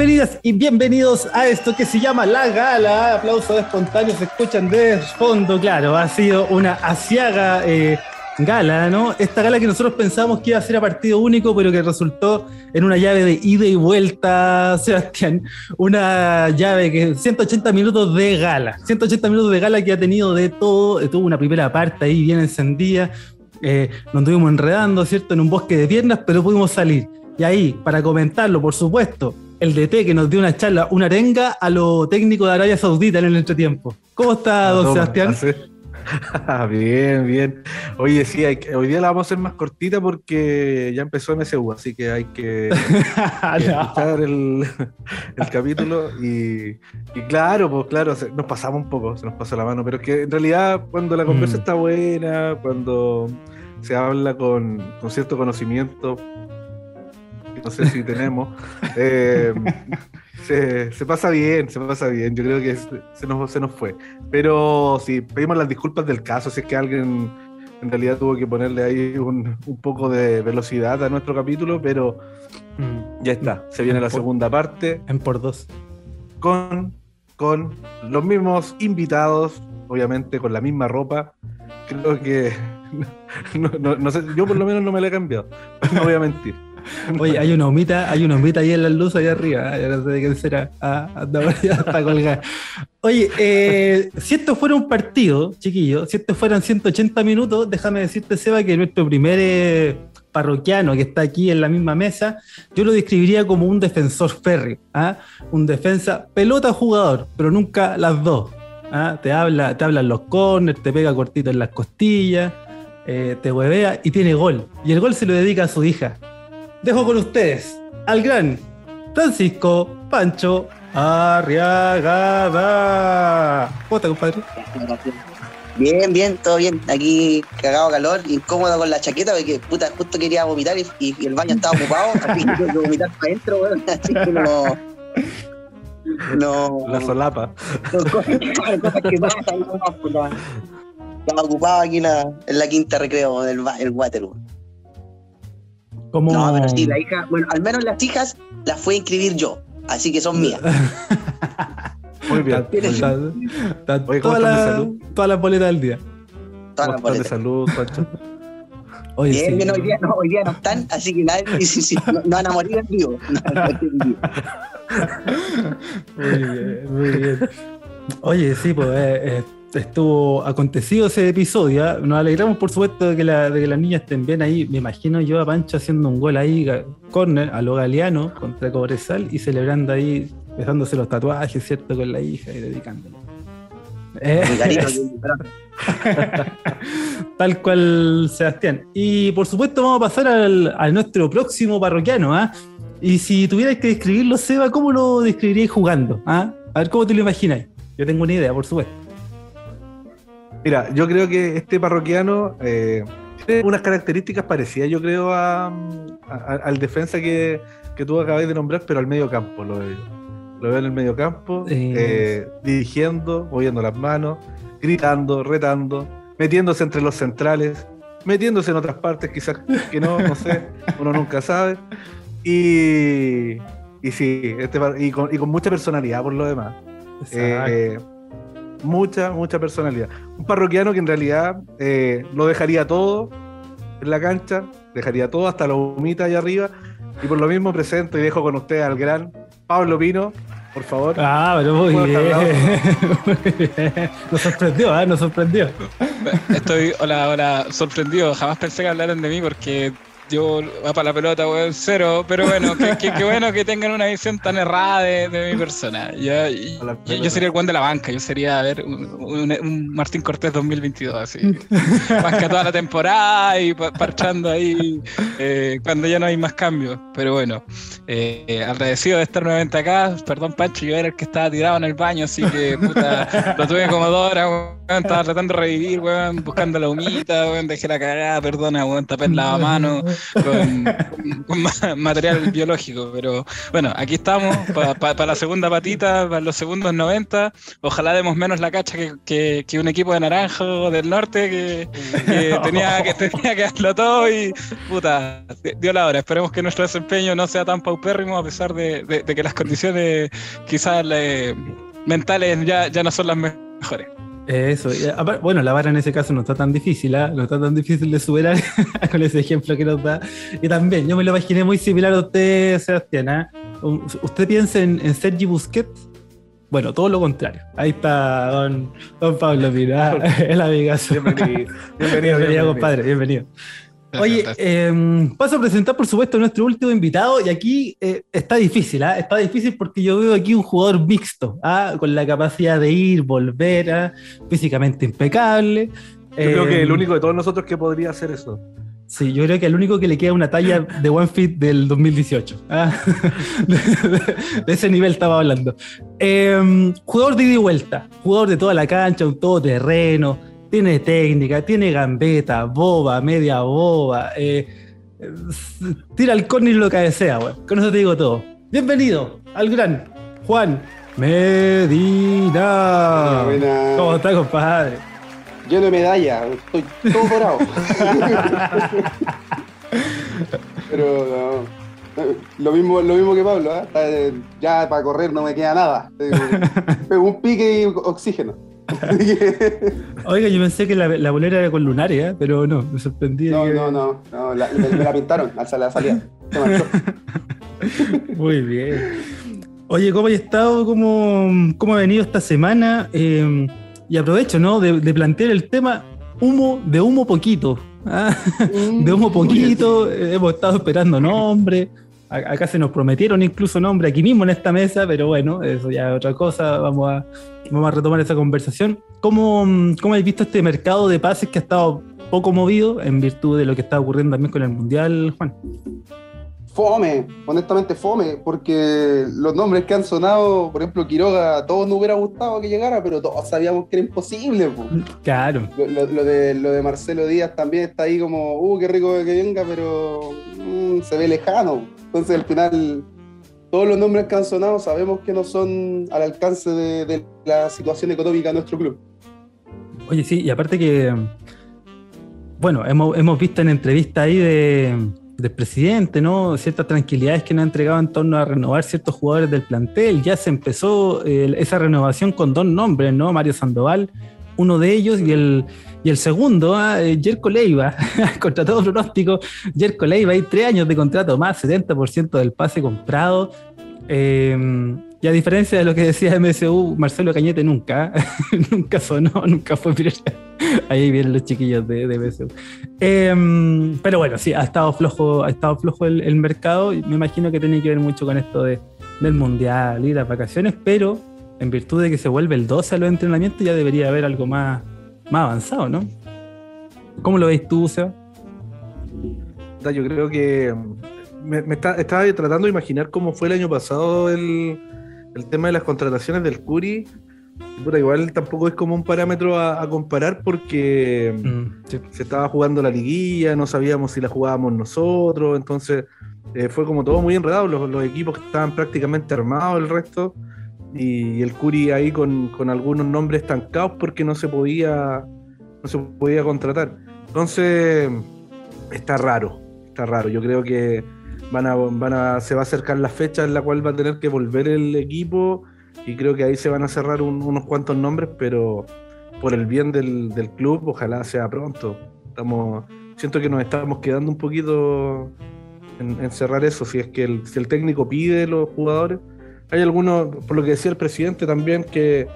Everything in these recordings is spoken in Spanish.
Bienvenidas y bienvenidos a esto que se llama La Gala. Aplausos espontáneos se escuchan de fondo, claro. Ha sido una asiaga eh, gala, ¿no? Esta gala que nosotros pensábamos que iba a ser a partido único, pero que resultó en una llave de ida y vuelta, Sebastián. Una llave que 180 minutos de gala. 180 minutos de gala que ha tenido de todo. Tuvo una primera parte ahí bien encendida. Eh, nos estuvimos enredando, ¿cierto? En un bosque de piernas, pero pudimos salir. Y ahí, para comentarlo, por supuesto, el DT que nos dio una charla, una arenga a lo técnico de Arabia Saudita en el entretiempo. ¿Cómo está, don Sebastián? bien, bien. Oye, sí, hoy día la vamos a hacer más cortita porque ya empezó MSU, así que hay que, escuchar el, capítulo. Y, claro, pues claro, nos pasamos un poco, se nos pasó la mano, pero es que en realidad cuando la conversa mm. está buena, cuando se habla con, con cierto conocimiento, no sé si tenemos, eh, se, pasa bien, se pasa bien. Yo creo que se nos, se nos fue. Pero sí, pedimos las disculpas del caso, si es que alguien en realidad tuvo que ponerle ahí un, poco de velocidad a nuestro capítulo, pero mm. ya está, se viene la segunda parte. En por dos. Con, con los mismos invitados, obviamente con la misma ropa. Creo que, no sé, yo por lo menos no me la he cambiado, no voy a mentir. Oye, hay una humita, hay una humita ahí en la luz allá arriba. ¿eh? Ya no sé de quién será. Ah, está colgada. Oye, eh, si esto fuera un partido, chiquillo, si esto fueran 180 minutos, déjame decirte, Seba, que nuestro primer eh, parroquiano que está aquí en la misma mesa, yo lo describiría como un defensor férreo, ¿ah? un defensa pelota jugador, pero nunca las dos. ¿ah? Te habla, te hablan los corners, te pega cortito en las costillas, te huevea y tiene gol. Y el gol se lo dedica a su hija, dejo con ustedes al gran Francisco Pancho Arriagada. ¿Cómo está, compadre? Bien, bien, todo bien. Aquí cagado calor, incómodo con la chaqueta, porque puta, justo quería vomitar y, el baño estaba ocupado, así que que vomitar para adentro, weón. Así que no. No. La solapa. No, cosas, que pasan, Estaba ocupado aquí en la, en la quinta recreo del el water, no, pero sí, la hija, bueno, al menos las hijas las fue a inscribir yo, así que son mías. Muy bien. toda, la, toda la boleta del día. Toda la boleta. de salud, Pancho. Oye, bien, sí. bien, hoy día, no, hoy día no están, así que nadie, sí, sí, no, no, van a morir en vivo. muy bien, muy bien. Oye, sí, pues eh, eh estuvo acontecido ese episodio. ¿ah? Nos alegramos, por supuesto, de que, la, de que las niñas estén bien ahí. Me imagino yo a Pancho haciendo un gol ahí, corner, a lo galeano, contra Cobresal, y celebrando ahí, besándose los tatuajes, ¿cierto? Con la hija y dedicándolo. Eh, Tal cual, Sebastián. Y por supuesto, vamos a pasar al, a nuestro próximo parroquiano. ¿ah? Y si tuvierais que describirlo, Seba, ¿cómo lo describiríais jugando? ¿ah? A ver cómo te lo imagináis. Yo tengo una idea, por supuesto. Mira, yo creo que este parroquiano eh, tiene unas características parecidas, yo creo, a, al defensa que, que, tú acabas de nombrar, pero al medio campo lo veo. Lo veo en el medio campo, eh, dirigiendo, moviendo las manos, gritando, retando, metiéndose entre los centrales, metiéndose en otras partes, quizás que no, no sé, uno nunca sabe. Y, y sí, este, y, con, y con mucha personalidad por lo demás. Eh, mucha, mucha personalidad. Un parroquiano que en realidad eh, lo dejaría todo en la cancha, dejaría todo hasta la humita allá arriba. Y por lo mismo presento y dejo con usted al gran Pablo Pino, por favor. Ah, pero muy bien. Nos sorprendió, ¿eh? Nos sorprendió. Estoy, hola, hola, sorprendido. Jamás pensé que hablaran de mí porque yo va para la pelota, weón, cero. Pero bueno, qué bueno que tengan una visión tan errada de, mi persona. Yo, yo, sería el Juan de la banca, yo sería, a ver, un, Martín Cortés 2022, así. Banca toda la temporada y parchando ahí eh, cuando ya no hay más cambios. Pero bueno, eh, agradecido de estar nuevamente acá. Perdón, Pancho, yo era el que estaba tirado en el baño, así que puta, lo tuve como dos horas, estaba tratando de revivir, weón, buscando la humita, weón, dejé la cagada, perdona, weón, tapé el lavamano con, con, con ma- material biológico. Pero bueno, aquí estamos para la segunda patita, para los segundos 90. Ojalá demos menos la cacha que, que- que un equipo de Naranjo del norte que, que tenía, que tenía que darlo todo y puta, dio la hora. Esperemos que nuestro desempeño no sea tan paupérrimo a pesar de, de- de que las condiciones quizás eh, mentales ya, ya no son las mejores. Eso, apar- bueno, la vara en ese caso no está tan difícil, ¿ah? no está tan difícil de superar con ese ejemplo que nos da. Y también, yo me lo imaginé muy similar a usted, Sebastián. ¿ah? Un- ¿Usted piensa en, en Sergi Busquets? Bueno, todo lo contrario. Ahí está don, don Pablo Mira, el amigazo. Bienvenido, bienvenido, Bienvenido, bienvenido. compadre, bienvenido. Oye, eh, paso a presentar, por supuesto, a nuestro último invitado. Y aquí eh, está difícil, ¿ah? Está difícil porque yo veo aquí un jugador mixto, ¿ah? Con la capacidad de ir, volver, ¿ah? físicamente impecable. Yo creo que Eh, el único de todos nosotros que podría hacer eso. Sí, yo creo que el único que le queda una talla de One Fit del 2018. ¿ah? De, de- de ese nivel estaba hablando. Eh, jugador de ida y vuelta, jugador de toda la cancha, un todoterreno, tiene técnica, tiene gambeta, boba, media boba, eh, tira el córner y lo cabecea, weón. Con eso te digo todo. Bienvenido al gran Juan Medina. Buena. ¿Cómo está, compadre? Yo no medalla, estoy todo dorado. Pero no, lo mismo, lo mismo que Pablo, ¿ah? Eh, ya para correr no me queda nada. Pego un pique y oxígeno. Oiga, yo pensé que la, la bolera era con lunares, ¿eh? pero no, me sorprendí. no, que- no, no, no, la- me, me la pintaron al la salida. Muy bien. Oye, ¿cómo has estado? ¿Cómo, cómo ha venido esta semana? Eh, y aprovecho, ¿no? De, de plantear el tema humo, de humo poquito. ¿ah? De humo poquito, eh, hemos estado esperando nombre. Acá se nos prometieron incluso nombre aquí mismo en esta mesa, pero bueno, eso ya es otra cosa. Vamos a, vamos a retomar esa conversación. ¿Cómo, mm, ¿Cómo habéis visto este mercado de pases que ha estado poco movido en virtud de lo que está ocurriendo también con el Mundial, Juan? Fome, honestamente fome, porque los nombres que han sonado, por ejemplo, Quiroga, a todos nos hubiera gustado que llegara, pero todos sabíamos que era imposible. po. Claro. Lo de, lo de Marcelo Díaz también está ahí como, uh, qué rico que venga, pero mm, se ve lejano. Entonces al final, todos los nombres que han sonado sabemos que no son al alcance de, la situación económica de nuestro club. Oye, sí, y aparte que, bueno, hemos, hemos visto en entrevistas ahí de, del presidente, ¿no? Ciertas tranquilidades que nos ha entregado en torno a renovar ciertos jugadores del plantel. Ya se empezó eh, esa renovación con dos nombres, ¿no? Mario Sandoval, uno de ellos, y el, y el segundo, ah, eh, Jerko Leiva, contra todo pronóstico. Jerko Leiva, hay tres años de contrato más, 70% del pase comprado. Eh, y a diferencia de lo que decía MSU, Marcelo Cañete nunca, nunca sonó, nunca fue prioridad. Ahí vienen los chiquillos de, de MSU. Eh, pero bueno, sí, ha estado flojo, ha estado flojo el, mercado me imagino que tiene que ver mucho con esto de, del mundial y las vacaciones, pero en virtud de que se vuelve el 12 a los entrenamientos ya debería haber algo más, más avanzado, ¿no? ¿Cómo lo veis tú, Seba? Yo creo que mm, me, me está- estaba tratando de imaginar cómo fue el año pasado el, el tema de las contrataciones del Curi. Puta, igual tampoco es como un parámetro a, a comparar porque mm, Mm, sí. se estaba jugando la liguilla, no sabíamos si la jugábamos nosotros, entonces eh, fue como todo muy enredado, los, los equipos que estaban prácticamente armados, el resto, y el Curi ahí con, con algunos nombres estancados porque no se podía no se podía contratar. Entonces está raro, está raro. Yo creo que van a, van a, se va a acercar la fecha en la cual va a tener que volver el equipo y creo que ahí se van a cerrar un- unos cuantos nombres, pero por el bien del, del club, ojalá sea pronto. Estamos, siento que nos estamos quedando un poquito en, en cerrar eso. Si es que el, si el técnico pide los jugadores, hay algunos, por lo que decía el presidente también, que,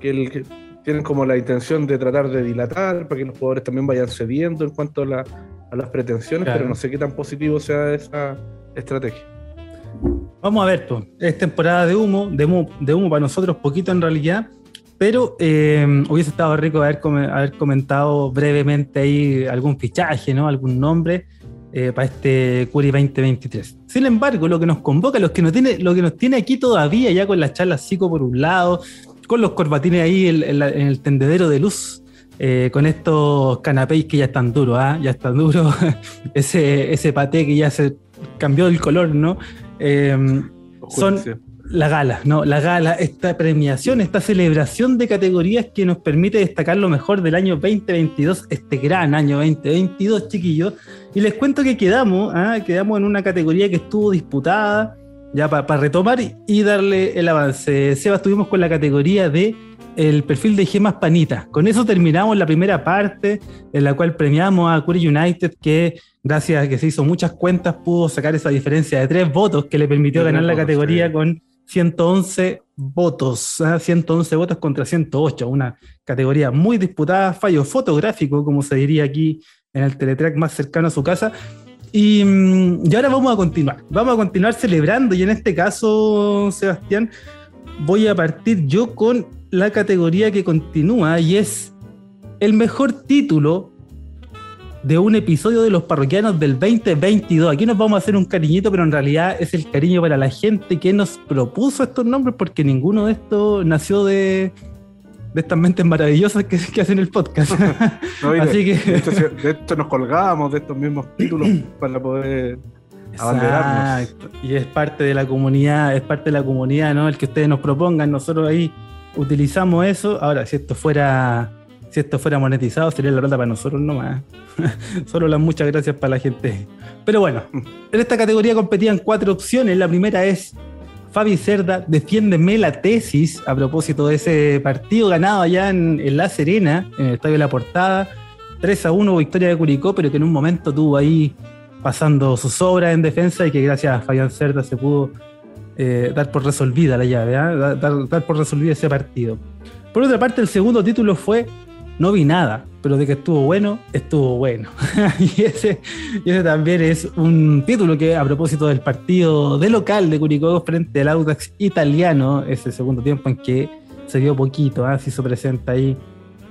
que, el- que tienen como la intención de tratar de dilatar para que los jugadores también vayan cediendo en cuanto a, la- a las pretensiones, Claro. pero no sé qué tan positivo sea esa estrategia. Vamos a ver, pues, es temporada de humo, de humo, de humo para nosotros, poquito en realidad, pero eh, hubiese estado rico haber, haber comentado brevemente ahí algún fichaje, ¿no? Algún nombre eh, para este Curi 2023. Sin embargo, lo que nos convoca, lo que nos tiene, lo que nos tiene aquí todavía, ya con la charla psico por un lado, con los corbatines ahí en, en la- en el tendedero de luz, eh, con estos canapés que ya están duros, ¿ah? ya están duros, ese, ese paté que ya se cambió el color, ¿no? Eh, son. La gala, ¿no? La gala, esta premiación, esta celebración de categorías que nos permite destacar lo mejor del año 2022, este gran año 2022, chiquillos. Y les cuento que quedamos, ¿ah? quedamos en una categoría que estuvo disputada, ya para retomar y, y darle el avance. Seba, estuvimos con la categoría de el perfil de gemas panitas. Con eso terminamos la primera parte, en la cual premiamos a Curry United, que gracias a que se hizo muchas cuentas, pudo sacar esa diferencia de tres votos que le permitió ganar la votos, categoría sí. con 111 votos, ¿ah? 111 votos contra 108, una categoría muy disputada, fallo fotográfico, como se diría aquí en el teletrack más cercano a su casa. Y, mm, y ahora vamos a continuar, vamos a continuar celebrando y en este caso, Sebastián, voy a partir yo con la categoría que continúa y es el mejor título de un episodio de los parroquianos del 2022. Aquí nos vamos a hacer un cariñito, pero en realidad es el cariño para la gente que nos propuso estos nombres, porque ninguno de estos nació de, de estas mentes maravillosas que, que hacen el podcast. No, Así que- de, hecho, nos colgábamos de estos mismos títulos para poder. Abanderarnos. Exacto. Y es parte de la comunidad, es parte de la comunidad, ¿no? El que ustedes nos propongan, nosotros ahí utilizamos eso. Ahora, si esto fuera, si esto fuera monetizado, sería la plata para nosotros nomás. Solo las muchas gracias para la gente. Pero bueno, en esta categoría competían cuatro opciones. La primera es Fabi Cerda, defiéndeme la tesis a propósito de ese partido ganado allá en, La Serena, en el Estadio de la Portada. 3 a 1 victoria de Curicó, pero que en un momento tuvo ahí pasando sus obras en defensa y que gracias a Fabián Cerda se pudo eh, dar por resolvida la llave, dar, dar- dar por resolvido ese partido. Por otra parte, el segundo título fue No vi nada, pero de que estuvo bueno, estuvo bueno. y, ese, también es un título que a propósito del partido de local de Curicó frente al Audax italiano, ese segundo tiempo en que se vio poquito, ¿ah? se hizo presente ahí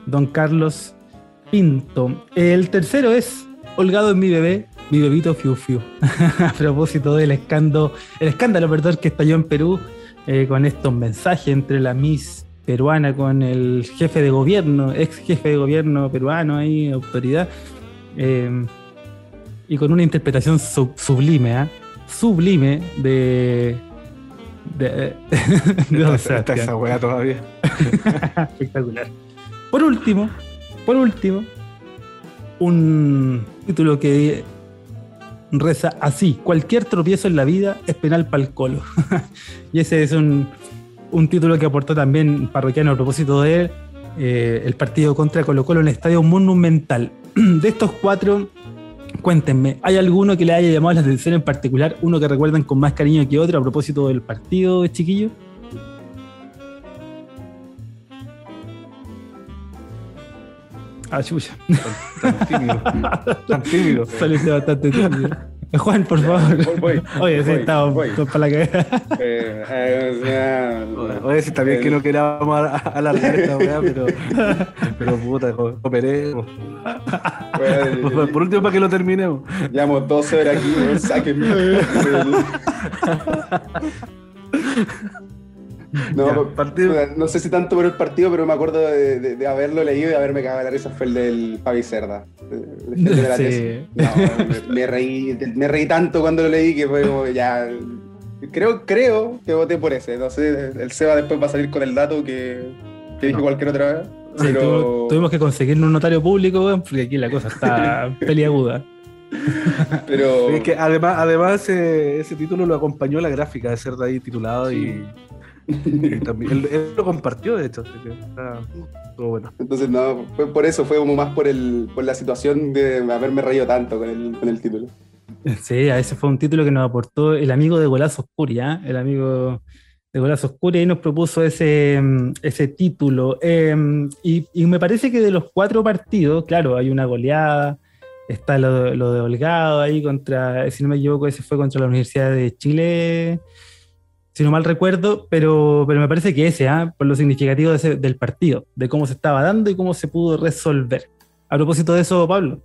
Don Carlos Pinto. El tercero es Holgado en mi bebé, mi bebito Fiu Fiu. a propósito del escándalo, el escándalo perdón, que estalló en Perú eh, con estos mensajes entre la Miss peruana con el jefe de gobierno, ex jefe de gobierno peruano ahí, autoridad, eh, y con una interpretación sub- sublime, ¿ah? sublime de... de, de Está, esa weá todavía. Espectacular. Por último, por último, un título que reza así: cualquier tropiezo en la vida es penal para el colo. y ese es un, un título que aportó también Parroquiano a propósito de eh, el partido contra Colo Colo en el Estadio Monumental. De estos cuatro, cuéntenme, ¿hay alguno que le haya llamado la atención en particular? Uno que recuerdan con más cariño que otro a propósito del partido, chiquillo. Ah, chucha. Tan tímido. Tan tímido. Saliste bastante tímido. Juan, por favor. Voy, voy, Oye, sí, voy. para la cagada. Eh, eh, o sea, Oye, sí, también el- que no queríamos alargar esta weá, pero. Pero puta, bueno, Por, por último, para que lo terminemos. Llevamos 12 horas aquí, weón, sáquenme. No, Ya, partido. no sé si tanto por el partido, pero me acuerdo de, de- de haberlo leído y de haberme cagado la risa fue el del Fabi Cerda. de- de- de la Sí. tesis. No, me, me reí, me reí tanto cuando lo leí que fue como ya. Creo, creo que voté por ese. No sé, el Seba después va a salir con el dato que, que dije No. cualquier otra vez. Pero, tuvimos, tuvimos que conseguir un notario público, porque aquí la cosa está peliaguda. pero Es que además, además ese, ese título lo acompañó la gráfica de ser de ahí titulado y también él, él lo compartió de hecho, así que está todo bueno. entonces no, fue por eso, fue como más por el, por la situación de haberme reído tanto con el, con el título. Sí, a ese fue un título que nos aportó el amigo de Golazo Oscuri, ¿ah? el amigo de Golazo Oscuri, y nos propuso ese, ese título. Eh, y, y me parece que de los cuatro partidos, claro, hay una goleada, está lo, lo de Holgado ahí contra, si no me equivoco, ese fue contra la Universidad de Chile, si no mal recuerdo, pero, pero me parece que ese, ¿ah? por lo significativo de ese- del partido, de cómo se estaba dando y cómo se pudo resolver. A propósito de eso, Pablo.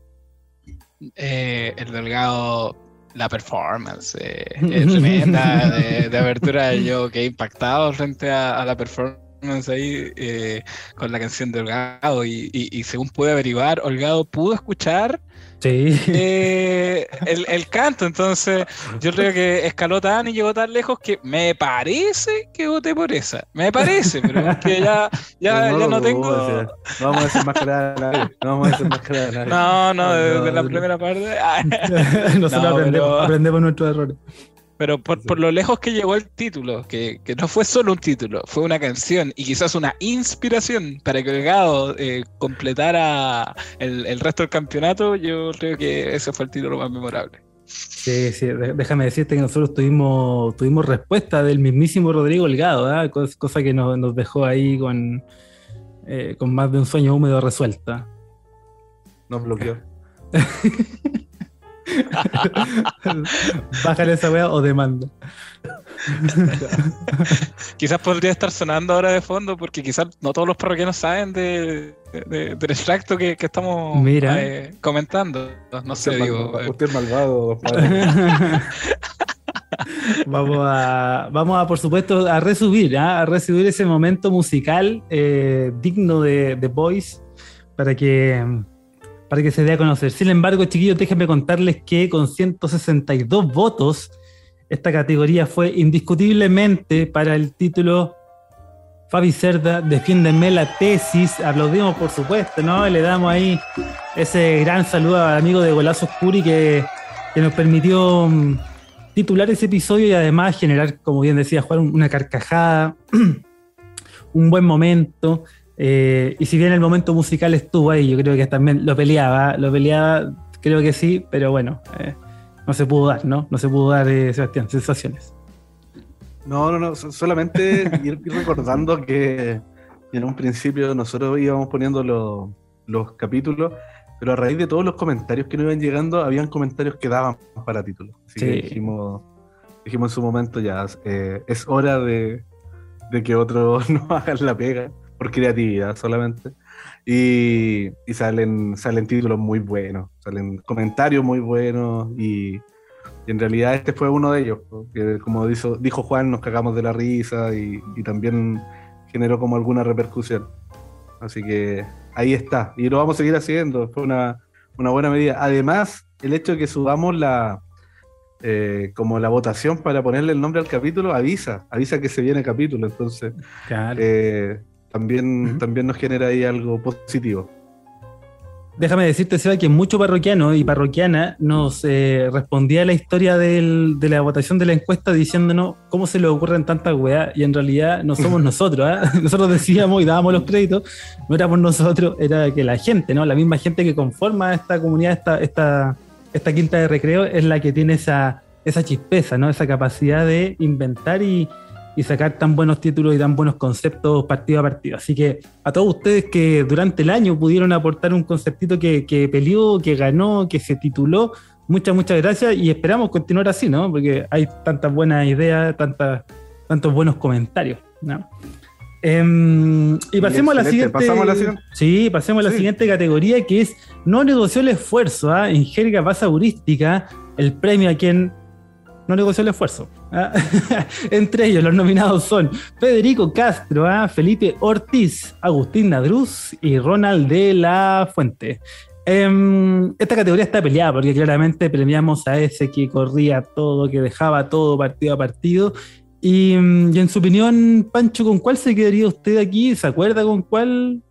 Eh, el delgado, la performance eh, tremenda de, de abertura. Yo quedé impactado frente a, a la performance performance ahí eh, con la canción de Holgado y, y- y según pude averiguar, Holgado pudo escuchar Sí. eh, el, el canto, entonces yo creo que escaló tan y llegó tan lejos que me parece que voté por esa, me parece, pero es que ya, ya, Pero ya no tengo... o sea, no vamos a desenmascarar a nadie. No vamos a desenmascarar a nadie. No, no, desde No, la no. primera parte. Nosotros No, aprendemos, pero- aprendemos nuestros errores. Pero por, por lo lejos que llegó el título, que, que no fue solo un título, fue una canción y quizás una inspiración para que Holgado eh, completara el, el resto del campeonato, yo creo que ese fue el título más memorable. Sí, sí, déjame decirte que nosotros tuvimos, tuvimos respuesta del mismísimo Rodrigo Holgado, ¿ah? Cos- cosa que nos, nos dejó ahí con, eh, con más de un sueño húmedo resuelta. Nos bloqueó. Bájale esa weá o demanda. Quizás podría estar sonando ahora de fondo porque quizás no todos los parroquianos saben de, de- del extracto que, que estamos Mira. eh, comentando. No sé, Usted, digo. mal- eh, usted es malvado, vamos a, vamos a, por supuesto, a resubir, ¿ah? a resubir ese momento musical eh, digno de The Voice para que, para que se dé a conocer. Sin embargo, chiquillos, déjenme contarles que con 162 votos, esta categoría fue indiscutiblemente para el título Fabi Cerda, defiéndeme la tesis. Aplaudimos, por supuesto, ¿no? Le damos ahí ese gran saludo al amigo de Golazo Oscuri que, que nos permitió mm, titular ese episodio y además generar, como bien decía Juan, una carcajada, un buen momento. Eh, y si bien el momento musical estuvo ahí, yo creo que también lo peleaba, lo peleaba, creo que sí, pero bueno, eh, no se pudo dar, ¿no? No se pudo dar, eh, Sebastián, sensaciones. No, no, no, so- solamente ir, ir recordando que en un principio nosotros íbamos poniendo lo- los capítulos, pero a raíz de todos los comentarios que nos iban llegando, habían comentarios que daban para títulos. Así que Sí. dijimos, dijimos en su momento ya, es hora de, de que otros nos hagan la pega, por creatividad solamente. Y, y salen, salen títulos muy buenos, salen comentarios muy buenos y, y en realidad este fue uno de ellos, ¿no? que como dijo, dijo Juan, nos cagamos de la risa y, y también generó como alguna repercusión. Así que ahí está, y lo vamos a seguir haciendo, fue una, una buena medida. Además, el hecho de que subamos la eh, como la votación para ponerle el nombre al capítulo avisa, avisa que se viene capítulo, entonces Claro. eh, también, también nos genera ahí algo positivo. Déjame decirte, Seba, que mucho parroquiano y parroquiana nos eh, respondía a la historia del- de la votación de la encuesta diciéndonos cómo se le ocurren tantas weas y en realidad no somos nosotros, ¿ah? Nosotros decíamos y dábamos los créditos, no éramos nosotros, era que la gente, ¿no? La misma gente que conforma esta comunidad, esta, esta, esta quinta de recreo, es la que tiene esa, esa chispeza, ¿no? Esa capacidad de inventar y, y sacar tan buenos títulos y tan buenos conceptos partido a partido. Así que a todos ustedes que durante el año pudieron aportar un conceptito que, que peleó, que ganó, que se tituló, muchas, muchas gracias y esperamos continuar así, ¿no? Porque hay tantas buenas ideas, tantas, tantos buenos comentarios, ¿no? Em, y pasemos a la siguiente. ¿Pasamos a la siguiente? Sí, pasemos a la Sí. siguiente categoría que es no negoció el esfuerzo, ¿ah? en jerga basaurística, el premio a quien no negoció el esfuerzo. ¿ah? Entre ellos, los nominados son Federico Castro, ¿ah? Felipe Ortiz, Agustín Nadruz y Ronald de la Fuente. Em, esta categoría está peleada porque claramente premiamos a ese que corría todo, que dejaba todo partido a partido. Y, y en su opinión, Pancho, ¿con cuál se quedaría usted aquí? ¿Se acuerda con cuál?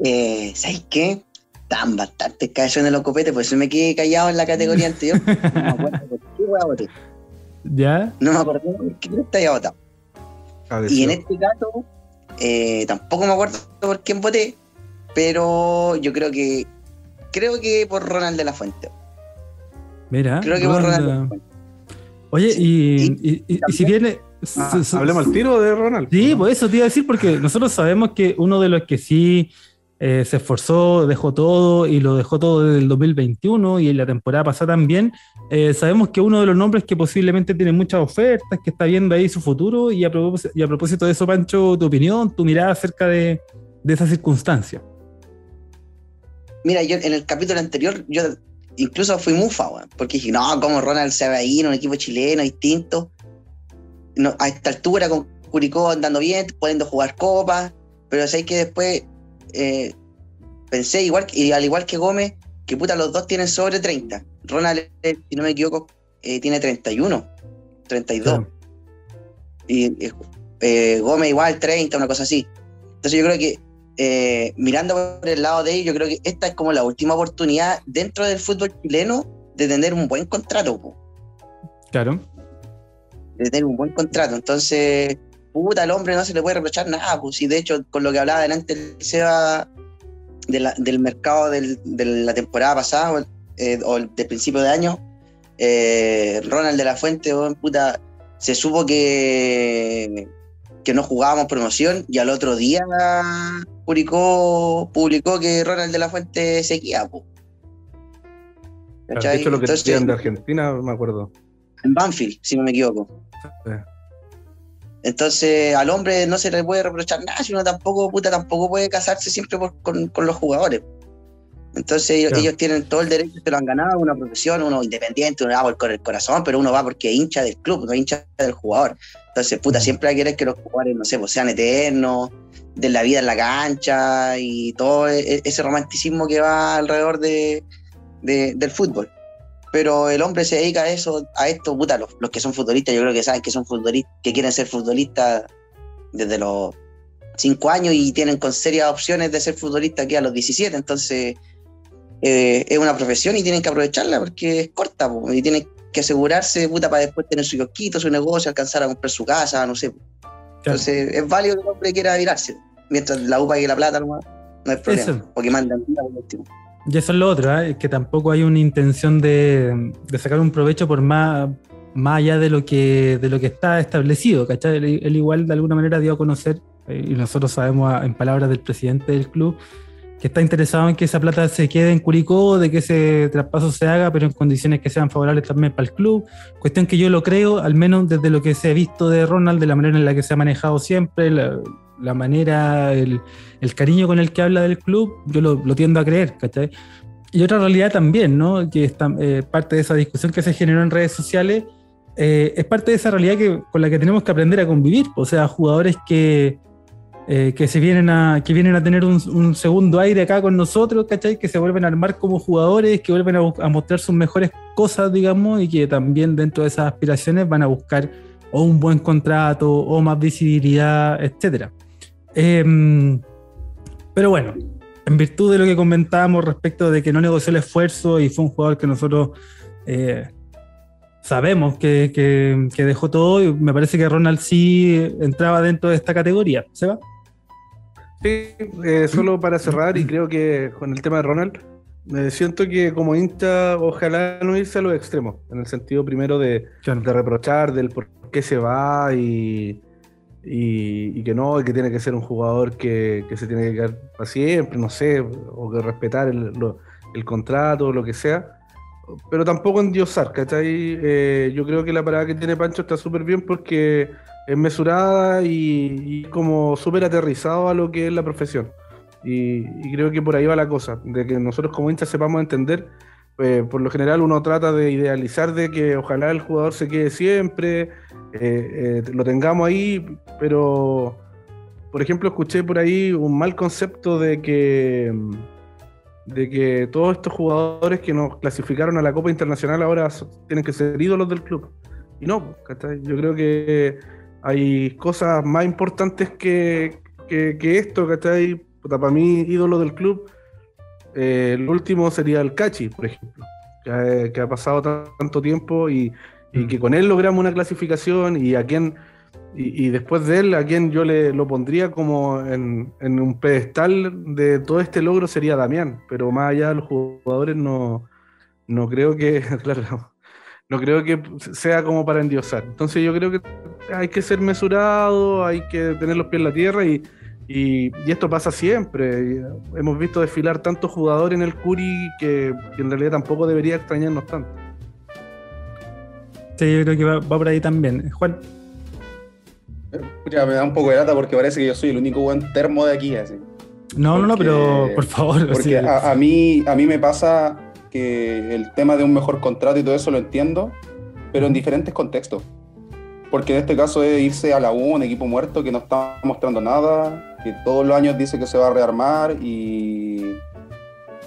Eh, ¿Sabes qué? Tan bastantes callados en los copetes, por eso me quedé callado en la categoría anterior. No me acuerdo por qué wea voté. ¿Ya? No me acuerdo por qué te había votado. Y en este caso, eh, tampoco me acuerdo por quién voté, pero yo creo que creo que por Ronald de la Fuente. Mira. Creo que por Ronald- de la Fuente. Oye, y, Y- y- y- y si viene. Ah, hablemos al tiro de Ronald. Sí, ¿no? pues eso te iba a decir, porque nosotros sabemos que uno de los que sí eh, se esforzó, dejó todo y lo dejó todo desde el 2021 y en la temporada pasada también, eh, sabemos que uno de los nombres que posiblemente tiene muchas ofertas, que está viendo ahí su futuro, y a propósito, de eso, Pancho, tu opinión, tu mirada acerca de, de esa circunstancia. Mira, yo en el capítulo anterior, yo incluso fui mufa, porque dije, no, como Ronald se va a ir un equipo chileno distinto. a esta altura con Curicó andando bien, pudiendo jugar copas, pero sé que después eh, pensé, igual, y al igual que Gómez, que puta, los dos tienen sobre 30. Ronald, eh, si no me equivoco, eh, tiene 31, 32. Claro. Y eh, eh, Gómez igual 30, una cosa así. Entonces yo creo que eh, mirando por el lado de ellos, yo creo que esta es como la última oportunidad dentro del fútbol chileno de tener un buen contrato. po Claro. de tener un buen contrato. Entonces, puta, al hombre no se le puede reprochar nada. Pues, y de hecho, con lo que hablaba delante el Seba de la- del mercado del- de la temporada pasada o, el- eh, o el del principio de año, eh, Ronald de la Fuente, puta, se supo que, que no jugábamos promoción y al otro día publicó, publicó que Ronald de la Fuente seguía. pues. De ¿Cachai? hecho, lo que Entonces, decían de Argentina, me acuerdo. en Banfield, si no me equivoco. Sí. Entonces, al hombre no se le puede reprochar nada, sino tampoco, puta, tampoco puede casarse siempre por- con, con los jugadores. Entonces, ellos, Claro. ellos tienen todo el derecho, se lo han ganado, una profesión, uno independiente, uno va por con el corazón, pero uno va porque es hincha del club, no es hincha del jugador. Entonces, puta, Mm. siempre hay que querer que los jugadores, no sé, pues sean eternos, de la vida en la cancha y todo e- ese romanticismo que va alrededor de, de- del fútbol. Pero el hombre se dedica a eso, a esto, puta, los, los que son futbolistas, yo creo que saben que son futbolistas, que quieren ser futbolistas desde los 5 años y tienen con serias opciones de ser futbolistas aquí a los 17. Entonces, eh, es una profesión y tienen que aprovecharla porque es corta, po, y tienen que asegurarse, puta, para después tener su kiosquito, su negocio, alcanzar a comprar su casa, no sé. Entonces, es válido que el hombre quiera virarse. Mientras la UPA y la plata, no, no hay problema. Eso. Porque mandan vida, por último. Y eso es lo otro, ¿eh? que tampoco hay una intención de, de sacar un provecho por más, más allá de lo que de lo que está establecido, ¿cachai? Él, él igual de alguna manera dio a conocer, eh, y nosotros sabemos a- en palabras del presidente del club, que está interesado en que esa plata se quede en Curicó, de que ese traspaso se haga, pero en condiciones que sean favorables también para el club. Cuestión que yo lo creo, al menos desde lo que se ha visto de Ronald, de la manera en la que se ha manejado siempre, la, la manera, el, el cariño con el que habla del club, yo lo, lo tiendo a creer, ¿cachai? Y otra realidad también, ¿no? Que está, eh, parte de esa discusión que se generó en redes sociales, eh, es parte de esa realidad que, con la que tenemos que aprender a convivir. O sea, jugadores que, eh, que se vienen a, que vienen a tener un, un segundo aire acá con nosotros, ¿cachai? Que se vuelven a armar como jugadores, que vuelven a, a mostrar sus mejores cosas, digamos, y que también dentro de esas aspiraciones van a buscar o un buen contrato, o más visibilidad, etcétera. Em, pero bueno, en virtud de lo que comentábamos respecto de que no negoció el esfuerzo y fue un jugador que nosotros eh, sabemos que, que- que dejó todo, y me parece que Ronald sí entraba dentro de esta categoría. ¿Se va? Sí, eh, solo para cerrar, y creo que con el tema de Ronald, me siento que como hincha, ojalá no irse a los extremos, en el sentido primero de, de reprochar del por qué se va y, y, y que no, y que tiene que ser un jugador que, que se tiene que quedar para siempre, no sé, o que respetar el, lo- el contrato lo que sea. Pero tampoco endiosar, ¿cachai? Eh, yo creo que la parada que tiene Pancho está súper bien porque es mesurada y, y como súper aterrizado a lo que es la profesión. Y, y creo que por ahí va la cosa, de que nosotros como hinchas sepamos entender. Eh, por lo general uno trata de idealizar de que ojalá el jugador se quede siempre, eh, eh, lo tengamos ahí, pero por ejemplo escuché por ahí un mal concepto de que de que todos estos jugadores que nos clasificaron a la Copa Internacional ahora tienen que ser ídolos del club. Y no, yo creo que hay cosas más importantes que, que, que esto, ¿cachai? Para mí, ídolo del club, eh, el último sería el Cachi, por ejemplo, que ha, que ha pasado ta- tanto tiempo y, y que con él logramos una clasificación y a quien y, y después de él, a quien yo le lo pondría como en, en un pedestal de todo este logro sería Damián, pero más allá de los jugadores no, no creo que, claro, no creo que sea como para endiosar. Entonces yo creo que hay que ser mesurado, hay que tener los pies en la tierra y, y, y esto pasa siempre. Y hemos visto desfilar tantos jugadores en el Curi que, que en realidad tampoco debería extrañarnos tanto. Sí, yo creo que va, va por ahí también. Juan, Escucha, me da un poco de lata porque parece que yo soy el único buen termo de aquí, así. no, no, no, pero por favor. Porque sí. a, a mí, a mí me pasa que el tema de un mejor contrato y todo eso lo entiendo, pero en diferentes contextos. porque en este caso es irse a la U, un equipo muerto que no está mostrando nada, que todos los años dice que se va a rearmar y,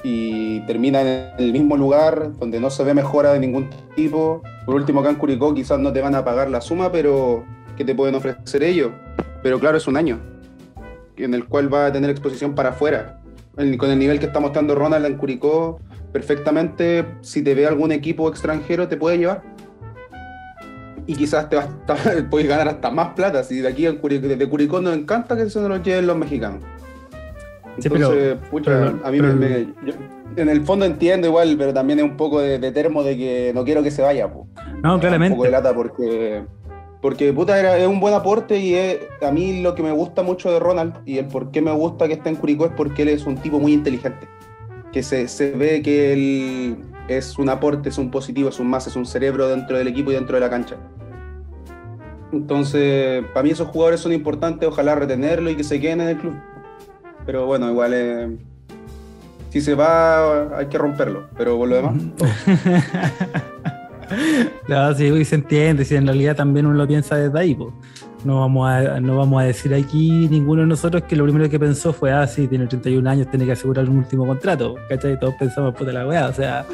y termina en el mismo lugar donde no se ve mejora de ningún tipo. Por último, acá en Curicó quizás no te van a pagar la suma, pero que te pueden ofrecer ellos. Pero claro, es un año en el cual va a tener exposición para afuera. Con el nivel que está mostrando Ronald en Curicó, perfectamente, si te ve algún equipo extranjero, te puede llevar. Y quizás te va a puedes ganar hasta más plata. Si de aquí en Curicó, desde Curicó nos encanta que se nos lo lleven los mexicanos. Sí, pero- Entonces, pucha, pero- a mí pero- me, me- yo- en el fondo entiendo igual, pero también es un poco de, de termo de que no quiero que se vaya. po. No, Un poco de claramente. lata porque, porque puta, era, es un buen aporte y es, a mí lo que me gusta mucho de Ronald y el por qué me gusta que esté en Curicó es porque él es un tipo muy inteligente. Que se, se ve que él es un aporte, es un positivo, es un más, es un cerebro dentro del equipo y dentro de la cancha. Entonces, para mí esos jugadores son importantes, ojalá retenerlo y que se queden en el club. Pero bueno, igual eh, si se va hay que romperlo, pero por lo demás, todo. No, sí, se entiende, si en realidad también uno lo piensa desde ahí, pues. No vamos, a, no vamos a decir aquí ninguno de nosotros que lo primero que pensó fue, ah, sí, tiene 31 años, tiene que asegurar un último contrato, ¿cachai? Todos pensamos, puta la weá, o sea,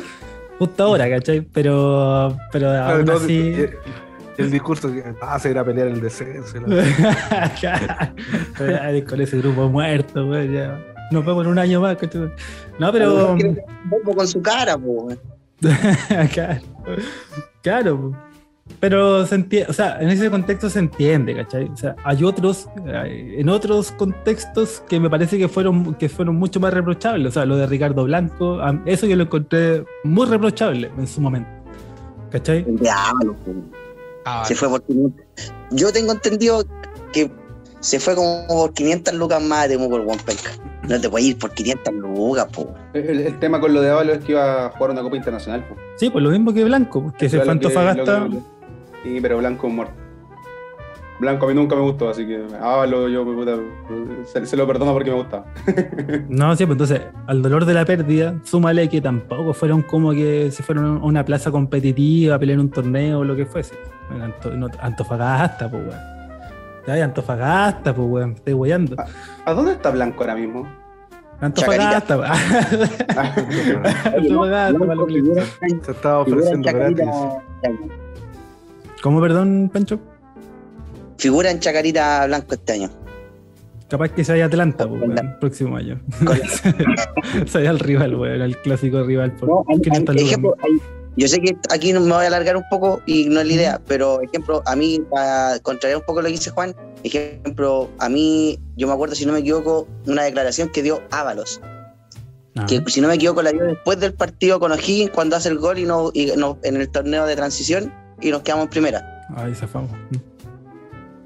justo ahora, ¿cachai? Pero, pero aún No, así... el, el discurso que va a ir a pelear el descenso. Con ese grupo muerto, güey, ya. Nos vemos en un año más, ¿cachai? No, pero... Con su cara, weón. claro. Claro. Pero se entiende, o sea, en ese contexto se entiende, ¿cachai? O sea, hay otros, en otros contextos que me parece que fueron, que fueron mucho más reprochables. O sea, lo de Ricardo Blanco, a- eso yo lo encontré muy reprochable en su momento. ¿Cachai? El diablo. Ah, Se fue por 500. Yo tengo entendido que se fue como por 500 lucas más de por One Penca. No te puedes ir por 500 lucas, po. El, el tema con lo de Ábalos es que iba a jugar una Copa Internacional. po. Sí, pues lo mismo que Blanco, que se fue a Antofagasta. Sí, pero Blanco es muerto. Blanco a mí nunca me gustó, así que Ábalos yo puta, se, se lo perdono porque me gusta. No, sí, pues entonces, al dolor de la pérdida, súmale que tampoco fueron como que se fueron a una plaza competitiva a pelear un torneo o lo que fuese. En Anto- no, Antofagasta, pues, weón. Ay, Antofagasta, pues, weón, me estoy weyando. ¿A dónde está Blanco ahora mismo? Antofagasta, weón. Antofagasta, Figura- Se estaba ofreciendo gratis. ¿Cómo, perdón, Pancho? Figura en Chacarita Blanco este año. Capaz que se vaya a Atlanta, pues, el próximo año. Se vaya al rival, weón, al clásico rival. Por No, hay- 500 hay- lucas. ejemplo, hay- yo sé que aquí me voy a alargar un poco y no es la idea, pero ejemplo, a mí, para contrariar un poco lo que dice Juan, ejemplo, a mí, yo me acuerdo, si no me equivoco, una declaración que dio Ábalos, Ah, que si no me equivoco la dio después del partido con O'Higgins cuando hace el gol y, no, y no- en el torneo de transición y nos quedamos en primera. Ahí zafamos.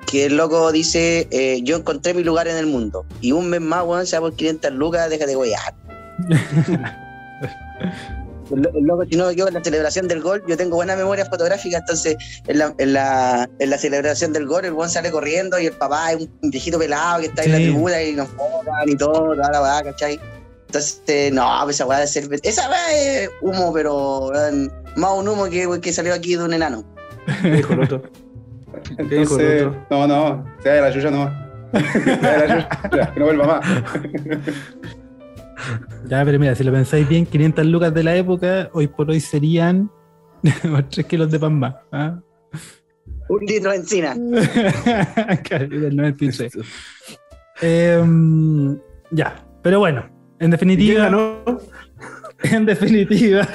Que el loco dice, eh, yo encontré mi lugar en el mundo y un mes más, weón, sea por 500 lucas, déjate de goyar. El, lo- el loco, si no equivoco, en la celebración del gol, yo tengo buena memoria fotográfica, entonces en la, en la, en la celebración del gol, el buen sale corriendo y el papá es un, viejito pelado que está en la Sí. tribuna y nos focan y todo, toda la weá, ¿cachai? Entonces, eh, no, pues esa weá de ser. Esa weá es humo, pero weón, más un humo que, que salió aquí de un enano. ¿Qué dijo el otro? dijo el Entonces, otro? no, no, se vaya la chucha no. Se vaya la chucha, que no vuelva más. Ya, pero mira, si lo pensáis bien, 500 lucas de la época, hoy por hoy serían 3 kilos de pan más. ¿ah? Un litro de encina. Claro, del 96. Em, ya, pero bueno, en ¿Y quién definitiva, ganó? en definitiva,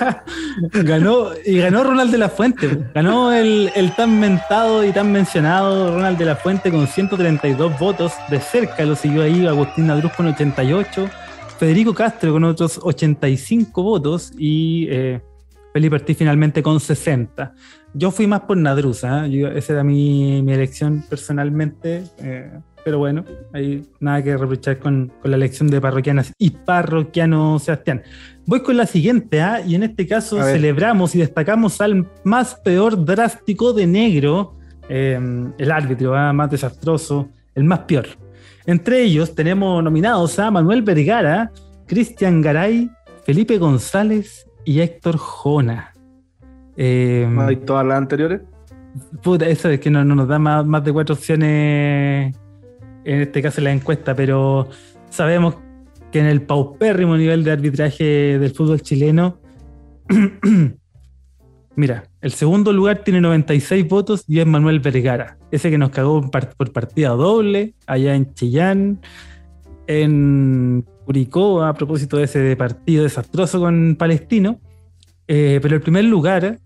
ganó y ganó Ronald de la Fuente. Ganó el, el tan mentado y tan mencionado Ronald de la Fuente con 132 votos. De cerca lo siguió ahí Agustín Nadruz con 88, Federico Castro con otros 85 votos y eh, Felipe Ortiz finalmente con 60. Yo fui más por Nadruz. Yo- esa era mi, mi elección personalmente. eh, pero bueno, hay nada que reprochar con, con la elección de parroquianas y parroquiano Sebastián. Voy con la siguiente, ¿ah? y en este caso celebramos y destacamos al más peor drástico de negro, eh, el árbitro ¿ah? más desastroso, el más peor. Entre ellos tenemos nominados a Manuel Vergara, Cristian Garay, Felipe González y Héctor Jona. Eh, ¿No hay todas las anteriores? Puta, eso es que no, no nos da más, más de cuatro opciones, en este caso la encuesta, pero sabemos que en el paupérrimo nivel de arbitraje del fútbol chileno, mira, el segundo lugar tiene 96 votos y es Manuel Vergara, ese que nos cagó por partida doble allá en Chillán, en Curicó, a propósito de ese partido desastroso con Palestino. Eh, pero el primer lugar,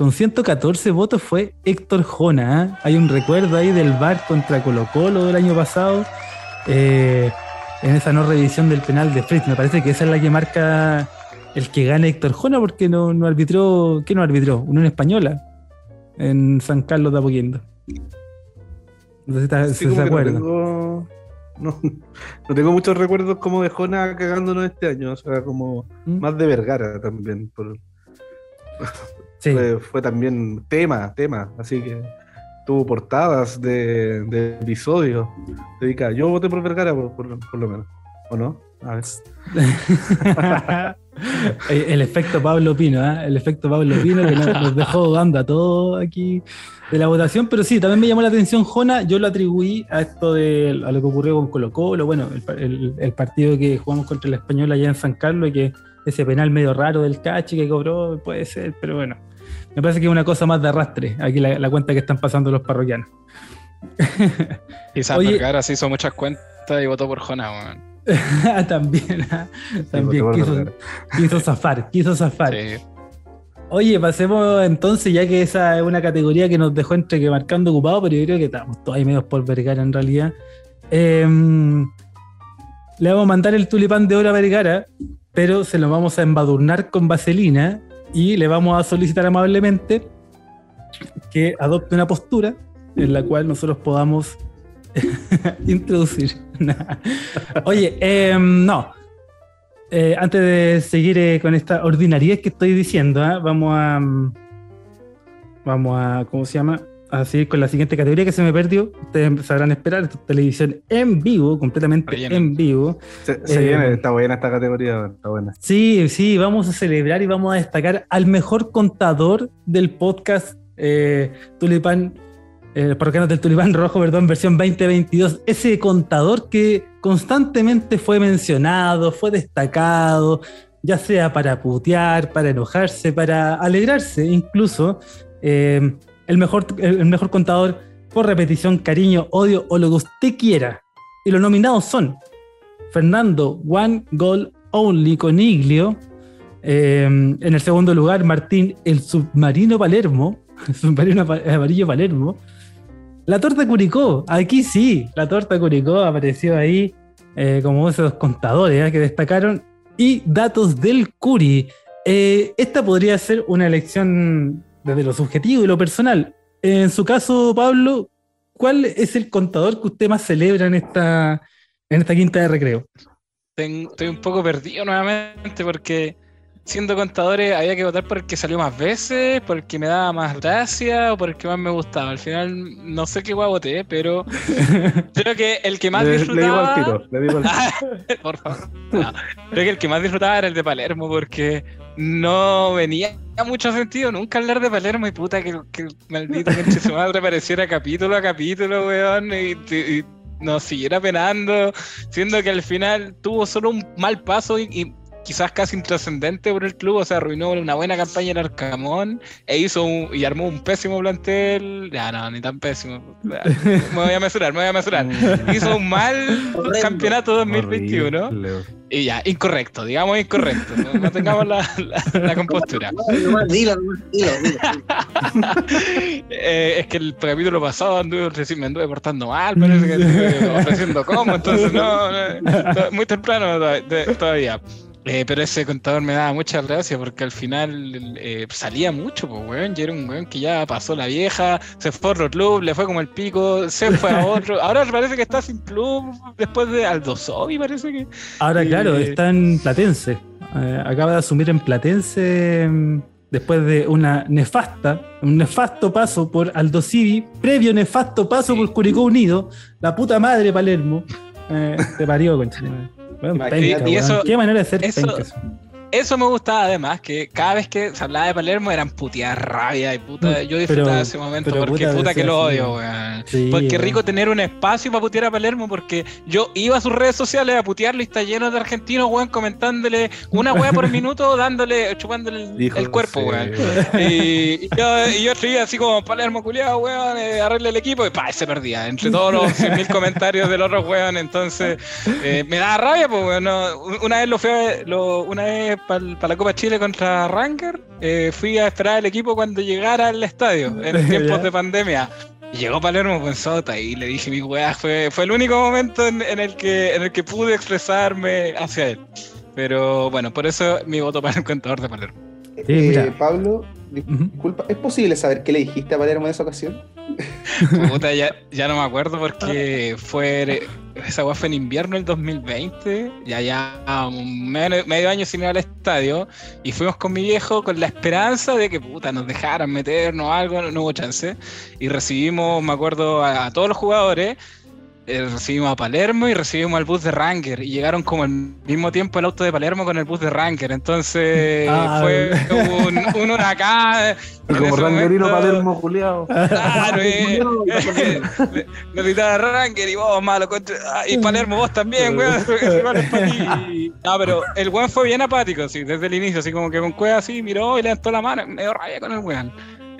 con 114 votos, fue Héctor Jona. ¿ah? Hay un recuerdo ahí del VAR contra Colo Colo del año pasado, eh, en esa no revisión del penal de Fritz. Me parece que esa es la que marca el que gana Héctor Jona, porque no, no arbitró, ¿qué no arbitró? Unión Española, en San Carlos de Apoquindo. No sé si está- Sí, si se no acuerdan. tengo, no, no tengo muchos recuerdos como de Jona cagándonos este año, o sea, como ¿Mm? más de Vergara también. por- Sí. fue, fue también tema, tema, así que tuvo portadas de, de episodios. Dedica, yo voté por Vergara por, por- por lo menos, ¿o no? A ver. el, efecto Pablo Pino, ¿ah? el efecto Pablo Pino que nos, dejó dudando a todos aquí de la votación, pero sí, también me llamó la atención Jona, yo lo atribuí a esto de a lo que ocurrió con Colo Colo, bueno, el, el- el partido que jugamos contra el Español allá en San Carlos y que ese penal medio raro del Cachi que cobró, puede ser, pero bueno, me parece que es una cosa más de arrastre, aquí la, la cuenta que están pasando los parroquianos. Quizás Oye. Vergara se hizo muchas cuentas y votó por weón. también, ah, también quiso, quiso zafar, quiso zafar. Sí. Oye, pasemos entonces, ya que esa es una categoría que nos dejó entre que marcando ocupado, pero yo creo que estamos todos ahí medios por Vergara en realidad. Em, le vamos a mandar el tulipán de oro a Vergara, pero se lo vamos a embadurnar con vaselina y le vamos a solicitar amablemente que adopte una postura en la cual nosotros podamos introducir. Oye, em, no. Eh, antes de seguir eh, con esta ordinariedad que estoy diciendo, ¿ah? vamos a. mm, Vamos a. ¿Cómo se llama? A seguir con la siguiente categoría que se me perdió. Ustedes sabrán esperar. Televisión en vivo, completamente Relleno. en vivo. Se, se Eh, viene, está buena esta categoría, está buena. Sí, sí, vamos a celebrar y vamos a destacar al mejor contador del podcast eh, Tulipán, eh, parroquianos del Tulipán Rojo, perdón, versión 2022. Ese contador que constantemente fue mencionado, fue destacado, ya sea para putear, para enojarse, para alegrarse incluso. Eh, el, mejor, el mejor contador por repetición, cariño, odio o lo que usted quiera. Y los nominados son Fernando One Goal Only Coniglio. Eh, en el segundo lugar, Martín el Submarino Palermo. El submarino amarillo Palermo. La torta Curicó, aquí sí, la torta Curicó apareció ahí eh, como esos contadores ¿eh? que destacaron. Y datos del Curi. Eh, esta podría ser una elección desde lo subjetivo y lo personal. En su caso, Pablo, ¿cuál es el contador que usted más celebra en esta, en esta quinta de recreo? Ten- Estoy un poco perdido nuevamente porque siendo contadores había que votar por el que salió más veces, por el que me daba más gracia o por el que más me gustaba. Al final no sé qué guay voté, pero creo que el que más Le, le digo disfrutaba... al tiro, le digo al tiro. por favor. No, creo que el que más disfrutaba era el de Palermo porque no venía mucho sentido nunca hablar de Palermo y puta que, que el maldito conche su madre apareciera capítulo a capítulo, weón, y, nos siguiera penando, siendo que al final tuvo solo un mal paso y quizás casi intrascendente por el club, o sea, arruinó una buena campaña en Arcamón e hizo un- y armó un pésimo plantel, ya no, ni tan pésimo, me voy a mesurar, me voy a mesurar, hizo un mal Horrendo. campeonato 2021 Horrible. y ya, incorrecto, digamos incorrecto, no, no tengamos la, la- la compostura. No, dilo, dilo. Eh, es que el capítulo pasado anduve, me anduve portando mal, parece que estuve ofreciendo como, entonces no, no, to- muy temprano todavía. Eh, pero ese contador me daba mucha gracia porque al final eh, salía mucho, pues, weón. Y era un weón que ya pasó la vieja, se fue a otro club, le fue como el pico, se fue a otro. Ahora parece que está sin club después de Aldo Sobi, parece que. Ahora, Eh, claro, está en Platense. Eh, acaba de asumir en Platense mm, después de una nefasta, un nefasto paso por Aldo Civi, previo nefasto paso Sí. por Curicó Unido, la puta madre Palermo. Te parió, concha. Bueno, Imagínate, penca, y weón. eso- Qué manera de ser eso- penca eso. me gustaba además, que cada vez que se hablaba de Palermo eran puteadas rabia y puta. Yo disfrutaba Pero- de ese momento porque puta, puta que lo odio, weón. Sí, Porque rico tener un espacio para putear a Palermo porque yo iba a sus redes sociales a putearlo y está lleno de argentinos, weón, comentándole una weá por minuto, dándole, chupándole el, cuerpo, sí, weón. Y, y yo, y yo escribía así como Palermo culiado, weón, eh, arregle el equipo y pa, se perdía. Entre todos los 100.000 comentarios del otro weón, entonces eh, me daba rabia, pues weón. no, una vez lo fui a- lo- una vez para la Copa Chile contra Ranger, eh, fui a esperar al equipo cuando llegara al estadio, en tiempos de pandemia. Y llegó Palermo con Sota y le dije mi weá, fue, fue el único momento en, en el que, en el que pude expresarme hacia él. Pero bueno, por eso mi voto para el contador de Palermo. Sí, Eh. Pablo, disculpa, ¿es posible saber qué le dijiste a Palermo en esa ocasión? Puta, ya, ya no me acuerdo porque fue. Esa fue en invierno del 2020. Ya, ya medio, año sin ir al estadio. Y fuimos con mi viejo con la esperanza de que puta nos dejaran meternos algo. No, no hubo chance. Y recibimos, me acuerdo, a todos los jugadores. Eh, recibimos a Palermo y recibimos al bus de Ranger. Y llegaron como al mismo tiempo el auto de Palermo con el bus de Ranger. Entonces Ah, fue un, un huracán. Como rangerino momento. Palermo, culiao. Claro, eh, le- le gritaba Ranger y vos, malo, contra- ah, y Palermo, vos también, weón. No, pero el weón fue bien apático, sí, desde el inicio, así como que con cueva así, miró y levantó la mano, me dio rabia con el weón.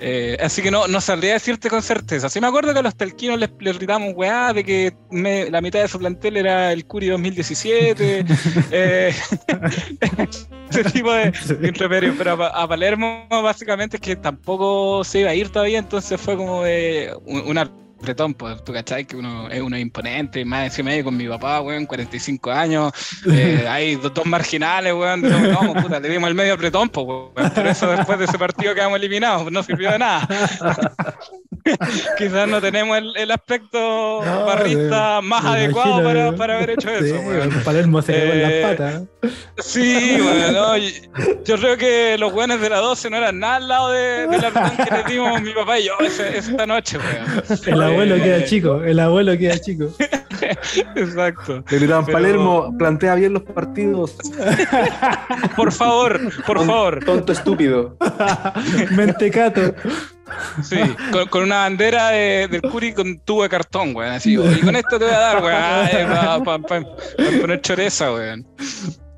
Eh, así que no, no sabría decirte con certeza. Sí me acuerdo que a los telquinos les, les gritamos weá de que me- la mitad de su plantel era el Curi 2017. eh, ese tipo de, de. Pero a, Pa- a Palermo básicamente es que tampoco se iba a ir todavía, entonces fue como de un, un apretón, pues, tú cachai que uno es uno imponente, más encima ahí con mi papá, weón, 45 años, eh, hay dos, dos marginales, weón, no, no, puta, le dimos el medio apretón, pues, weón, por eso después de ese partido quedamos eliminados, no sirvió de nada. Quizás no tenemos el, el aspecto No, barrista más adecuado imagino, para, weón. para haber hecho Sí, eso, weón. Palermo se cagó en Eh, las patas. Sí, bueno, no, yo creo que los buenos de la 12 no eran nada al lado de, del apretón que les dimos mi papá y yo esa noche, weón. El abuelo queda chico, el abuelo queda chico. Exacto. Le gritaban Pero- Palermo, plantea bien los partidos. Por favor, por favor. Tonto estúpido. Mentecato. Sí, con, con una bandera de- del Curi con tubo de cartón, weón. Así, y con esto te voy a dar, weón. Para poner choreza, weón.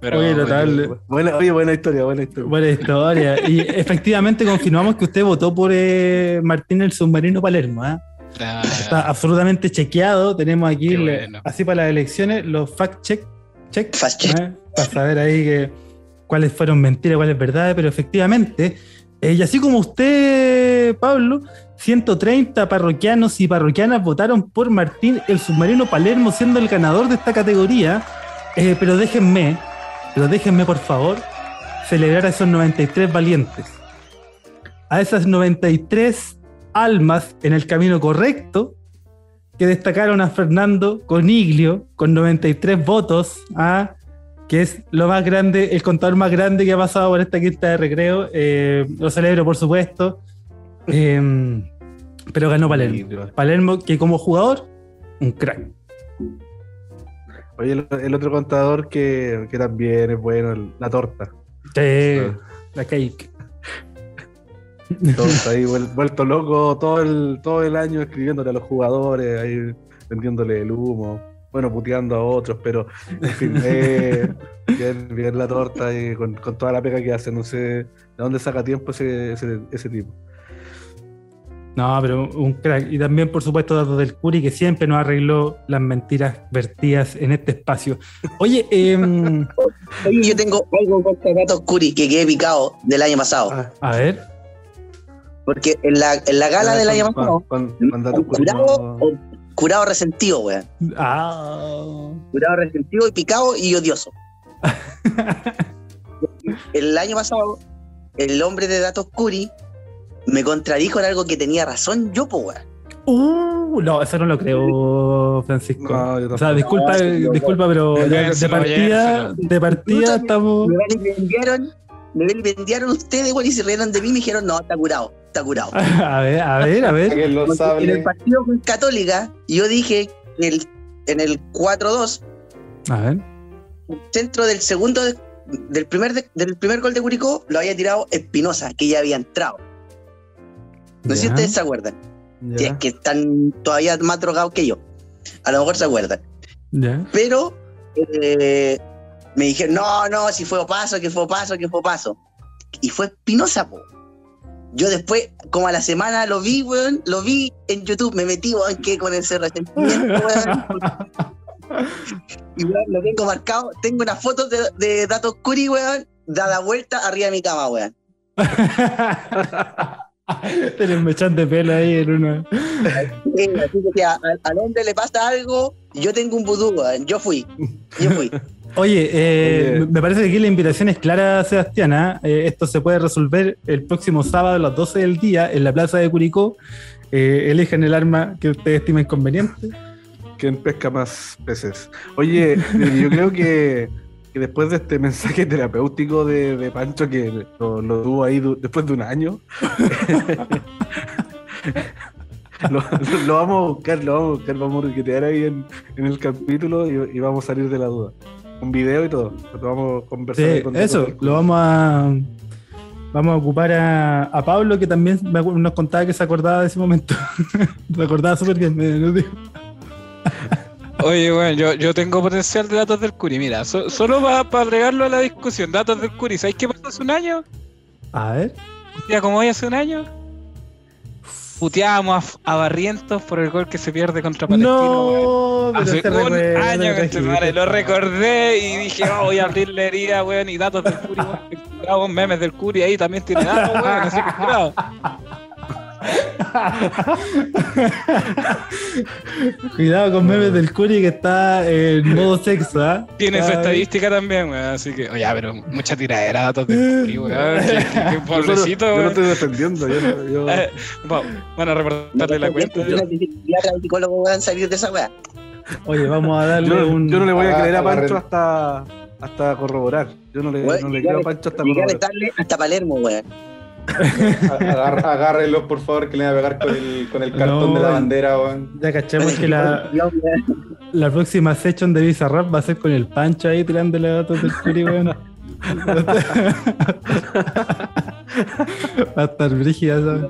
Pero, Oye, notable. Buena, oye, buena historia, buena historia. Buena historia. Y efectivamente confirmamos que usted votó por eh, Martín el Submarino Palermo. ¿ah? Ah, Está absolutamente chequeado. Tenemos aquí, bueno. así para las elecciones, los fact check, check Fast check. ¿eh? para saber ahí que, cuáles fueron mentiras, cuáles verdades, pero efectivamente, eh, y así como usted, Pablo, 130 parroquianos y parroquianas votaron por Martín el Submarino Palermo siendo el ganador de esta categoría, Eh, pero déjenme, pero déjenme por favor celebrar a esos 93 valientes, a esas 93 almas en el camino correcto que destacaron a Fernando Coniglio con 93 votos, ¿ah? que es lo más grande, el contador más grande que ha pasado por esta quinta de recreo. Eh, lo celebro, por supuesto. Eh, pero ganó Palermo. Palermo, que como jugador, un crack. Oye, el, el otro contador que, que también es bueno, el- la torta. Sí, la cake. Ahí vuel- vuelto loco todo el, todo el año escribiéndole a los jugadores, ahí vendiéndole el humo. Bueno, puteando a otros, pero en fin, eh, bien, bien la torta y con, con toda la pega que hace. No sé de dónde saca tiempo ese, ese, ese tipo. No, pero un crack. Y también, por supuesto, datos del Curi, que siempre nos arregló las mentiras vertidas en este espacio. Oye, Oye, yo tengo algo contra Gatos Curi que quedé picado del año pasado. A ver. Porque en la, en la gala del año pasado, Con, con- con datos curado, o- curado resentido, weón. Ah. Curado resentido y picado y odioso. el año pasado, el hombre de Datos Curi me contradijo en algo que tenía razón yo, po, weón. Uh, no, eso no lo creo, Francisco. No, o sea, disculpa, No, disculpa, pero de, de partida, de partida estamos. Me vendiaron, me vendiaron ustedes, weón, y se rieron de mí y me dijeron, no, está curado, está curado. A ver, a ver, a ver. En el partido con Católica, yo dije que el, en el 4-2, A ver. centro del segundo del primer, de- del primer gol de Curicó lo había tirado Espinosa, que ya había entrado. No sé si ustedes se acuerdan. Ya. Si es que están todavía más drogados que yo. A lo mejor se acuerdan. Ya. Pero eh, me dijeron, no, no, si fue paso, que fue paso, que fue paso. Y fue Espinosa, po. Yo después, como a la semana lo vi, weón, lo vi en YouTube, me metí, weón, que con ese resentimiento, weón. Y weón, lo tengo marcado, tengo una foto de, de Datos Curi, weón, dada vuelta arriba de mi cama, weón. Un mechón de pelo ahí en uno. Sí, así que a- al, al hombre le pasa algo, yo tengo un vudú, weón. Yo fui, yo fui. Oye, eh, Oye. me parece que aquí la invitación es clara, Sebastián. ¿ah? Eh, esto se puede resolver el próximo sábado a las 12 del día en la plaza de Curicó. Eh, elijan el arma que ustedes estimen conveniente. ¿Quién pesca más peces? Oye, eh, yo creo que, que después de este mensaje terapéutico de, de Pancho, que lo, lo tuvo ahí después de un año, lo, lo vamos a buscar, lo vamos a buscar, vamos a requetear ahí en, en el capítulo y, y vamos a salir de la duda. Un video y todo. Lo vamos a conversar Sí, con eso, nosotros. lo vamos a vamos a ocupar a, a Pablo, que también nos contaba que se acordaba de ese momento. se acordaba súper bien, me lo dijo. Oye, bueno, yo, yo tengo potencial de datos del Curi. Mira, so- solo para agregarlo a la discusión, datos del Curi. ¿Sabéis qué pasó hace un año? A ver. Ya como hoy hace un año, puteábamos a, a Barrientos por el gol que se pierde contra Palestino. No, Hace se un recuerda, año que este lo recordé y dije, oh, voy a abrir la herida, weón, y datos del Curi, weón. Memes del Curi ahí también tiene datos, weón, así que. Cuidado con memes del Curi que está en modo sexo, ¿ah? Tiene su estadística también, weón, así que, oye, pero mucha tiradera datos del Curi, weón. Yo pobrecito, yo weón. estoy defendiendo. Yo, no- yo- Eh, va- van a reportarle la cuenta. Yo no psicólogo puedan salir de esa weá. Oye, vamos a darle yo- un. yo no le voy a Ah, creer a. Pancho hasta, hasta corroborar. Yo no le, no ya creo a Pancho hasta a corroborar. hasta Palermo, weón. Agar- agárrenlos, por favor, que le voy a pegar con el, con el cartón No, de la bandera, weón. Ya cachamos que la, la próxima session de Bizarrap va a ser con el Pancho ahí tirándole datos del Curi, weón. Va a estar brígida, ¿sabes?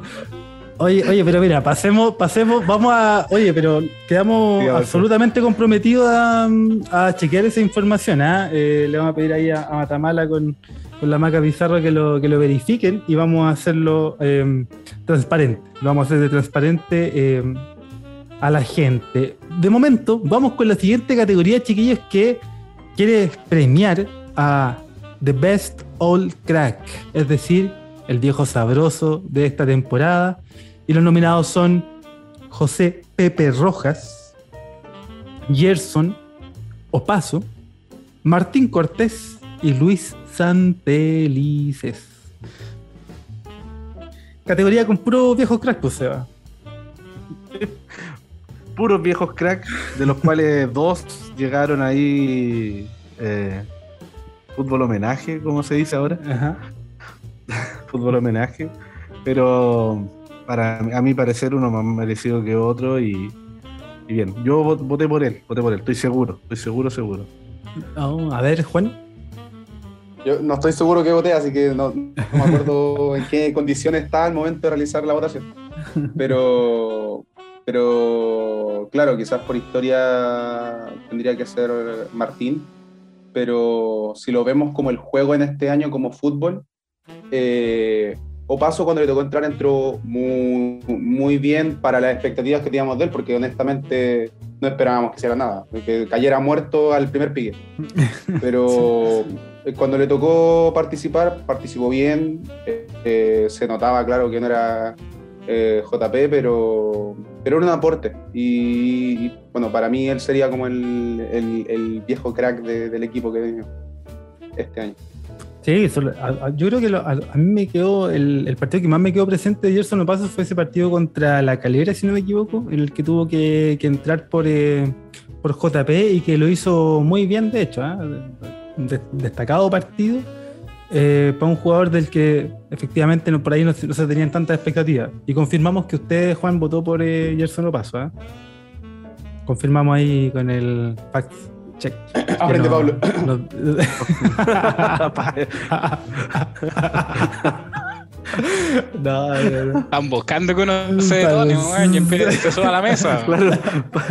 Oye, oye, pero mira, pasemos, pasemos, vamos a. Oye, pero quedamos Sí, absolutamente comprometidos a, a chequear esa información. ¿ah? Eh, le vamos a pedir ahí a, a Matamala con, con la maca Pizarro que lo, que lo verifiquen y vamos a hacerlo eh, transparente. Lo vamos a hacer de transparente eh, a la gente. De momento, vamos con la siguiente categoría, chiquillos, que quiere premiar a The Best Old Crack, es decir, el viejo sabroso de esta temporada. Y los nominados son José Pepe Rojas, Gerson Opaso, Martín Cortés y Luis Santelices. Categoría con puro viejo crack, pues Seba. puros viejos cracks, de los cuales dos llegaron ahí eh, fútbol homenaje, como se dice ahora, Ajá. fútbol homenaje, pero para a mi parecer uno más merecido que otro y, y bien, yo vo- voté por él, voté por él, estoy seguro, estoy seguro, seguro. Oh, a ver, Juan. Yo no estoy seguro que voté, así que no, no me acuerdo en qué condiciones estaba al momento de realizar la votación. Pero, pero claro, quizás por historia tendría que ser Martín, pero si lo vemos como el juego en este año como fútbol, eh, Opaso cuando le tocó entrar entró muy, muy bien para las expectativas que teníamos de él, porque honestamente no esperábamos que hiciera nada, que cayera muerto al primer pique. Pero cuando le tocó participar, participó bien. eh, eh, se notaba, claro, que no era eh, JP, pero, pero era un aporte. Y, bueno, para mí él sería como el, el- viejo crack de- del equipo que tenía este año. Sí, yo creo que lo- a, mí me quedó, el, partido que más me quedó presente de Gerson Opaso fue ese partido contra la Calera, si no me equivoco, el que tuvo que, que entrar por, eh, por JP y que lo hizo muy bien, de hecho, ¿ah? De- destacado partido eh, para un jugador del que efectivamente no, por ahí no, se- no se tenían tantas expectativas. Y confirmamos que usted, Juan, votó por eh, Gerson Opaso. ¿ah? Confirmamos ahí con el fact Check. Aprende, no- Pablo. no- no. Están buscando que uno se detone, weón, y suba a la mesa. Claro, Pa-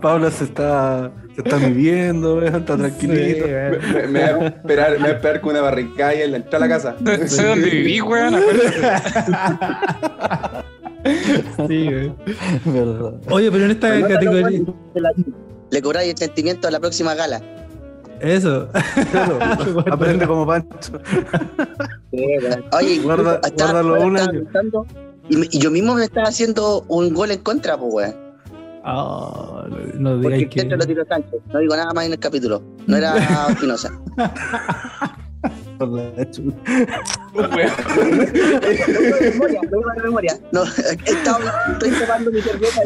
Pablo se está, se está midiendo, weón, está tranquilito. Sí. Me, me voy a esperar, me voy a esperar con una barricada ahí en la entrada a la casa. Sé- Sé dónde viví, weón. acuérdate. Sí, weón. Verdad. Oye, pero en esta categoría. Le cobráis el sentimiento a la próxima gala. Eso. Claro, aprende como Pancho. Oye, Guarda- estaba- guárdalo un año. y, yo mismo me estaba haciendo un gol en contra, pues, weón. Ah, no digáis que. lo tiró Sánchez. No digo nada más en el capítulo. No era Espinosa. No, estaba, estoy tomando mi cerveza.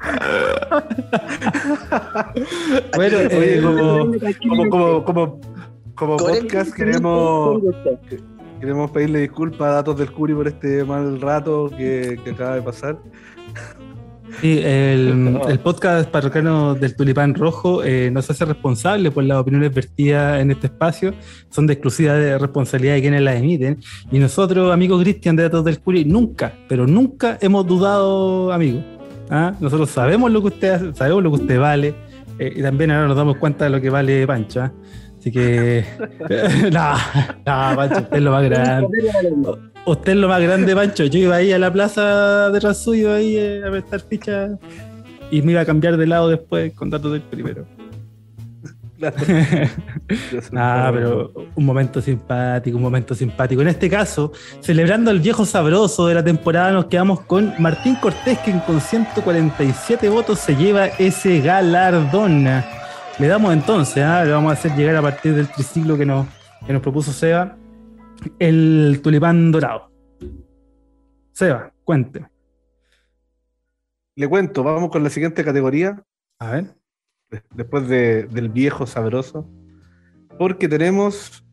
Bueno, Oye, eh, como, como, como, como, como podcast queremos, queremos pedirle disculpas a Datos del Curi por este mal rato que, que acaba de pasar. Sí, el, el podcast parroquiano del Tulipán Rojo eh, no se hace responsable por las opiniones vertidas en este espacio, son de exclusiva de responsabilidad de quienes las emiten. Y nosotros, amigos Cristian de Datos del Curi, nunca, pero nunca hemos dudado, amigos. ¿Ah? Nosotros sabemos lo que usted hace, sabemos lo que usted vale, eh, y también ahora nos damos cuenta de lo que vale Pancho. ¿ah? Así que, no, no, Pancho, usted es lo más grande. Usted es lo más grande, Pancho. Yo iba ahí a la plaza detrás suyo ahí eh, a prestar fichas y me iba a cambiar de lado después con datos del primero. Ah, pero un momento simpático, un momento simpático. En este caso, celebrando el viejo sabroso de la temporada, nos quedamos con Martín Cortés, quien con 147 votos se lleva ese galardón. Le damos entonces, ¿ah? le vamos a hacer llegar a partir del triciclo que nos, que nos propuso Seba, el tulipán dorado. Seba, cuénteme. Le cuento, vamos con la siguiente categoría, A ver. De- después de- del viejo sabroso, porque tenemos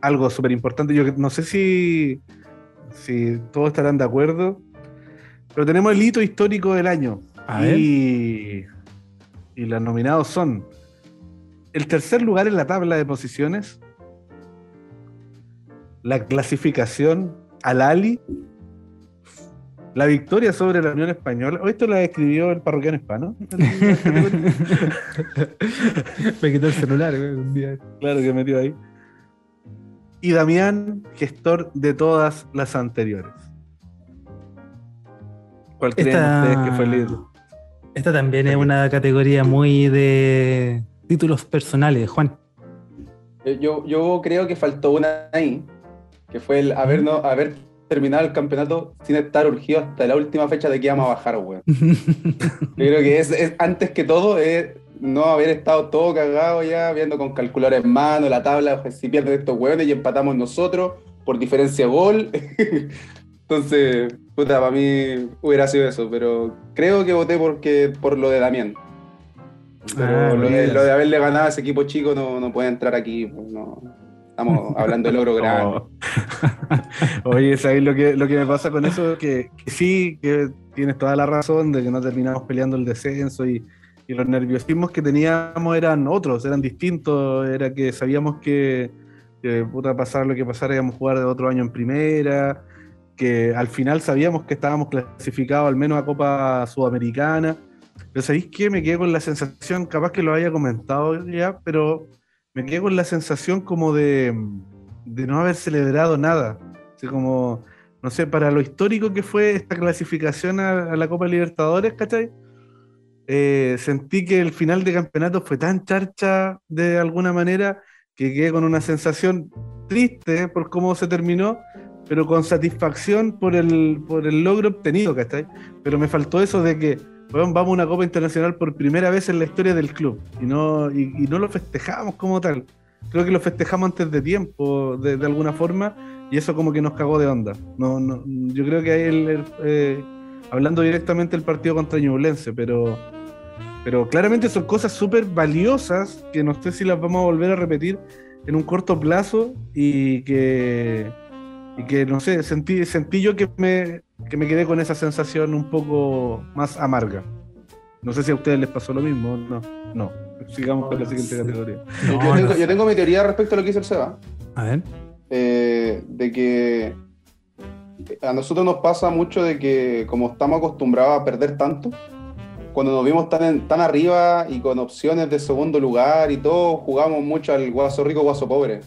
algo súper importante. Yo no sé si, si todos estarán de acuerdo, pero tenemos el hito histórico del año. A ver. y, y los nominados son el tercer lugar en la tabla de posiciones, la clasificación al Ali, la victoria sobre la Unión Española. ¿O esto la escribió el parroquiano hispano? Me quitó el celular güey, un día. claro que metió ahí. Y Damián, gestor de todas las anteriores. ¿Cuál creen Esta- ustedes que fue el líder? Esta también es una categoría muy de títulos personales, Juan. Eh, Yo, yo creo que faltó una ahí, que fue el habernos, haber terminado el campeonato sin estar urgido hasta la última fecha de que íbamos a bajar, weón. Yo creo que es, es- antes que todo es no haber estado todo cagado ya, viendo con calculadora en mano, la tabla, si pierden estos hueones y empatamos nosotros por diferencia gol. Entonces, puta, para mí hubiera sido eso, pero creo que voté porque, por lo de Damián. Pero Ah, lo, de, mira. lo de haberle ganado a ese equipo chico no, no puede entrar aquí. pues, no. Estamos hablando de logro grande. Oh. Oye, ¿sabéis lo que, lo que me pasa con eso? Que, que sí, que tienes toda la razón de que no terminamos peleando el descenso y, y los nerviosismos que teníamos eran otros, eran distintos. Era que sabíamos que, que puta, pasar lo que pasara, íbamos a jugar de otro año en primera, que al final sabíamos que estábamos clasificados al menos a Copa Sudamericana. Pero ¿sabéis qué? Me quedé con la sensación, capaz que lo haya comentado ya, pero me quedé con la sensación como de, de no haber celebrado nada. Así como, no sé, para lo histórico que fue esta clasificación a, a la Copa Libertadores, ¿cachai? Eh, sentí que el final de campeonato fue tan charcha de alguna manera que quedé con una sensación triste por cómo se terminó, pero con satisfacción por el, por el logro obtenido, ¿cachai? Pero me faltó eso de que, vamos a una Copa Internacional por primera vez en la historia del club y no, y, no lo festejamos como tal. Creo que lo festejamos antes de tiempo, de, alguna forma, y eso como que nos cagó de onda. No, no, yo creo que ahí, el, el, eh, hablando directamente del partido contra Ñublense, pero, pero claramente son cosas súper valiosas que no sé si las vamos a volver a repetir en un corto plazo y que, y que no sé, sentí, sentí yo que me, que me quedé con esa sensación un poco más amarga. No sé si a ustedes les pasó lo mismo. No, no. Sigamos con la siguiente categoría. yo, No, tengo, no. yo tengo mi teoría respecto a lo que dice el Seba. A ver. eh, de que a nosotros nos pasa mucho de que como estamos acostumbrados a perder tanto, cuando nos vimos tan, en- tan arriba y con opciones de segundo lugar y todo, jugamos mucho al guaso rico, guaso pobre.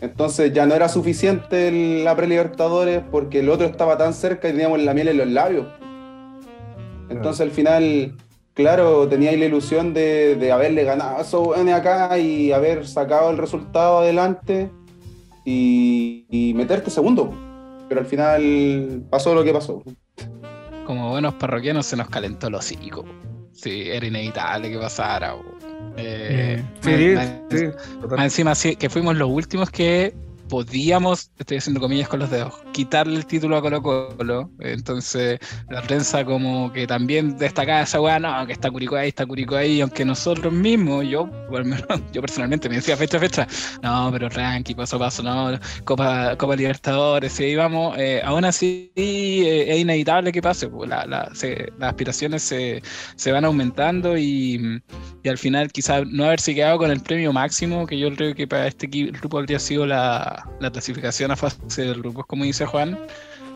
Entonces ya no era suficiente la pre-libertadores porque el otro estaba tan cerca y teníamos la miel en los labios. Entonces al final, claro, tenía ahí la ilusión de, haberle ganado a esos acá y haber sacado el resultado adelante y, meterte segundo. Pero al final pasó lo que pasó. Como buenos parroquianos se nos calentó el hocico. Sí, era inevitable que pasara. Eh, Sí, más- sí. más total. encima sí, que fuimos los últimos que podíamos, estoy haciendo comillas con los dedos, quitarle el título a Colo Colo. Entonces la prensa como que también destacaba esa weá, no, que está Curicó ahí, está Curicó ahí, aunque nosotros mismos, yo, o al menos yo personalmente me decía fecha a fecha, no, pero ranking, paso a paso, no, Copa, Copa Libertadores, si vamos, eh, aún así eh, es inevitable que pase, pues, la- la- se- las aspiraciones se, se van aumentando y, al final quizás no haberse quedado con el premio máximo, que yo creo que para este grupo habría sido la, la clasificación a fase de grupos, como dice Juan,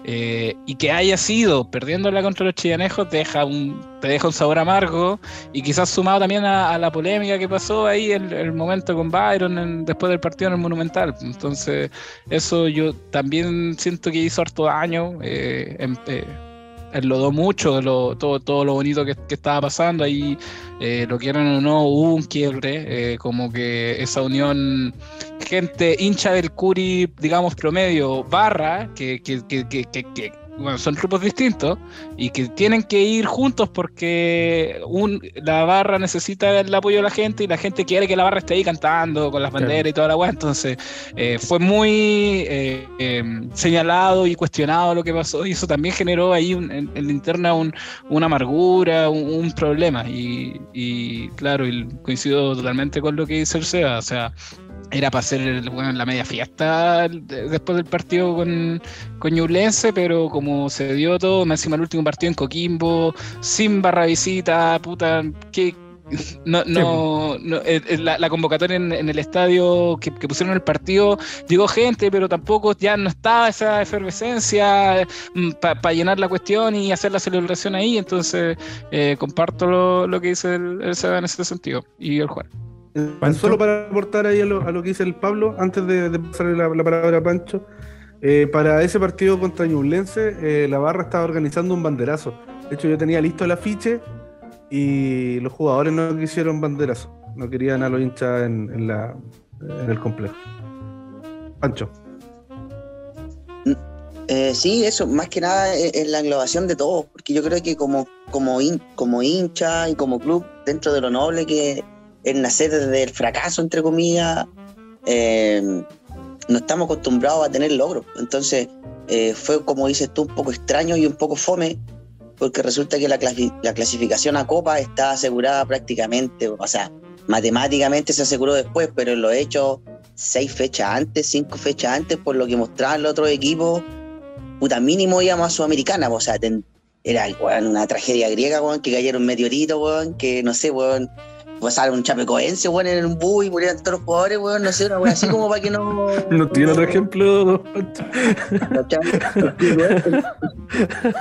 eh, y que haya sido perdiéndola contra los chillanejos deja un, te deja un sabor amargo y quizás sumado también a, la polémica que pasó ahí el, el momento con Byron en- después del partido en el Monumental. Entonces eso yo también siento que hizo harto daño. Eh, em- eh, enlodó mucho lo- todo, todo lo bonito que, estaba pasando. Ahí, eh, lo quieran o no, hubo un quiebre. eh, como que esa unión, gente hincha del Curi, digamos, promedio, barra, que, que, que, que, que- que, bueno, son grupos distintos y que tienen que ir juntos porque un, la barra necesita el apoyo de la gente y la gente quiere que la barra esté ahí cantando con las banderas y toda la weá. Entonces, eh, fue muy eh, eh, señalado y cuestionado lo que pasó y eso también generó ahí un- en, en la interna un- una amargura, un, un problema y, y, claro, y coincido totalmente con lo que dice el Seba, o sea, era para hacer bueno, la media fiesta de- después del partido con, con Ñublense, pero como se dio todo, más encima el último partido en Coquimbo, sin barra visita, puta, que no, no, no, eh, eh, la, la convocatoria en, en el estadio que, que pusieron el partido, llegó gente, pero tampoco ya no estaba esa efervescencia para llenar la cuestión y hacer la celebración ahí, entonces eh, comparto lo, lo que dice el, el Seba en ese sentido y el Juan. ¿Pancho? Solo para aportar ahí a lo, a lo que dice el Pablo, antes de, de pasarle la, la palabra a Pancho, eh, para ese partido contra Ñublense, eh, la barra estaba organizando un banderazo. De hecho, yo tenía listo el afiche y los jugadores no quisieron banderazo, no querían a los hinchas en, en la, en el complejo. Pancho. Eh, sí, eso, más que nada es, la englobación de todos, porque yo creo que como, como, hin- como hincha y como club, dentro de lo noble que es nacer desde el fracaso, entre comillas, eh, no estamos acostumbrados a tener logros. Entonces, eh, fue, como dices tú, un poco extraño y un poco fome, porque resulta que la, clasi- la clasificación a Copa está asegurada prácticamente, o sea, matemáticamente se aseguró después, pero en los hechos, seis fechas antes, cinco fechas antes, por lo que mostraban los otros equipos, puta, mínimo íbamos a Sudamericana, o sea, ten- era weón, una tragedia griega, que cayera un meteorito, weón, que no sé, weón, pasara un chapecoense, weón, en un bus y murieran todos los jugadores, weón, no sé, una weón así como para que no. ¿No tiene otro ejemplo? ¿cachai? Es que, weón,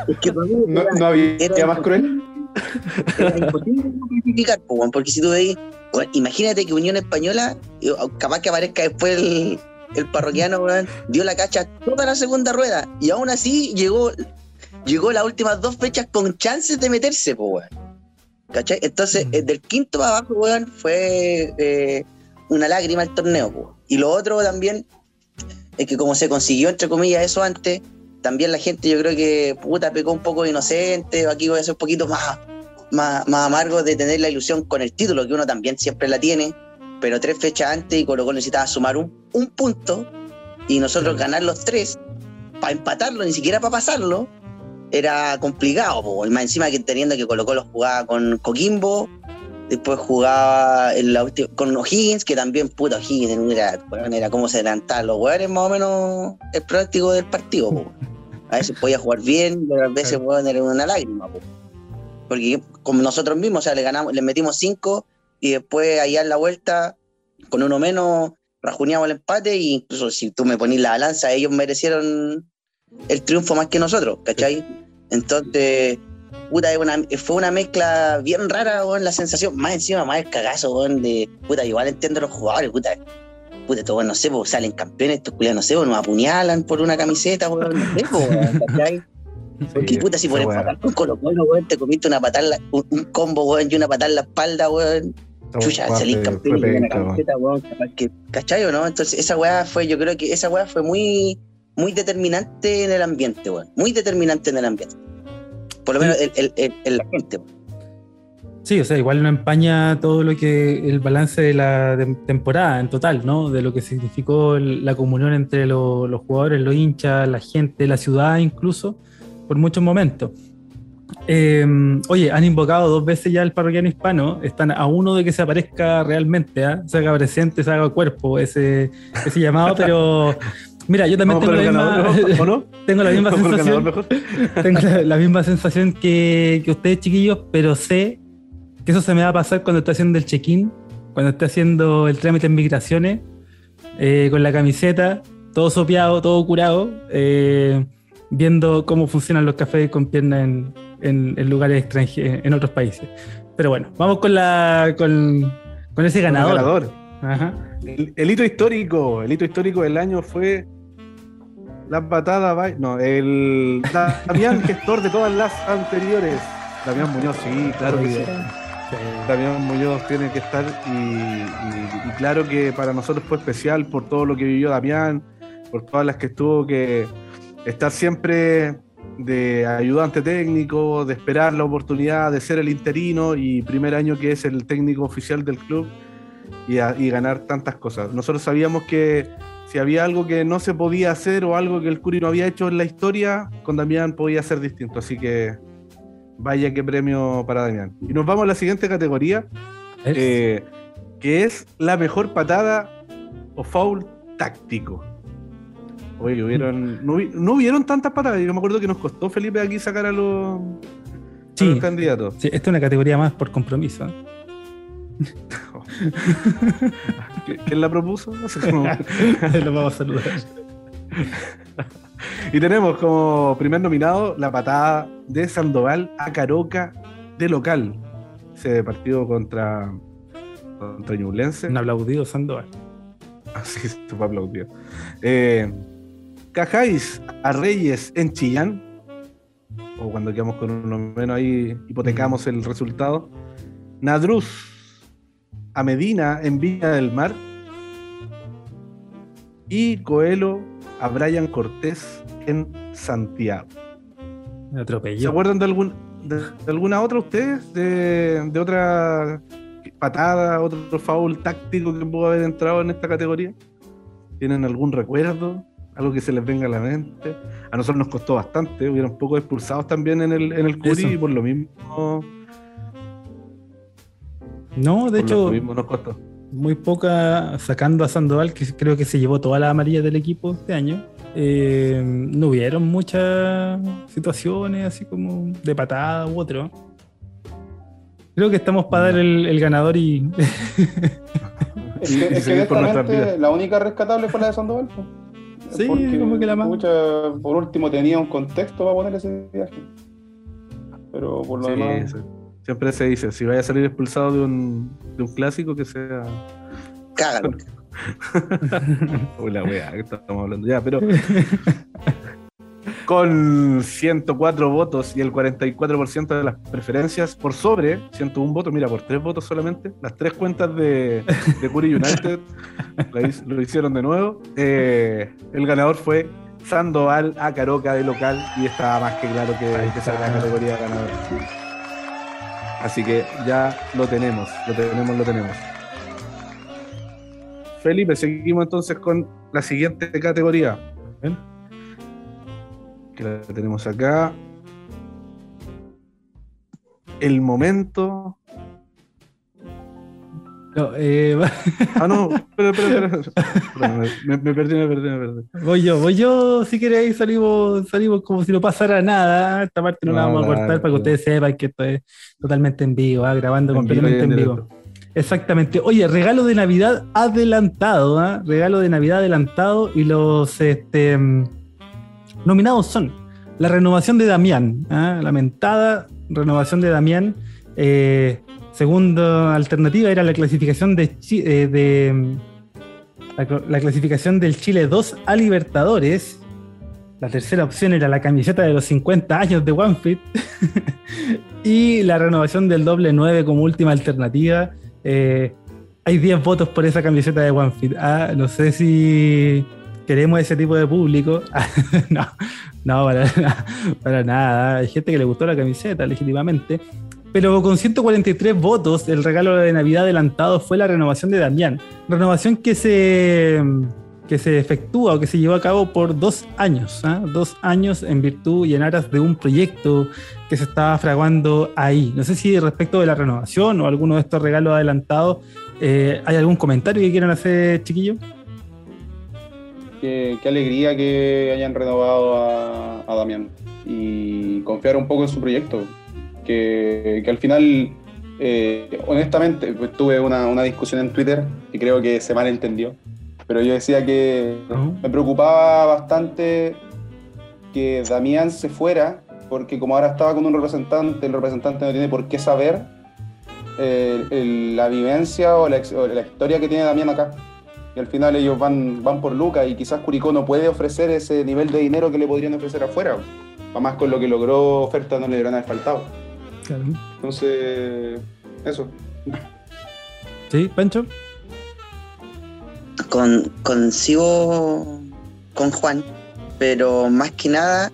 es que para mí No, no había era más cruel. era imposible no weón, porque si tú veis, weón, imagínate que Unión Española, eh, capaz que aparezca después el, el parroquiano, weón, dio la cacha toda la segunda rueda y aún así llegó, llegó las últimas dos fechas con chances de meterse, po, weón. ¿Cachai? Entonces, eh, del quinto para abajo, weón, fue eh, una lágrima el torneo. Y lo otro también es que como se consiguió, entre comillas, eso antes, también la gente yo creo que puta pecó un poco de inocente, aquí voy a ser un poquito más, más, más amargo de tener la ilusión con el título, que uno también siempre la tiene, pero tres fechas antes y Colo Colo necesitaba sumar un, un punto y nosotros ganar los tres, para empatarlo, ni siquiera para pasarlo, era complicado, po. y más encima que teniendo que Colo Colo jugaba con Coquimbo, después jugaba en la con O'Higgins, que también puta O'Higgins era, era como se adelantaban los weones más o menos el práctico del partido, po. A veces podía jugar bien, pero a veces weón, era una lágrima, po. Porque como nosotros mismos, o sea, le ganamos, le metimos cinco y después allá en la vuelta, con uno menos, rajuneamos el empate e incluso si tú me ponís la balanza, ellos merecieron el triunfo más que nosotros, ¿cachai? Entonces, puta, una- fue una mezcla bien rara, weón, la sensación, más encima, más el cagazo, weón, de, puta, igual entiendo a los jugadores, puta, puta, weón, no sé, pues, salen campeones, estos culiados, no sé, pues, nos apuñalan por una camiseta, weón, no sé, pues, weón, ¿cachai? Porque puta, si por empatar con Colo Colo, weón, te comiste una patada, un, un combo, weón, y una patada en la espalda, weón, chucha, salís campeón y una camiseta, weón, capaz que, ¿cachai o no? Entonces, esa weá fue, yo creo que esa weá fue muy, muy determinante en el ambiente, weón, muy determinante en el ambiente. Por lo menos en, en- en la gente. Sí, o sea, igual no empaña todo lo que el balance de la tem- temporada en total, ¿no? De lo que significó el- la comunión entre lo- los jugadores, los hinchas, la gente, la ciudad incluso, por muchos momentos. Eh, oye, han invocado dos veces ya al parroquiano hispano, están a uno de que se aparezca realmente, ¿ah? se haga presente, se haga cuerpo ese, ese llamado, pero mira, yo también tengo la, misma, sensación. mejor. Tengo la, la misma sensación que, que ustedes, chiquillos, pero sé que eso se me va a pasar cuando esté haciendo el check-in, cuando esté haciendo el trámite en migraciones, eh, con la camiseta, todo sopeado, todo curado, eh, viendo cómo funcionan los cafés con piernas en, en- en lugares extranjeros, en otros países. Pero bueno, vamos con la con, con ese Con el ganador. ganador. Ajá. El, el hito histórico, el hito histórico del año fue la patada, by- no, el Damián gestor de todas las anteriores. Damián Muñoz, sí, claro que sí. Damián Muñoz tiene que estar y, y- y claro que para nosotros fue especial por todo lo que vivió Damián, por todas las que estuvo que estar siempre de ayudante técnico, de esperar la oportunidad de ser el interino y primer año que es el técnico oficial del club y, a- y ganar tantas cosas. Nosotros sabíamos que si había algo que no se podía hacer o algo que el Curi no había hecho en la historia, con Damián podía ser distinto. Así que vaya qué premio para Damián. Y nos vamos a la siguiente categoría, eh, que es la mejor patada o foul táctico. Oye, hubieron, no, no hubieron tantas patadas. Yo me acuerdo que nos costó Felipe aquí sacar a los, a los candidatos. Sí, esta es una categoría más por compromiso. ¿Qui- ¿Quién la propuso? Como- Lo vamos a saludar. Y tenemos como primer nominado la patada de Sandoval a Caroca de local. Ese partido contra, contra Ñublense. Un aplaudido Sandoval. Así se fue aplaudido. Eh, Cajáis a Reyes en Chillán. O cuando quedamos con uno menos ahí, hipotecamos el resultado. Nadruz a Medina en Villa del Mar. Y Coelho a Brian Cortés en Santiago. Me ¿Se atropelló. acuerdan de, algún, de, de alguna otra ustedes? De, de otra patada, otro foul táctico que pudo haber entrado en esta categoría? ¿Tienen algún recuerdo? ¿Algo que se les venga a la mente? A nosotros nos costó bastante, hubieron pocos expulsados también en el, en el Curi y por lo mismo, No, de por hecho, lo mismo nos costó. muy poca, sacando a Sandoval, que creo que se llevó toda la amarilla del equipo este año. eh, no hubieron muchas situaciones así como de patada u otro. Creo que estamos para dar el, el ganador y Es que, es que por la única rescatable fue la de Sandoval. Sí, como que la más. por último tenía un contexto para poner ese viaje. Pero por lo Sí, demás. sí. Siempre se dice, si vaya a salir expulsado de un, de un clásico, que sea Cágalo. Uy, la wea que estamos hablando ya, pero con 104 votos y el 44% de las preferencias por sobre 101 votos, mira, por tres votos solamente, las tres cuentas de, de Curi United lo hicieron de nuevo. Eh, el ganador fue Sandoval a Caroca de local y estaba más que claro que, que esa la categoría ganador. Así que ya lo tenemos, lo tenemos, lo tenemos. Felipe, seguimos entonces con la siguiente categoría. Que la tenemos acá. El momento No, eh, Ah, no, espera, espera, espera. Me, me perdí, me perdí, me perdí. voy yo, voy yo, si queréis, salimos, salimos como si no pasara nada. Esta parte no, la vamos a cortar para que ustedes sepan que esto es totalmente en vivo, ¿ah? grabando completamente en vivo. Exactamente. Oye, regalo de Navidad adelantado, ¿ah? regalo de Navidad adelantado y los este, mm, nominados son la renovación de Damián, ¿ah? lamentada renovación de Damián. Eh, segunda alternativa era la clasificación de, eh, de la, la clasificación del Chile 2 a Libertadores. La tercera opción era la camiseta de los 50 años de OneFit. y la renovación del doble 9 como última alternativa. Eh, hay 10 votos por esa camiseta de OneFit. Ah, no sé si queremos ese tipo de público. no, no, para, para nada. Hay gente que le gustó la camiseta, legítimamente. Pero con 143 votos, el regalo de Navidad adelantado fue la renovación de Damián. Renovación que se, que se efectúa o que se llevó a cabo por dos años. ¿ah? Dos años en virtud y en aras de un proyecto que se estaba fraguando ahí. No sé si respecto de la renovación o alguno de estos regalos adelantados, eh, ¿hay algún comentario que quieran hacer, chiquillos? Qué, alegría que hayan renovado a, a Damián y confiar un poco en su proyecto. Que, que al final, eh, honestamente, pues, tuve una, una discusión en Twitter y creo que se malentendió. Pero yo decía que Ujú. me preocupaba bastante que Damián se fuera, porque como ahora estaba con un representante, el representante no tiene por qué saber eh, el- la vivencia o la, o la historia que tiene Damián acá. Y al final ellos van, van por Lucas y quizás Curicó no puede ofrecer ese nivel de dinero que le podrían ofrecer afuera. Además con lo que logró oferta no le deberían haber faltado. Claro. Entonces, eso. ¿Sí, Pancho? con, con Juan, pero más que nada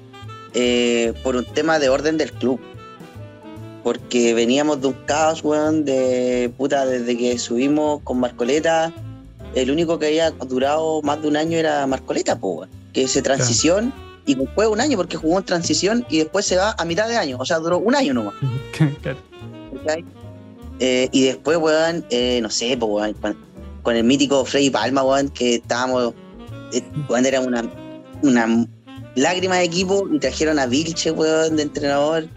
eh, por un tema de orden del club. Porque veníamos de un caos, weón, de puta, desde que subimos con Marcoleta, el único que había durado más de un año era Marcoleta, po, weón, que ese transición, y fue un año porque jugó en transición y después se va a mitad de año, o sea, duró un año nomás. ¿cachai? Eh, y después, weón, eh, no sé, pues, weón, con, con el mítico Freddy Palma, weón, que estábamos, eh, weón, era una, una lágrima de equipo y trajeron a Vilche, weón, de entrenador.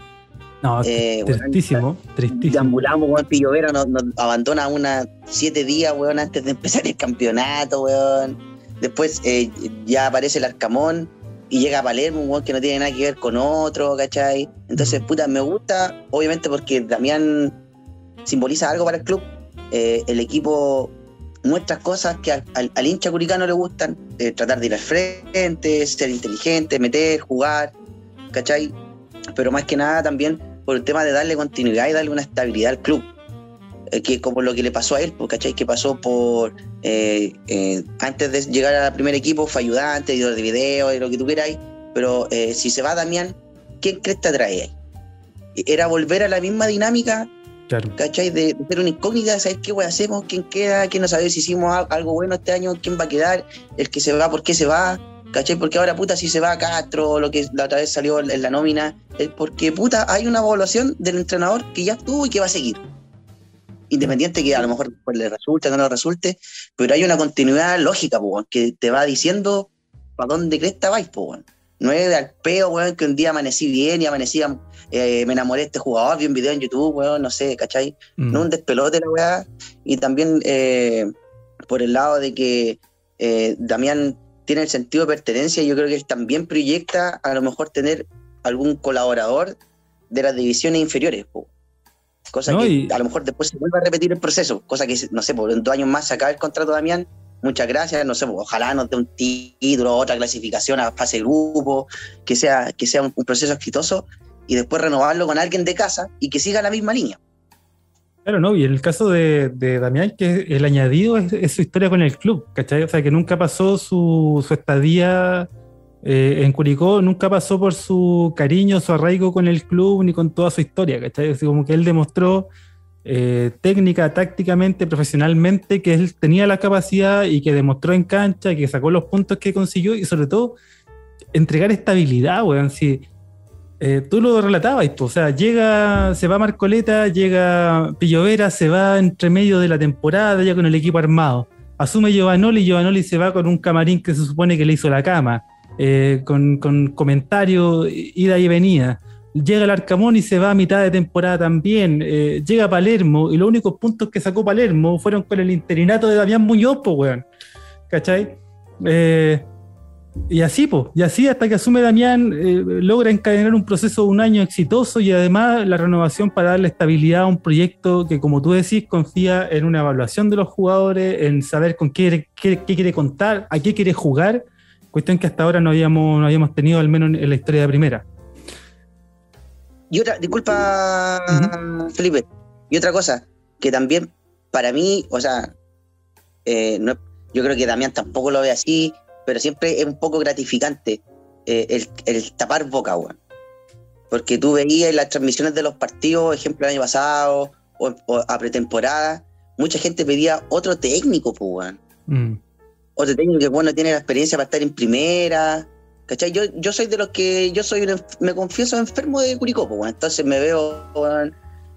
No, Eh, weón, tristísimo, tristísimo. Deambulamos, weón, Pillovera nos, nos abandona una siete días, weón, antes de empezar el campeonato, weón. Después eh, ya aparece el Arcamón y llega Palermo, weón, que no tiene nada que ver con otro, ¿cachai? Entonces, puta, me gusta, obviamente porque Damián simboliza algo para el club. Eh, el equipo muestra cosas que al, al- al hincha curicano le gustan, eh, tratar de ir al frente, ser inteligente, meter, jugar, ¿cachai? Pero más que nada también por el tema de darle continuidad y darle una estabilidad al club. Eh, que es como lo que le pasó a él, pues, ¿cachai? Que pasó por, eh, eh, antes de llegar al primer equipo, fue ayudante, editor de video, y lo que tú queráis, pero eh, si se va Damián, ¿quién crees que trae ahí? Era volver a la misma dinámica Claro. ¿cachai? De, de ser una incógnita, de saber qué wey hacemos, quién queda, quién no sabe si hicimos al- algo bueno este año, quién va a quedar, el que se va, por qué se va, ¿cachai? Porque ahora, puta, si se va Castro, lo que la otra vez salió en la nómina, es porque, puta, hay una evaluación del entrenador que ya estuvo y que va a seguir. Independiente que a lo mejor pues, le resulte o no le resulte, pero hay una continuidad lógica, que te va diciendo para dónde cresta vais, weón. No es de al peo, weón, que un día amanecí bien y amanecí, eh, me enamoré de este jugador, vi un video en YouTube, weón, no sé, ¿cachai? Mm. no un despelote la weá. Y también eh, por el lado de que eh, Damián tiene el sentido de pertenencia, yo creo que él también proyecta a lo mejor tener algún colaborador de las divisiones inferiores. po. Cosa No, que y- a lo mejor después se vuelve a repetir el proceso. Cosa que, no sé, por en dos años más se acaba el contrato de Damián. Muchas gracias, no sé, po, ojalá nos dé un título, otra clasificación a fase de grupo, que sea, que sea un, un proceso exitoso y después renovarlo con alguien de casa y que siga la misma línea. Claro, no, y en el caso de, de Damián, que el añadido es, es su historia con el club, ¿cachai? O sea, que nunca pasó su, su estadía eh, en Curicó, nunca pasó por su cariño, su arraigo con el club, ni con toda su historia, ¿cachai? Como que él demostró eh, técnica, tácticamente, profesionalmente, que él tenía la capacidad y que demostró en cancha, que sacó los puntos que consiguió y sobre todo entregar estabilidad, weón. Si eh, tú lo relatabas, pues, o sea, llega, se va Marcoleta, llega Pillovera, se va entre medio de la temporada ya con el equipo armado. Asume Giovanoli, Giovanoli se va con un camarín que se supone que le hizo la cama, eh, con, con comentarios, ida y venida. Llega el Arcamón y se va a mitad de temporada también. Eh, llega Palermo y los únicos puntos que sacó Palermo fueron con el interinato de Damián Muñoz, pues, weón. ¿Cachai? Eh, y así, pues, y así hasta que asume Damián, eh, logra encadenar un proceso de un año exitoso y además la renovación para darle estabilidad a un proyecto que, como tú decís, confía en una evaluación de los jugadores, en saber con qué, qué, quiere contar, a qué quiere jugar, cuestión que hasta ahora no habíamos, no habíamos tenido, al menos en la historia de primera. Y otra, disculpa, Felipe, y otra cosa, que también para mí, o sea, eh, no, yo creo que Damián tampoco lo ve así, pero siempre es un poco gratificante eh, el, el, tapar boca, weón. Porque tú veías en las transmisiones de los partidos, ejemplo, el año pasado o, o a pretemporada, mucha gente pedía otro técnico, pues, weón. Mm. Otro técnico que, bueno, tiene la experiencia para estar en primera, ¿Cachai? Yo, yo soy de los que. Yo soy me confieso enfermo de Curicó, pues, entonces me veo,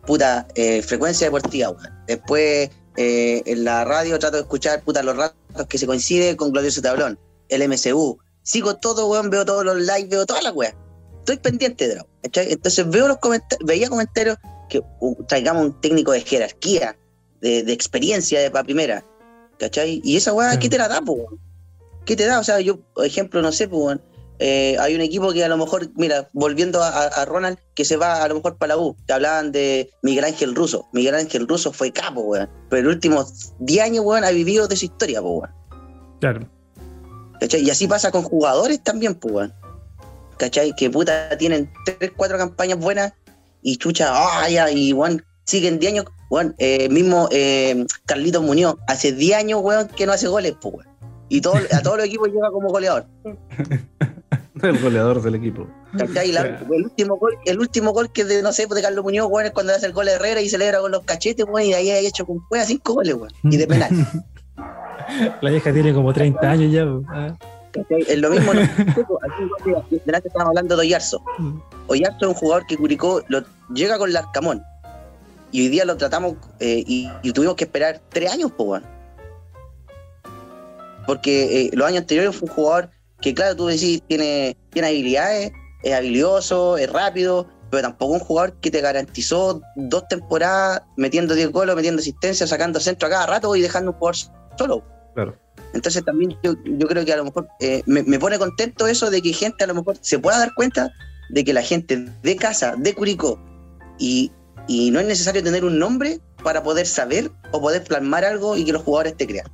puta, eh, frecuencia deportiva, Después eh, en la radio trato de escuchar, puta, los ratos que se coincide con Glorioso Tablón, el MCU. Sigo todo, weón, veo todos los lives, veo todas las weas. Estoy pendiente de ¿cachai? Entonces veo los comentarios, veía comentarios que uh, traigamos un técnico de jerarquía, de, de experiencia de para primera, ¿cachai? Y esa wea, ¿qué te la da, pues, ¿Qué te da? O sea, yo, por ejemplo, no sé, pues, eh, hay un equipo que a lo mejor, mira, volviendo a, Ronald, que se va a lo mejor para la U, te hablaban de Miguel Ángel Russo. Miguel Ángel Russo fue capo, weón. Pero los últimos 10 años, weón, ha vivido de su historia, weón. Claro. ¿Cachai? Y así pasa con jugadores también, pues, weón. ¿Cachai? Que puta tienen 3, 4 campañas buenas y chucha, ah, y weón, siguen 10 años, weón. Eh, mismo eh, Carlitos Muñoz, hace 10 años, weón, que no hace goles, pues, weón. Y todo, a todos los equipos llega como goleador. el goleador del equipo. el, último gol, el último gol que de, no sé, de Carlos Muñoz, bueno, es cuando hace el gol de Herrera y celebra con los cachetes, bueno, y de ahí ha hecho con juega cinco goles, bueno, y de penal. La vieja tiene como 30 años ya. ¿eh? Es lo mismo, aquí delante estábamos hablando de Oyarzo. Mm. Oyarzo es un jugador que Curicó lo, llega con el Arcamón. Y hoy día lo tratamos eh, y, tuvimos que esperar tres años, pues. Porque eh, los años anteriores fue un jugador que claro, tú decís, tiene, tiene habilidades, es habilidoso, es rápido, pero tampoco un jugador que te garantizó dos temporadas metiendo 10 goles, metiendo asistencia, sacando centro a cada rato y dejando un jugador solo. Claro. Entonces también yo, creo que a lo mejor eh, me, pone contento eso de que gente a lo mejor se pueda dar cuenta de que la gente de casa, de Curicó, y, y no es necesario tener un nombre para poder saber o poder plasmar algo y que los jugadores te crean.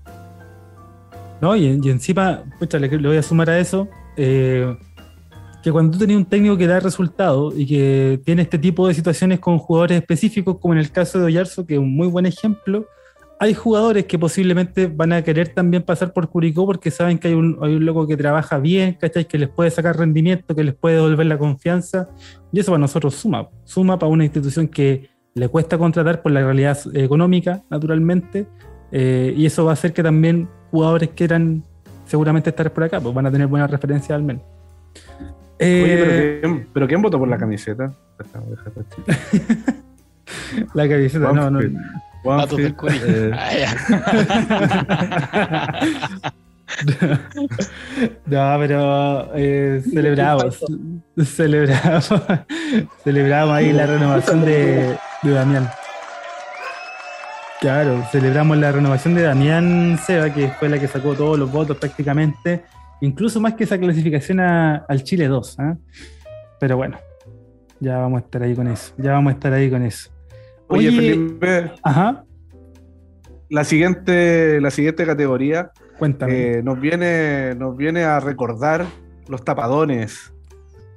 No, y, encima, pucha, le, voy a sumar a eso, eh, que cuando tú tenías un técnico que da resultados y que tiene este tipo de situaciones con jugadores específicos, como en el caso de Oyarzo, que es un muy buen ejemplo, hay jugadores que posiblemente van a querer también pasar por Curicó porque saben que hay un, hay un loco que trabaja bien, ¿cachai? Que les puede sacar rendimiento, que les puede devolver la confianza. Y eso para nosotros suma. Suma para una institución que le cuesta contratar por la realidad económica, naturalmente. Eh, y eso va a hacer que también jugadores quieran seguramente estar por acá, pues van a tener buena referencia al menos. Eh, pero, ¿quién, votó por la camiseta? la camiseta, no, no. Eh. no, pero eh, celebramos, celebramos, celebramos ahí la renovación de, de Damián. Claro, celebramos la renovación de Damián Seba, que fue la que sacó todos los votos prácticamente, incluso más que esa clasificación al Chile 2. ¿ah? Pero bueno, ya vamos a estar ahí con eso. Ya vamos a estar ahí con eso. Oye, Felipe. Ajá. La siguiente, la siguiente categoría Cuéntame. Eh, nos, viene, nos viene a recordar los tapadones.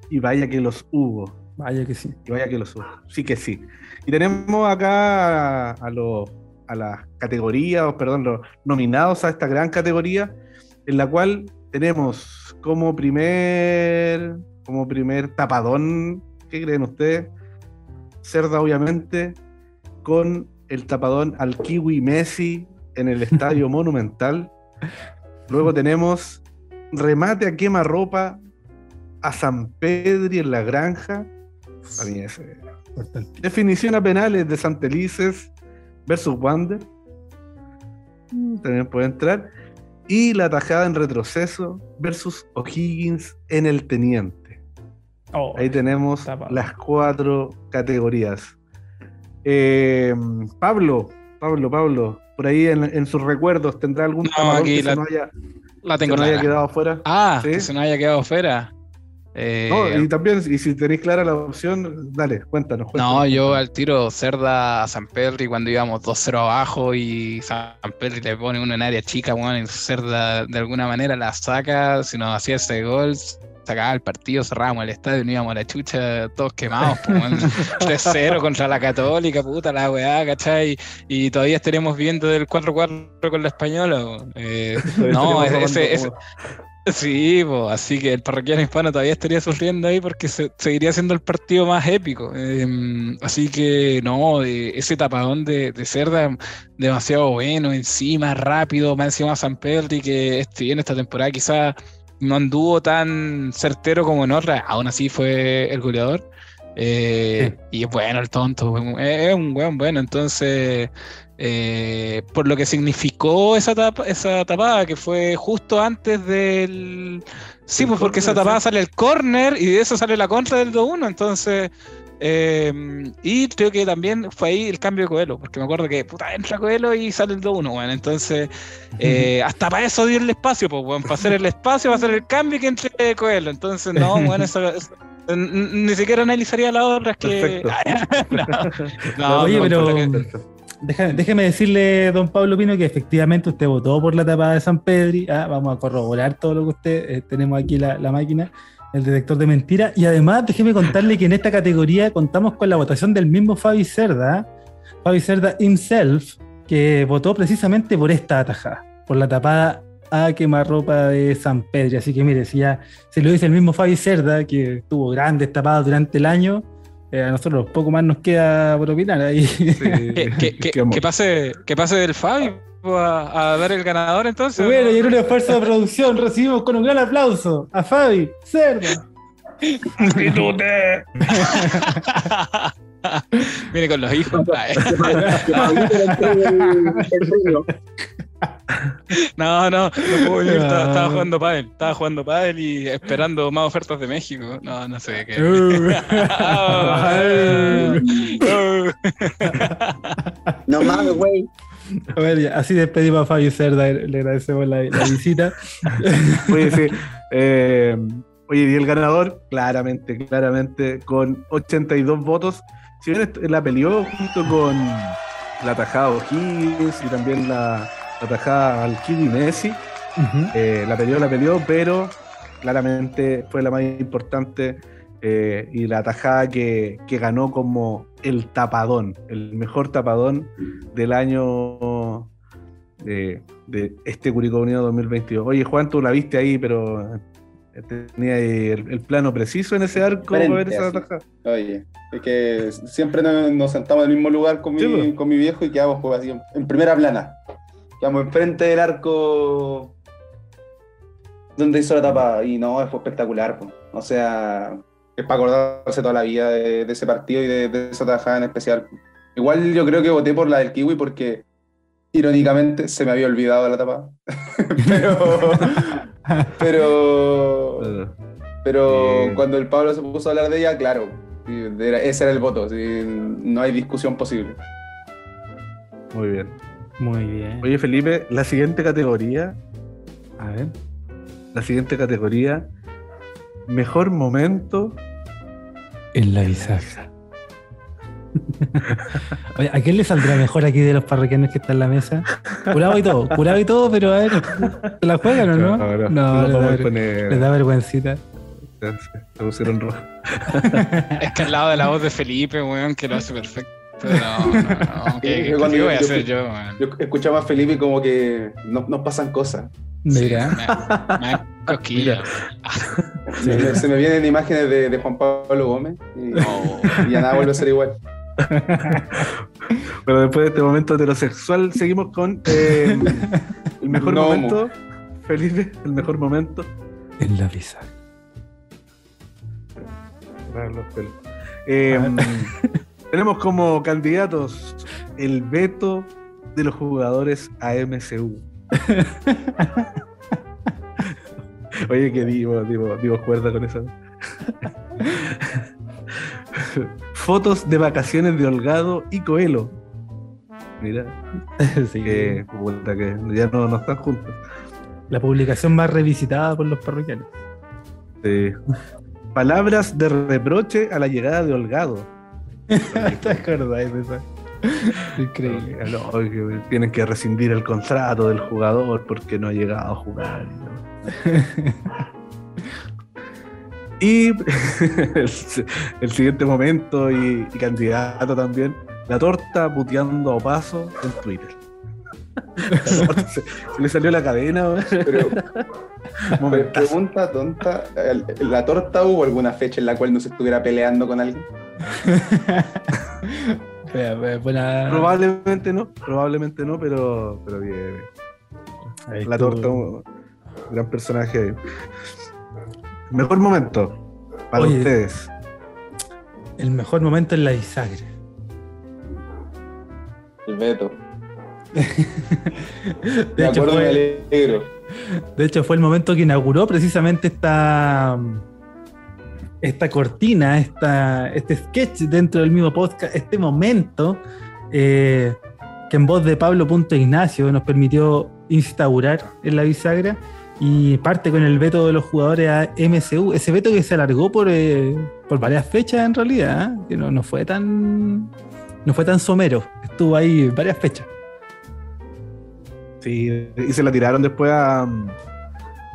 Y vaya que los hubo. Vaya que sí. Y vaya que los hubo. Sí que sí. Y tenemos acá a los a las categorías, perdón, los nominados a esta gran categoría, en la cual tenemos como primer, como primer tapadón, ¿qué creen ustedes? Cerda, obviamente, con el tapadón al Kiwi Messi en el Estadio Monumental. Luego tenemos remate a quema ropa a San Pedri en la granja Para mí ese. Importante. Definición a penales de Santelices versus Wander. Mm, También puede entrar. Y la tajada en retroceso versus O'Higgins en el Teniente. Oh, Ahí tenemos tapado. las cuatro categorías. Eh, Pablo, Pablo, Pablo, por ahí en, en sus recuerdos, ¿tendrá algún No, aquí que la- se nos haya, La nos haya quedado afuera? Ah, ¿Sí? que se nos haya quedado fuera. Eh, No, y también, y si tenéis clara la opción, dale, cuéntanos. No, yo al tiro Cerda a San Pedro y cuando íbamos 2-0 abajo y San Pedro le pone uno en área chica, bueno, y Cerda de alguna manera la saca, si nos hacía ese gol, sacaba el partido, cerrábamos el estadio, no íbamos a la chucha, todos quemados, pues, weón. 3-0 contra la Católica, puta la weá, ¿cachai? Y todavía estaremos viendo del 4-4 con la Española. Eh, no, ese, ese, robando Sí, po, así que el parroquiano hispano todavía estaría sufriendo ahí porque se- seguiría siendo el partido más épico. Em, así que no, eh, ese tapadón de, de Cerda demasiado bueno, encima, rápido, más encima San Pedro y que este, bien esta temporada quizás no anduvo tan certero como en otras, aún así fue el goleador. Eh, Y es bueno el tonto, es un weón bueno, entonces eh, por lo que significó esa tapa, esa tapada, que fue justo antes del. Sí, El pues porque esa tapada sí. sale el corner y de eso sale la contra del 2-1. Entonces. Eh, y creo que también fue ahí el cambio de Coelho, porque me acuerdo que puta entra Coelho y sale el 2-1, bueno, entonces eh, hasta para eso dio el espacio, pues bueno, para hacer el espacio, para hacer el cambio y que entre Coelho, entonces no, bueno, eso, eso- ni siquiera analizaría las otras que Perfecto. no, no, Oye, pero- que-. Déjame, déjeme decirle, don Pablo Pino, que efectivamente usted votó por la tapada de San Pedri. Ah, vamos a corroborar todo lo que usted eh, tenemos aquí la, la máquina, el detector de mentiras. Y además, déjeme contarle que en esta categoría contamos con la votación del mismo Fabi Cerda. Fabi Cerda himself, que votó precisamente por esta atajada, por la tapada a quemarropa de San Pedri. Así que mire, si ya se lo dice el mismo Fabi Cerda, que tuvo grandes tapadas durante el año, eh, a nosotros poco más nos queda por opinar ahí. Sí, que, que pase, que pase del Fabi a, a dar el ganador entonces. Bueno, ¿no? y en un esfuerzo de producción recibimos con un gran aplauso a Fabi Cerda. Viene con los hijos. No, no, no puedo venir, estaba, Ah. estaba jugando pádel, estaba jugando pádel y esperando más ofertas de México. No, no sé qué. No mames, güey. A ver, ya, así despedimos a Fabi Cerda, le agradecemos la, la visita. Oye, sí. eh, oye, y el ganador, claramente, claramente, con 82 votos. Si bien la peleó junto con la tajada O'Higgins y también la, la tajada al Messi, eh, la peleó, la peleó, pero claramente fue la más importante eh, y la tajada que, que ganó como el tapadón, el mejor tapadón del año de, de este Curicó Unido 2022. Oye, Juan, tú la viste ahí, pero eh, tenía el, el plano preciso en ese arco para ver esa tajada. Oye, es que siempre nos, sentamos en el mismo lugar con mi, Sí, pues. con mi viejo y quedamos pues, así en, en primera plana. Quedamos enfrente del arco donde hizo la tapa y no, fue espectacular. pues. O sea, es para acordarse toda la vida de, de ese partido y de, de esa tajada en especial. Igual yo creo que voté por la del Kiwi porque irónicamente se me había olvidado la tapa. pero, pero, pero cuando el Pablo se puso a hablar de ella, claro, ese era el voto, no hay discusión posible. Muy bien. Muy bien. Oye, Felipe, la siguiente categoría, A ver. la siguiente categoría, mejor momento En la bisagra. Oye, ¿a quién le saldrá mejor aquí de los parroquianos que están en la mesa? Curado y todo, curado y todo, pero a ver, ¿se la juegan o no? No, no, No, no le, da, poner- le da vergüencita. Se pusieron rojo. Es que al lado de la voz de Felipe, weón, que lo hace perfecto. No, no, no. ¿Qué, qué- Cuando qué yo- voy a yo- hacer yo, weón? Yo escuchaba a Felipe como que no- nos pasan cosas. Mira. Me, me. Se, me, se me vienen imágenes de, de Juan Pablo Gómez y, y ya nada vuelve a ser igual. Pero después de este momento heterosexual, seguimos con eh, el mejor No, momento. Felipe, el mejor momento. En la pelos. Eh, tenemos como candidatos el veto de los jugadores a MCU. Oye, que digo, digo, digo cuerda con eso. Fotos de vacaciones de Holgado y Coelho. Mira, Sí. que, que ya no, no están juntos. La publicación más revisitada por los parroquianos. Sí. Palabras de reproche a la llegada de Holgado. ¿Te acordáis de eso? Increíble. No, que tienen que rescindir el contrato del jugador porque no ha llegado a jugar. Y, el, el siguiente momento y, y candidato también, la torta puteando a paso en Twitter. Se, se le salió la cadena. Pero, pregunta tonta, ¿el- ¿la torta hubo alguna fecha en la cual no se estuviera peleando con alguien? Buena- Probablemente no, probablemente no, pero, pero bien. Ahí La torta, un gran personaje. Mejor momento para Oye. ustedes. El mejor momento en la bisagra. El veto. De De hecho, acuerdo, me fue, alegro. de hecho, fue el momento que inauguró precisamente esta, esta cortina, esta, este sketch dentro del mismo podcast, este momento eh, que en voz de Pablo Punto Ignacio nos permitió instaurar en la bisagra y parte con el veto de los jugadores a MCU, ese veto que se alargó por, eh, por varias fechas en realidad, ¿eh? que no, no fue tan no fue tan somero, estuvo ahí varias fechas. Sí, y se la tiraron después a,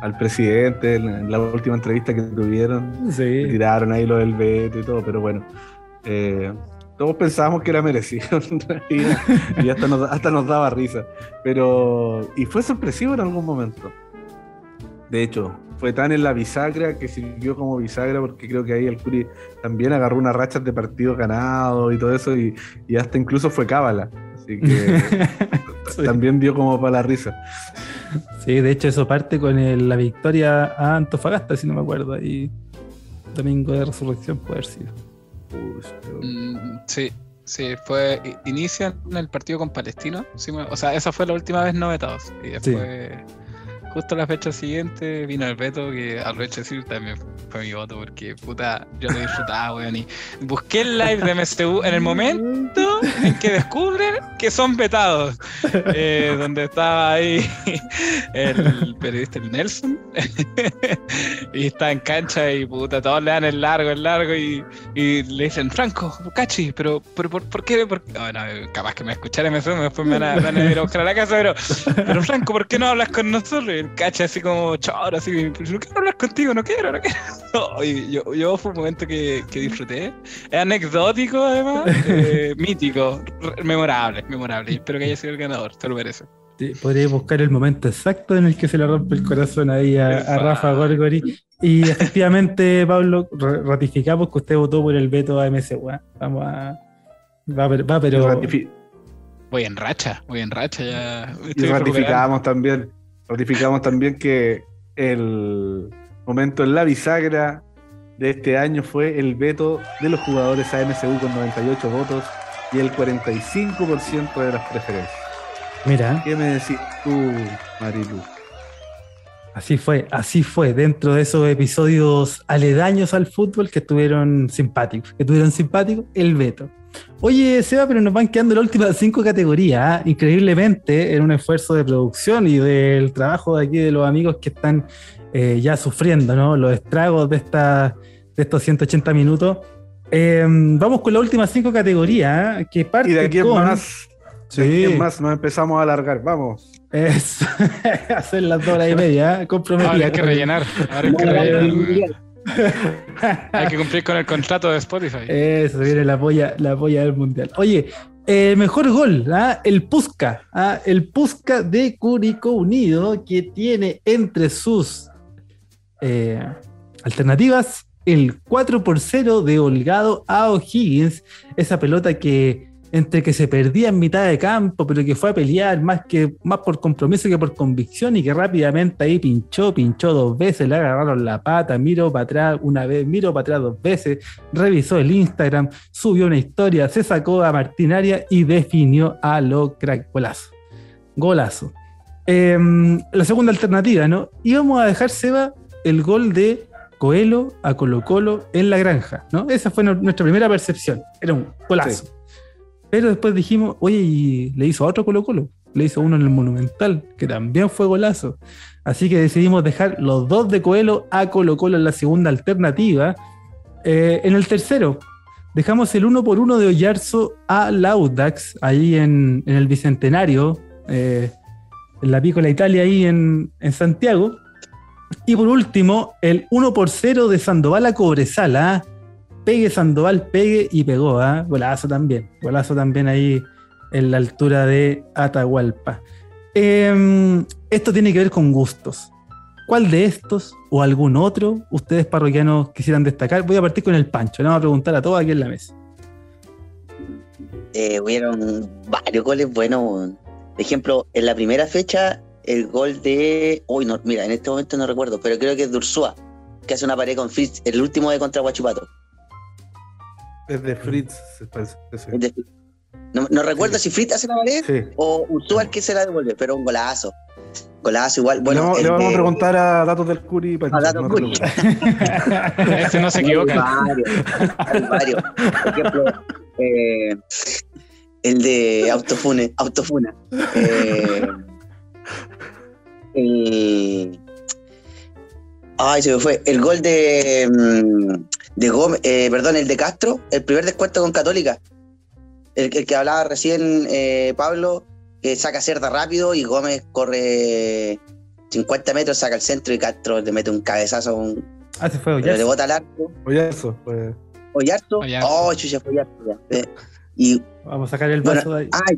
al presidente en, la última entrevista que tuvieron. Sí. tiraron ahí lo del veto y todo, pero bueno. eh, todos pensábamos que era merecido y hasta nos, hasta nos daba risa. Pero. Y fue sorpresivo en algún momento. De hecho, fue tan en la bisagra que sirvió como bisagra porque creo que ahí el Curi también agarró unas rachas de partido ganado y todo eso y, y hasta incluso fue cábala. Así que Sí. también dio como para la risa. Sí, de hecho eso parte con el- la victoria a Antofagasta, si no me acuerdo, y domingo de resurrección puede haber sido. Uy, pero- Mm, sí, sí, fue. Inician el partido con Palestino. sí o sea, esa fue la última vez no vetados. Y después, justo la fecha siguiente, vino el veto, que de decir también fue mi voto, porque puta, yo lo disfrutaba, weón. Y busqué el live de MSTU en el momento en que descubren que son vetados. Eh, donde estaba ahí el periodista el Nelson. y está en cancha y puta, todos le dan el largo, el largo y, le dicen, Franco, Cachi, pero, pero ¿por, por qué? Por... Bueno, capaz que me escucharan MSU, después me van a, me van a ir a buscar a la casa, pero, pero Franco, ¿por qué no hablas con nosotros? El Cachi así como choro, así, "Pero no quiero hablar contigo, no quiero, no quiero. No, y yo, yo fue un momento que, que disfruté. Es anecdótico, además, eh, mítico, memorable, memorable. Y espero que haya sido el ganador, te lo merece. Sí, Podría buscar el momento exacto en el que se le rompe el corazón ahí a, a Rafa Gorgori. Y efectivamente, Pablo, ra- ratificamos que usted votó por el veto a MCU. ¿eh? Vamos a. Va, pero- va, pero. Voy en racha, voy en racha ya. Y ratificamos también, ratificamos también que el momento en la bisagra de este año fue el veto de los jugadores a MSU con 98 votos y el 45% de las preferencias. Mira, ¿Qué me decís tú, Marilu? así fue, así fue. Dentro de esos episodios aledaños al fútbol que estuvieron simpáticos, que tuvieron simpáticos, el veto. Oye, Seba, pero nos van quedando las últimas cinco categorías. ¿ah? Increíblemente, en un esfuerzo de producción y del trabajo de aquí de los amigos que están eh, ya sufriendo ¿no? los estragos de, esta, de estos 180 minutos. Eh, vamos con las últimas cinco categorías, ¿ah? que parte Y de aquí en con... más, de aquí en más nos empezamos a alargar, vamos. Es hacer las dos horas y media, ¿eh? comprometidas. Ahora hay que rellenar. Ahora hay que rellenar. Hay que cumplir con el contrato de Spotify. Eso viene la polla, la polla del mundial. Oye, eh, mejor gol, ¿ah? el Pusca, ¿ah? el Pusca de Curicó Unido, que tiene entre sus eh, alternativas el 4 por 0 de Holgado a O'Higgins, esa pelota que entre que se perdía en mitad de campo, pero que fue a pelear más, que, más por compromiso que por convicción y que rápidamente ahí pinchó, pinchó dos veces, le agarraron la pata, miró para atrás una vez, miró para atrás dos veces, revisó el Instagram, subió una historia, se sacó a Martinaria y definió a lo crack. Golazo. Golazo. Em, la segunda alternativa, ¿no? Íbamos a dejar, Seba, el gol de Coelho a Colo Colo en la granja, ¿no? Esa fue nuestra primera percepción. Era un golazo. Pero después dijimos, oye, y le hizo otro Colo Colo. Le hizo uno en el Monumental, que también fue golazo. Así que decidimos dejar los dos de Coelho a Colo Colo en la segunda alternativa. Eh, en el tercero, dejamos el uno por uno de Oyarzo a Laudax, ahí en, el Bicentenario, eh, en la Pícola Italia, ahí en, Santiago. Y por último, el 1 por 0 de Sandoval a Cobresala. ¿ah? Pegue Sandoval, pegue y pegó. ¿ah? Golazo también. Golazo también ahí en la altura de Atahualpa. Eh, esto tiene que ver con gustos. ¿Cuál de estos o algún otro ustedes parroquianos quisieran destacar? Voy a partir con el Pancho. Le vamos a preguntar a todos aquí en la mesa. Eh, hubieron varios goles buenos. Por ejemplo, en la primera fecha, el gol de. Uy, no, mira, en este momento no recuerdo, pero creo que es de Ursúa, que hace una pared con Fritz, el último de contra Guachipato. Es de Fritz, se parece. ese. Es de- No, no recuerdo si Fritz hace la pared Sí. o Ursúa el que se la devuelve, pero un golazo. Golazo igual. Bueno, le vamos, a preguntar a Datos del Curi. Pancho, A Datos no Curi. Este no se Hay equivoca. varios, hay varios. Por ejemplo, eh, el de Autofune, Autofuna. Eh, el- ay, se me fue. El gol de, mm, de Gómez, eh, perdón, el de Castro, el primer descuento con Católica. El, el que hablaba recién eh, Pablo, que saca cerda rápido y Gómez corre 50 metros, saca el centro y Castro le mete un cabezazo, un, Ah, se fue pero le bota al arco. Oye, eso. Pues, Oyarzo. Oyarzo. Oh, chucha, fue. Eh, y, Vamos a sacar el Bueno, vaso de ahí. ay,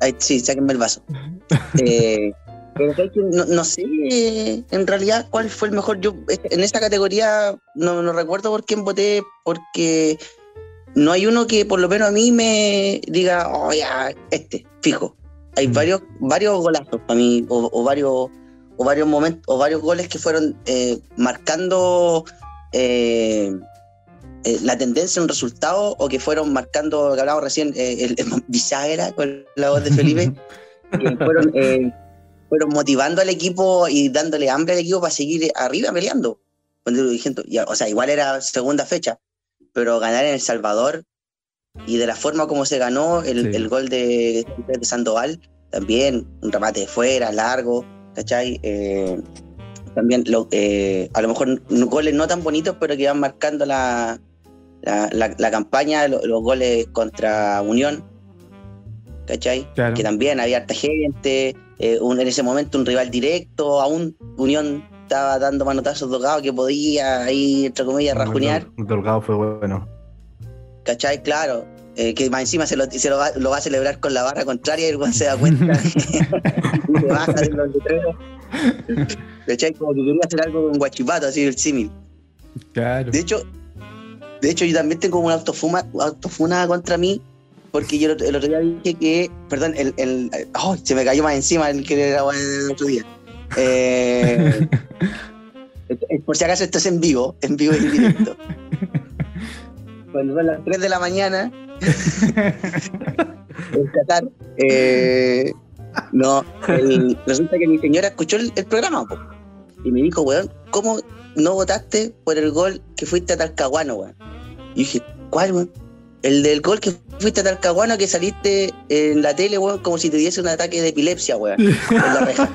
ay, sí, sáquenme el vaso. Eh. No, no sé en realidad cuál fue el mejor. Yo en esta categoría no, no recuerdo por quién voté, porque no hay uno que por lo menos a mí me diga, oh, ya, este, fijo. Hay Mm. varios, varios golazos para mí, o, o varios, o varios momentos, o varios goles que fueron eh, marcando eh, eh, la tendencia, un resultado, o que fueron marcando, lo que hablábamos recién, el, el bisagra con la voz de Felipe, que fueron, fueron motivando al equipo y dándole hambre al equipo para seguir arriba peleando. O sea, igual era segunda fecha, pero ganar en El Salvador y de la forma como se ganó el, Sí. el gol de, de Sandoval, también un remate de fuera, largo, ¿cachai? Eh, también lo- eh, a lo mejor goles no tan bonitos, pero que van marcando la, la, la- la campaña, lo- los goles contra Unión, ¿cachai? Claro. Que también había harta gente, eh, un- en ese momento un rival directo, aún Unión estaba dando manotazos dogados que podía ahí, entre comillas, rajunear. El Delgado fue bueno. ¿Cachai? Claro. eh, que más encima se, lo, se lo, va, lo va a celebrar con la barra contraria y el se da cuenta se baja de los letreros. ¿Cachai? Como que quería hacer algo con Guachipato, así el símil. Claro. De hecho, de hecho, yo también tengo una autofuma, autofuna contra mí, porque yo el otro, día dije que, perdón, el, el ¡ay! se me cayó más encima el que era el otro día. Eh, eh, por si acaso esto es en vivo, en vivo y en directo. Cuando son las 3 de la mañana, en Qatar, eh, no, el- resulta que mi señora escuchó el, el programa, po, y me dijo, weón, ¿cómo no votaste por el gol que fuiste a Talcahuano, weón? Y dije, ¿cuál, weón? El del gol que fuiste a Talcahuano que saliste en la tele, weón, como si te diese un ataque de epilepsia, weón, en la reja.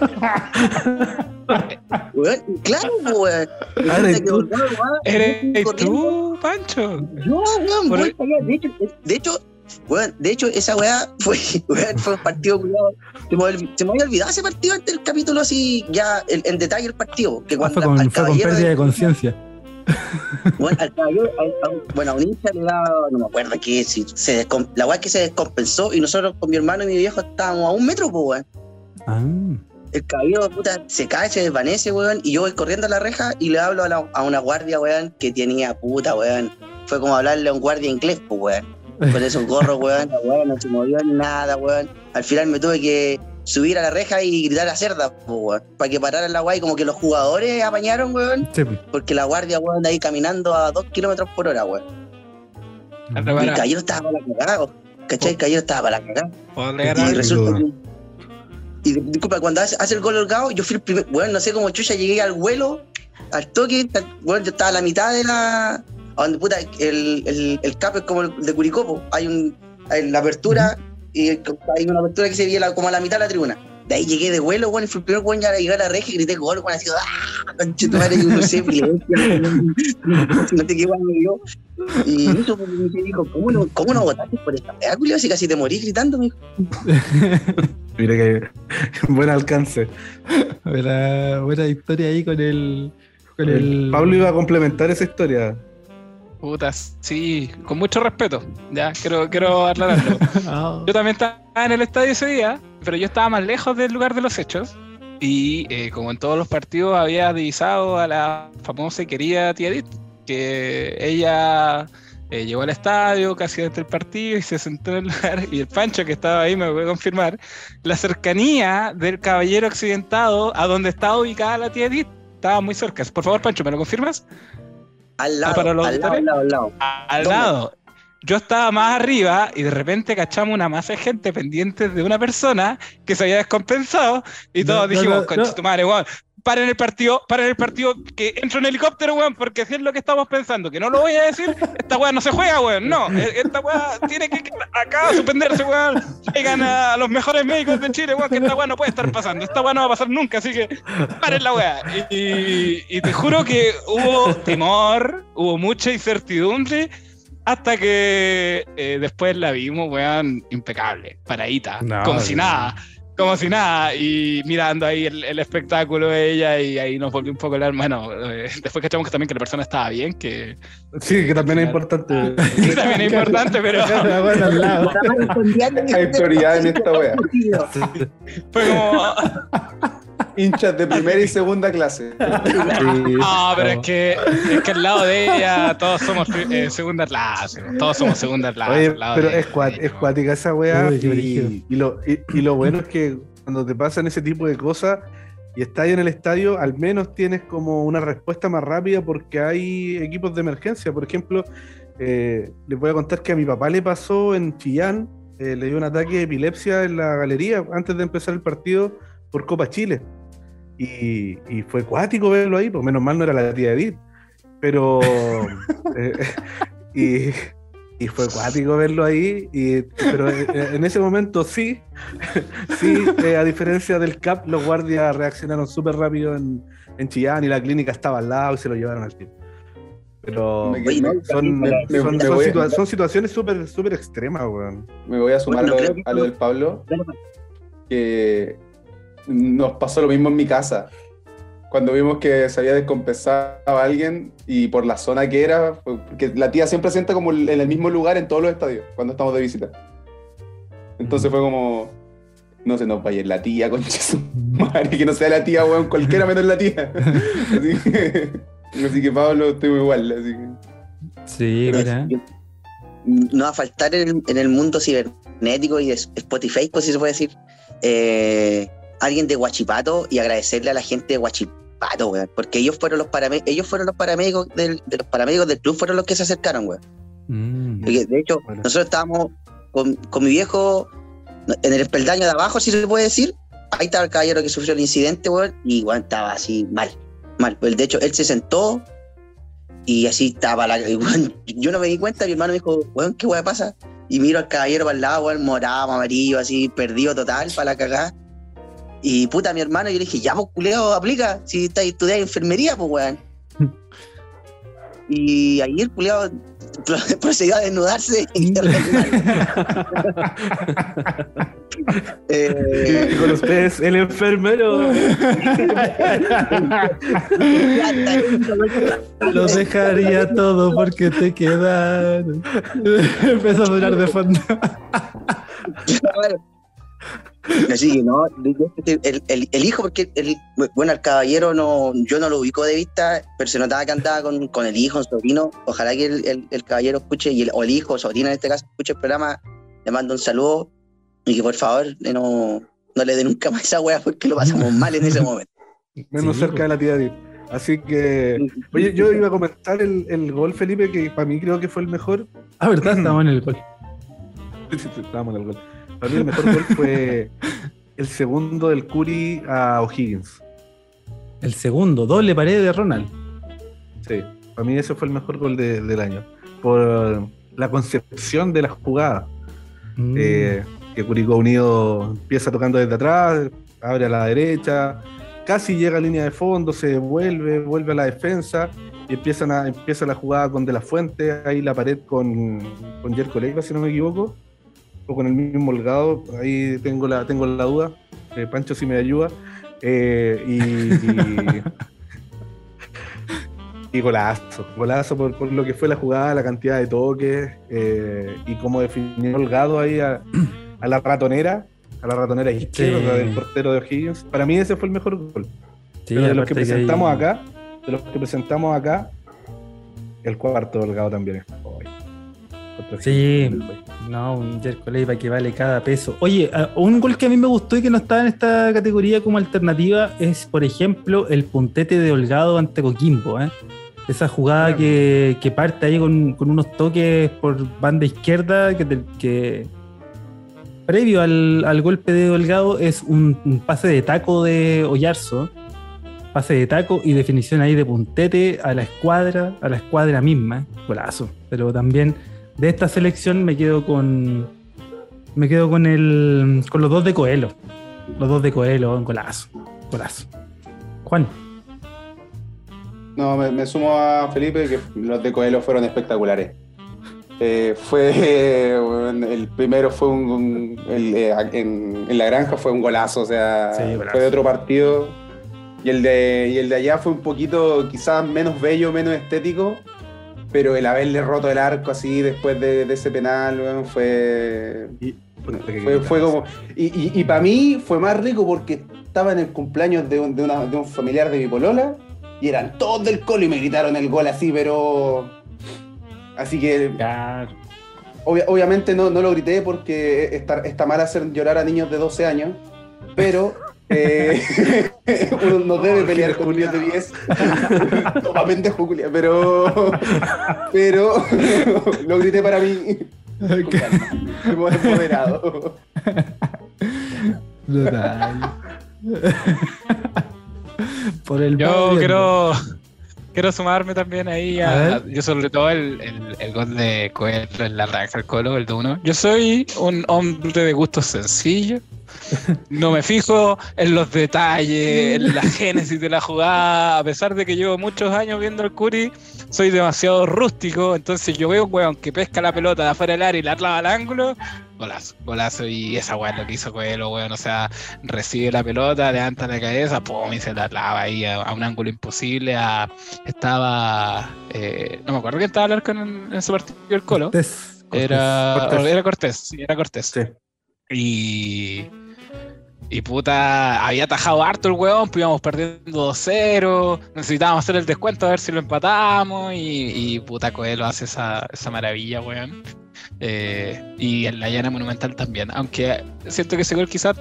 Weón, claro, weón. Ah, eres tú. volcado, weón, ¿Eres tú, Pancho? Yo, weón, Por voy el- para allá. De hecho, de hecho, weón, de hecho, esa weá fue, weón, fue un partido cuidado. Se me, olvi- se me había olvidado ese partido antes del capítulo así, ya el- en detalle el partido. Que Ah, cuando fue con, al fue con pérdida de conciencia. bueno, al a un- bueno, a un hincha le da, no me acuerdo qué, si se la weá es que se descompensó y nosotros con mi hermano y mi viejo estábamos a un metro, pues, weón. Ah, El caballero, puta, se cae, se desvanece, weón, y yo voy corriendo a la reja y le hablo a, la- a una guardia, weón, que tenía puta, weón. Fue como hablarle a un guardia inglés, pues, weón. con esos gorros, weón, la weá no se movió nada, weón. Al final me tuve que subir a la reja y gritar a cerda, weón, para que pararan la weá y como que los jugadores apañaron, weón, Sí. porque la guardia, weón, ahí caminando a dos kilómetros por hora, weón. Y el caballero estaba para la cagada, ¿cachai? El caballero estaba para la cagada. Y resulta que. Y disculpa, cuando hace, hace el gol holgado, yo fui el primer. Bueno, no sé cómo chucha llegué al vuelo, al toque. tal- Bueno, yo estaba a la mitad de la. A donde puta, el, el, el cap es como el de Curicopo. Hay, un, hay la apertura y hay una apertura que se veía la- como a la mitad de la tribuna. De ahí llegué de vuelo, bueno, y fue el primer weón ya a llegar a la reja y grité gol, bueno, así, ¡ah! Conchetumare, yo no sé, no qué weón me dio. Y eso me dijo, ¿cómo no, cómo no votaste por esta culio? Si casi te morís gritando, me dijo. Mira que buen alcance. Buena, buena historia ahí con el. Con el... Pablo iba a complementar esa historia. Puta, sí, con mucho respeto. Ya, quiero, quiero aclararlo. Ah, Yo también estaba en el estadio ese día, pero yo estaba más lejos del lugar de los hechos. Y eh, como en todos los partidos, había divisado a la famosa y querida tía Edith, que ella eh, llegó al estadio casi desde el partido y se sentó en el lugar. Y el Pancho, que estaba ahí, me puede confirmar, la cercanía del caballero accidentado a donde estaba ubicada la tía Edith estaba muy cerca. Por favor, Pancho, ¿me lo confirmas? Al lado, para los al lado, al lado, al lado. al ¿Dónde? lado. Yo estaba más arriba y de repente cachamos una masa de gente pendiente de una persona que se había descompensado y todos no, dijimos, no, concha no. tu madre, weón, paren el partido, paren el partido, que entro en helicóptero, weón, porque si es lo que estamos pensando, que no lo voy a decir, esta weá no se juega, weón, no, e- esta weá tiene que acá suspenderse, weón, traigan a los mejores médicos de Chile, weón, que esta weá no puede estar pasando, esta weá no va a pasar nunca, así que paren la weá. Y, y te juro que hubo temor, hubo mucha incertidumbre, hasta que eh, después la vimos, weón, impecable, paradita, No, como si nada, como si nada, y mirando ahí el, el espectáculo de ella, y ahí nos volvió un poco el alma. Bueno, eh, después cachamos que también que la persona estaba bien, que, Sí, que también es importante. que también es importante, pero. Hay prioridad en esta wea. fue como. Hinchas de primera y segunda clase. No, pero es que, es que al lado de ella todos somos eh, segunda clase, todos somos segunda clase. Oye, pero es, cuat- es cuática esa weá. Y, y lo, y, y lo bueno es que cuando te pasan ese tipo de cosas y estás ahí en el estadio, al menos tienes como una respuesta más rápida porque hay equipos de emergencia. Por ejemplo, eh, les voy a contar que a mi papá le pasó en Chillán, eh, le dio un ataque de epilepsia en la galería antes de empezar el partido por Copa Chile. Y, y fue cuático verlo ahí, pues menos mal no era la tía Edith. Pero. eh, y, y fue cuático verlo ahí. Y, pero eh, en ese momento sí, sí, eh, a diferencia del CAP, los guardias reaccionaron súper rápido en, en Chillán y la clínica estaba al lado y se lo llevaron al tiro. Pero son, me- son, me son voy- situa- son situaciones súper súper extremas, weón. Me voy a sumar Bueno, a, lo, creo que- a lo del Pablo, que nos pasó lo mismo en mi casa. Cuando vimos que se había descompensado a alguien y por la zona que era, porque la tía siempre sienta como en el mismo lugar en todos los estadios cuando estamos de visita. Entonces fue como, no se nos vaya la tía, concha su madre, que no sea la tía, weón, cualquiera menos la tía. Así que, así que Pablo, estoy muy igual. Así que, Sí, mira. no va a faltar en el, en el mundo cibernético y de Spotify, pues si se puede decir, eh, alguien de Guachipato y agradecerle a la gente de Guachipato, weón, porque ellos fueron los paramédicos, ellos fueron los paramédicos del, de los paramédicos del club, fueron los que se acercaron, weón. Mm. Porque, de hecho, Bueno. nosotros estábamos con, con mi viejo en el espeldaño de abajo, si se puede decir. Ahí estaba el caballero que sufrió el incidente, weón, y weón, estaba así mal, mal. Pues, de hecho, él se sentó y así estaba la. weón, yo no me di cuenta, mi hermano me dijo, weón, ¿qué weón pasa? Y miro al caballero para el lado, weón, morado, amarillo, así, perdido total, para la cagada. Y puta, mi hermano, yo le dije, ya, pues, culeo, aplica, si estás estudiando enfermería, pues, weón. Y ahí el culeado procedió a desnudarse y eh, con ustedes, el enfermero. Lo dejaría todo porque te quedaron. Empezó a sonar de fondo. Así que no, el, el- el hijo, porque el, bueno, el caballero no, yo no lo ubico de vista, pero se notaba que andaba con, con el hijo, el sobrino. Ojalá que el, el- el caballero escuche, y el, o el hijo, o sobrino en este caso, escuche el programa, le mando un saludo y que por favor eh, no, no le dé nunca más esa wea porque lo pasamos mal en ese momento. Menos Sí, cerca de la tía Edith. Así que, oye, yo iba a comentar el, el gol, Felipe, que para mí creo que fue el mejor. Ah, verdad, estamos en el gol. Sí, sí, sí, estábamos en el gol. Para mí el mejor gol fue el segundo del Curi a O'Higgins. El segundo, doble pared de Ronald. Sí, para mí ese fue el mejor gol de- del año. Por la concepción de la jugada. Mm. Eh, que Curicó Unido empieza tocando desde atrás, abre a la derecha, casi llega a línea de fondo, se devuelve, vuelve a la defensa y empiezan a, empieza la jugada con De La Fuente, ahí la pared con, con Jerko Leiva, si no me equivoco, o con el mismo Holgado, ahí tengo la, tengo la duda, Eh, Pancho si me ayuda. Eh, y, y, y golazo, golazo por, por lo que fue la jugada, la cantidad de toques eh, y cómo definió Holgado ahí a, a la ratonera, a la ratonera izquierda Sí. del portero de O'Higgins. Para mí ese fue el mejor gol. Sí, Pero de los que presentamos hay- acá, de los que presentamos acá, el cuarto Holgado también es. Sí. No, un Jerko que vale cada peso. Oye, ah, un gol que a mí me gustó y que no estaba en esta categoría como alternativa es, por ejemplo, el puntete de Holgado ante Coquimbo. ¿eh? Esa jugada Claro. que, que parte ahí con, con unos toques por banda izquierda que, te- que previo al, al golpe de Holgado es un, un pase de taco de Oyarzo. Pase de taco y definición ahí de puntete a la escuadra, a la escuadra misma. Golazo. Pero también de esta selección me quedo con. Me quedo con el. con los dos de Coelho. Los dos de Coelho, un golazo. Golazo. Juan. No, me, me sumo a Felipe que los de Coelho fueron espectaculares. Eh, fue bueno, el primero fue un, un- el, eh, en, en la granja fue un golazo, o sea, Sí, golazo. fue de otro partido. Y el de, y el de allá fue un poquito quizás menos bello, menos estético, pero el haberle roto el arco así después de, de ese penal, weón, fue, que fue, como. Y, y, para mí fue más rico porque estaba en el cumpleaños de un, de una- de un familiar de mi polola y eran todos del colo y me gritaron el gol así, pero. Así que obvia- obviamente no, no lo grité porque está, está mal hacer llorar a niños de 12 años, pero. eh, uno no debe Oh, pelear con niños de 10. Toma pendejo, Julia, pero. Pero. lo grité para mí. Con calma, moderado. Por el Yo barrio. quiero, quiero sumarme también ahí A yo sobre todo el, el, el gol de Coelho en la ranja del Colo, el de uno. Yo soy un hombre de gustos sencillos. No me fijo en los detalles, en la génesis de la jugada, a pesar de que llevo muchos años viendo el Curi, soy demasiado rústico, entonces yo veo un weón que pesca la pelota de afuera del área y la clava al ángulo, golazo, golazo, y esa weón lo que hizo Coelho, weón, o sea, recibe la pelota, levanta la cabeza, pum, y se la clava ahí a, a un ángulo imposible, a- estaba, eh, no me acuerdo quién estaba al arco en, en ese partido del Colo, Cortés, Cortés. era Cortés. era Cortés, sí, era Cortés. Sí. Y. Y puta, había atajado harto el weón, pues íbamos perdiendo 2-0, necesitábamos hacer el descuento a ver si lo empatamos, y, y puta Coelho hace esa, maravilla, weón. Eh, y en la llana monumental también, aunque siento que ese gol quizás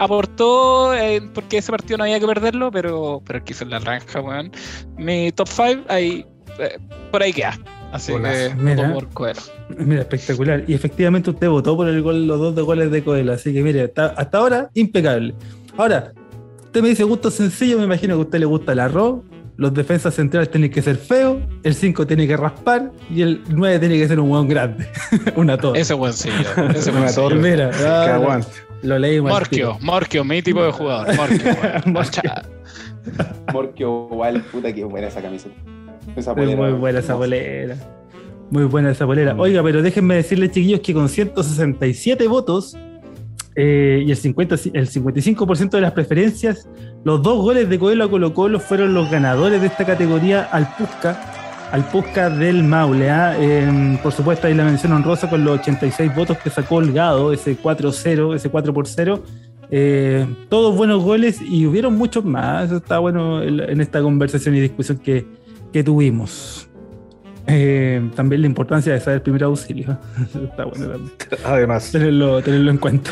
aportó, eh, porque ese partido no había que perderlo, pero, pero en la ranja, weón. Mi top 5 ahí, eh, por ahí queda. Así Golazo. que Mira. voto por Coelho. Mira, espectacular. Y efectivamente usted votó por el gol, los dos de goles de Coelho. Así que mire, hasta, hasta ahora, impecable. Ahora, usted me dice gusto sencillo, me imagino que a usted le gusta el arroz. Los defensas centrales tienen que ser feos, el 5 tiene que raspar y el 9 tiene que ser un hueón grande. Una torre. Ese buencillo, ese Una torre. Mira, Que ah, aguante. lo leímos. al Morquio. Morquio, mi tipo de jugador. Morquio, Morquio igual, puta que buena esa camiseta. Esa Muy, polera, muy buena esa polera. Muy buena esa polera. Mm. Oiga, pero déjenme decirles, chiquillos, que con 167 votos eh, y el, 50, el 55% de las preferencias, los dos goles de Coelho a Colo Colo fueron los ganadores de esta categoría al Pusca, al Pusca del Maule. ¿ah? Eh, por supuesto, ahí la mención honrosa con los 86 votos que sacó Holgado, ese 4-0, ese 4 por 0, Eh, todos buenos goles y hubieron muchos más. Eso está bueno en en esta conversación y discusión que, que tuvimos. Eh, también la importancia de saber primer auxilio. está bueno también Además, tenerlo, tenerlo en cuenta.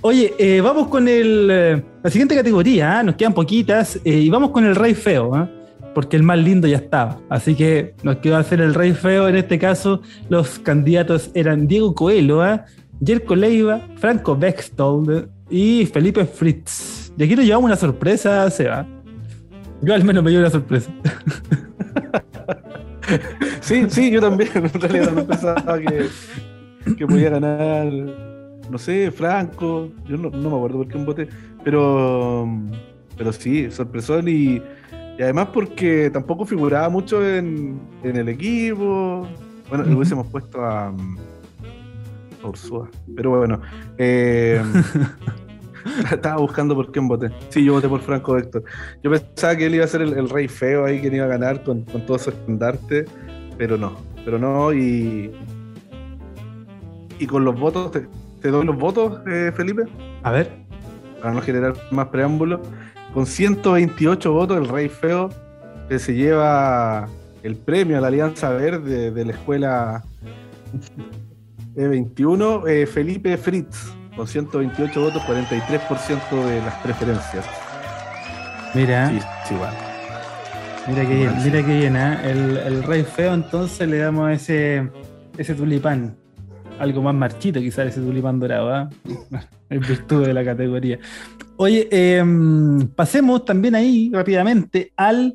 Oye, eh, vamos con el, eh, la siguiente categoría, ¿ah? nos quedan poquitas, eh, y vamos con el rey feo, ¿ah? porque el más lindo ya estaba. Así que nos quedó hacer el rey feo. En este caso, los candidatos eran Diego Coelho, ¿ah? Jerko Leiva, Franco Bextold y Felipe Fritz. Y aquí nos llevamos una sorpresa, Seba. Yo al menos me llevo una sorpresa. sí, sí, yo también. En realidad también pensaba que, que podía ganar, no sé, Franco. Yo no, no me acuerdo por qué un bote, pero, pero sí, sorpresón y, y además porque tampoco figuraba mucho en, en el equipo. Bueno, le hubiésemos puesto a, a Ursúa, pero bueno. eh, estaba buscando por quién voté. Sí, yo voté por Franco Héctor. Yo pensaba que él iba a ser el, el rey feo ahí, que iba a ganar con, con todo su estandarte, pero no, pero no, y, y con los votos, ¿te, te doy los votos, eh, Felipe? A ver. Para no generar más preámbulos. Con 128 votos, el rey feo que se lleva el premio a la Alianza Verde de la escuela E21, eh, Felipe Fritz, con 128 votos, 43% de las preferencias. Mira, Sí, sí, igual. mira que bien, sí. mira que bien, ¿ah? el, el rey feo entonces le damos ese, ese tulipán. Algo más marchito quizás ese tulipán dorado, ¿ah? en virtud de la categoría. Oye, em, pasemos también ahí rápidamente al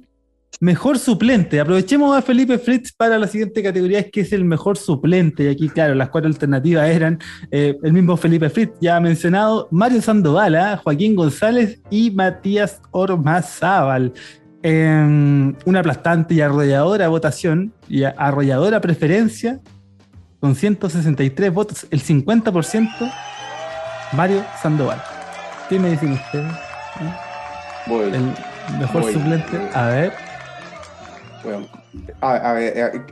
mejor suplente. Aprovechemos a Felipe Fritz para la siguiente categoría, que es el mejor suplente. Y aquí, claro, las cuatro alternativas eran eh, el mismo Felipe Fritz, ya mencionado, Mario Sandoval, ¿ah? Joaquín González y Matías Ormazábal. En una aplastante y arrolladora votación y arrolladora preferencia, con 163 votos, el 50%, Mario Sandoval. ¿Qué me dicen ustedes? Voy. El mejor Voy. suplente. A ver. Bueno, a, a ver, a-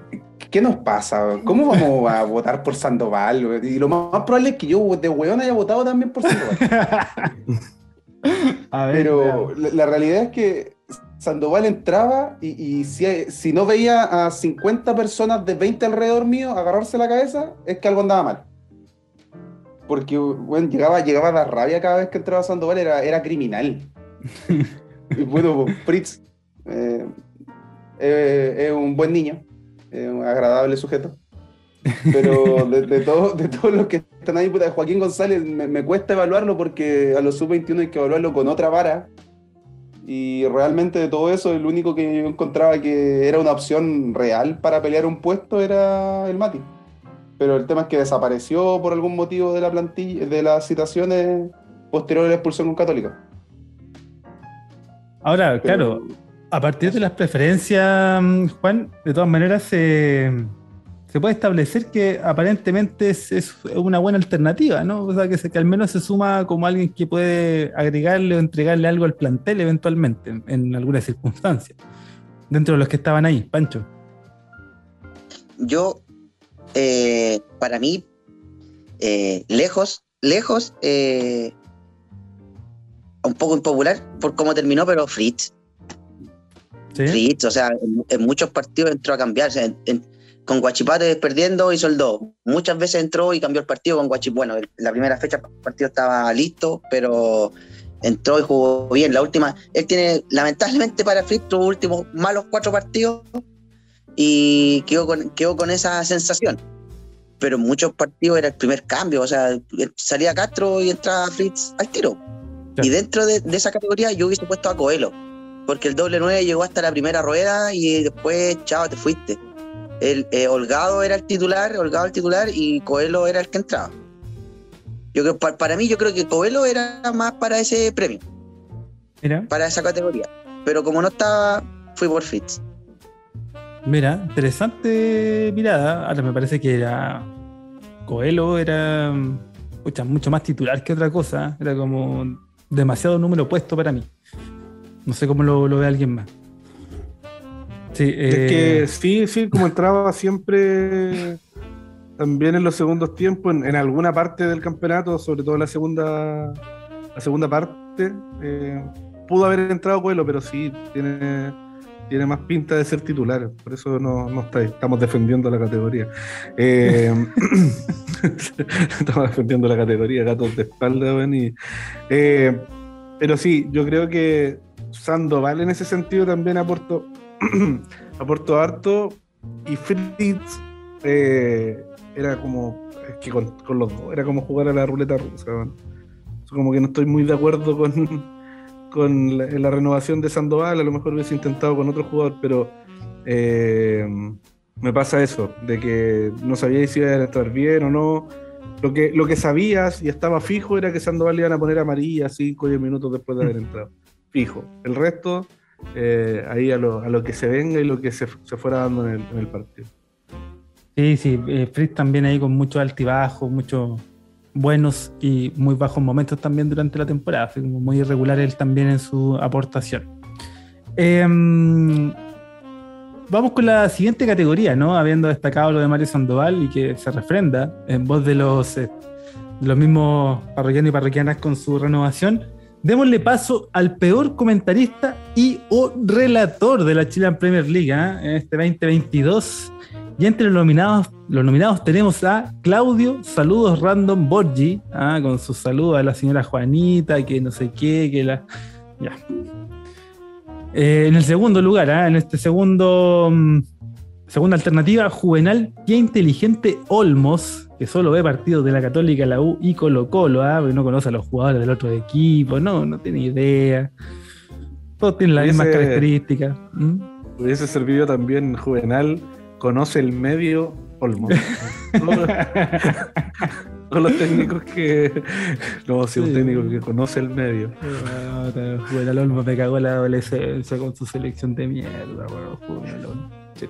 ¿qué nos pasa? ¿Cómo vamos a votar por Sandoval? Y lo más, probable es que yo de hueón haya votado también por Sandoval. A ver. Pero la, la realidad es que Sandoval entraba y, y si, si no veía a 50 personas de 20 alrededor mío agarrarse la cabeza, es que algo andaba mal. Porque bueno, llegaba, llegaba a dar rabia cada vez que entraba Sandoval, era, era criminal. y bueno, pues, Fritz eh, eh, es un buen niño, es un agradable sujeto. Pero de, de todo- de todos los que están ahí, puta, Joaquín González, me, me cuesta evaluarlo porque a los sub-21 hay que evaluarlo con otra vara. Y realmente de todo eso, el único que yo encontraba que era una opción real para pelear un puesto era el Mati. Pero el tema es que desapareció por algún motivo de la plantilla, de las citaciones posteriores a la expulsión con Católica. Ahora, Pero- claro, a partir de las preferencias, mm, Juan, de todas maneras se, puede establecer que aparentemente es, una buena alternativa, ¿no? O sea, que, se- que al menos se suma como alguien que puede agregarle o entregarle algo al plantel eventualmente, en, en algunas circunstancias, dentro de los que estaban ahí, Pancho. Yo, eh, para mí, eh, lejos, lejos, eh, un poco impopular por cómo terminó, pero Fritz, ¿Sí? Fritz, o sea, en, en muchos partidos entró a cambiar, o sea, en- en- con Guachipate perdiendo hizo el 2. Muchas veces entró y cambió el partido con Guachipate. Bueno, en la primera fecha el partido estaba listo, pero entró y jugó bien. La última, él tiene, lamentablemente para Fritz, tuvo últimos malos cuatro partidos y quedó con, quedó con esa sensación. Pero en muchos partidos era el primer cambio, o sea, salía Castro y entraba Fritz al tiro. Y dentro de, de esa categoría yo hubiese puesto a Coelho, porque el doble 9 llegó hasta la primera rueda y después, chao, te fuiste. El, eh, Holgado era el titular, Holgado el titular y Coelho era el que entraba. Yo creo, pa- para mí yo creo que Coelho era más para ese premio, Mira, para esa categoría. Pero como no estaba, fui por Fritz. mira, interesante mirada. Ahora me parece que era Coelho era pucha, mucho más titular que otra cosa. Era como demasiado número puesto para mí. No sé cómo lo, lo ve alguien más. Sí, Es eh, que sí, sí, como entraba siempre también en los segundos tiempos, en, en alguna parte del campeonato, sobre todo en la segunda la segunda parte. eh, pudo haber entrado Coelho, pero sí tiene, tiene más pinta de ser titular. Por eso no, no está, estamos defendiendo la categoría. Eh, estamos defendiendo la categoría, gatos de espalda, y, eh, pero sí, yo creo que Sandoval en ese sentido también aportó, aportó harto y Fritz eh, era como es que con, con los dos era como jugar a la ruleta rusa. Como que no estoy muy de acuerdo con, con la, la renovación de Sandoval. A lo mejor hubiese intentado con otro jugador, pero eh, me pasa eso, de que no sabía si iba a estar bien o no. Lo que, lo que sabías y estaba fijo era que Sandoval le iban a poner amarilla 5 o 10 minutos después de haber entrado. Fijo. El resto, eh, ahí a lo, a lo que se venga y lo que se, se fuera dando en el, partido. Sí, sí, eh, Fritz también ahí con muchos altibajos, muchos buenos y muy bajos momentos también durante la temporada. Muy irregular él también en su aportación. Em, vamos con la siguiente categoría, ¿no? Habiendo destacado lo de Mario Sandoval y que se refrenda en voz de los, eh, de los mismos parroquianos y parroquianas con su renovación. Démosle paso al peor comentarista y o relator de la Chilean Premier League ¿ah? en este 2022. Y entre los nominados, los nominados tenemos a Claudio Saludos Random Borgi, ¿ah? con su saludo a la señora Juanita, que no sé qué, que la. Ya. Eh, en el segundo lugar, ¿ah? en este segundo. Segunda alternativa, Juvenal y inteligente Olmos, que solo ve partidos de la Católica, la U y Colo Colo, porque no conoce a los jugadores del otro equipo, no, no tiene idea. Todos tienen las mismas características. ¿Mm? Hubiese servido también Juvenal, conoce el medio Olmo. Todos todos los técnicos que. No, si un Sí. técnico que conoce el medio. Juvenal Olmos me cagó la adolescencia con su selección de mierda, bueno, Juvenal Olmos. che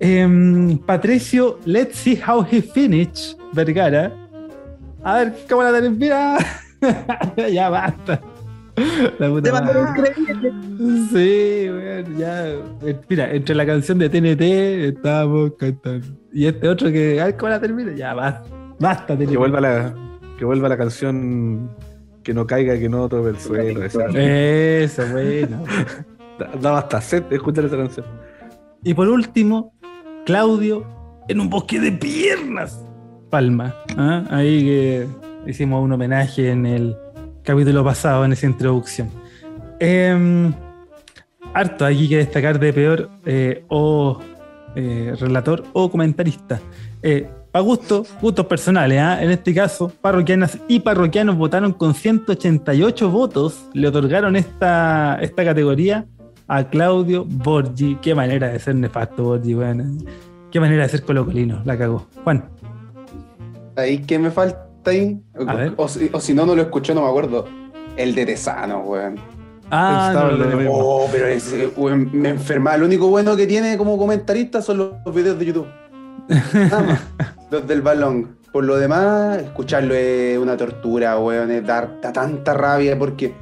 Em, Patricio, let's see how he finish. Vergara. A ver, ¿cómo la termina? ya basta. La puta madre. increíble. Sí, weón, ya. Eh, Mira, entre la canción de TNT estábamos cantando. Y este otro que, a ver cómo la termina. Ya, basta. Basta, TNT. Que vuelva la, que vuelva la canción que no caiga, que no toque el suelo. esa. Eso, bueno. Da- Daba hasta sed de escuchar esa canción. Y por último, Claudio en un bosque de piernas. Palma. ¿ah? Ahí que hicimos un homenaje en el capítulo pasado, en esa introducción. Em, harto aquí que destacar de peor eh, o eh, relator o comentarista. Eh, a gusto, gustos personales, ¿ah? en este caso, parroquianas y parroquianos votaron con 188 votos, le otorgaron esta, esta categoría a Claudio Borgi. Qué manera de ser nefasto, Borgi, weón. Qué manera de ser colocolino, la cagó. Juan, Ahí que me falta ahí. O, si- o si no, no lo escuché, no me acuerdo. El de Tesano, weón. ah, no, lo. Oh, pero ese, weón, me enferma. Lo único bueno que tiene como comentarista son los videos de YouTube. Nada más. Los del balón. Por lo demás, escucharlo es una tortura, weón. Es dar da tanta rabia porque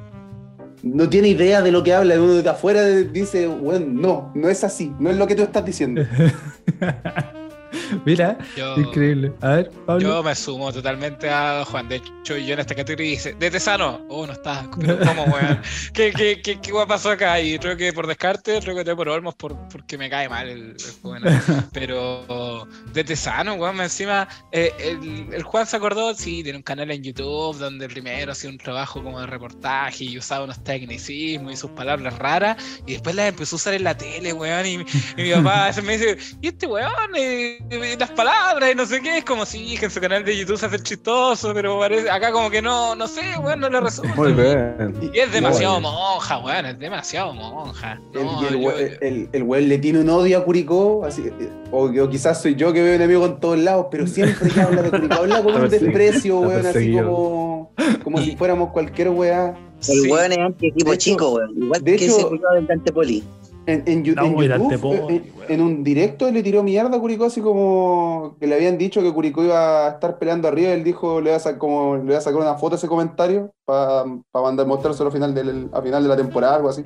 no tiene idea de lo que habla. Uno de afuera dice, weón, no, no es así. No es lo que tú estás diciendo. Mira, Yo, increíble. A ver, Pablo. yo me sumo totalmente a Juan. De hecho, yo en esta categoría dice, de Tesano. Oh, no está. ¿Cómo, weón? ¿Qué, qué, qué, qué pasó acá? Y creo que por descarte, creo que te por Olmos por, porque me cae mal el, el. Pero de Tesano, weón, encima, eh, el, el Juan se acordó, sí, tiene un canal en YouTube donde primero hacía un trabajo como de reportaje y usaba unos tecnicismos y sus palabras raras, y después las empezó a usar en la tele, weón, y, y mi papá me dice, ¿y este weón? eh, las palabras y no sé qué, es como si que en su canal de YouTube se hace chistoso, pero parece, acá como que no, no sé, weón, no le resulta. Muy bien. Y es demasiado monja, weón, es demasiado monja. El, No, el, yo- we- el, el weón le tiene un odio a Curicó, así, o, o quizás soy yo que veo enemigo en todos lados, pero siempre que habla de Curicó, habla con un desprecio, weón, así como, como si fuéramos cualquier weá. El Sí. weón es anti-equipo De hecho- chico, weón. Igual de que hecho- ese del Dante Poli. En, en, No, YouTube, Poli, en, un directo le tiró mierda a Curicó, así como que le habían dicho que Curicó iba a estar peleando arriba. Él dijo, le voy a, sa- como, le voy a sacar una foto a ese comentario para mandar mostrárselo al final, del, al final de la temporada, algo así.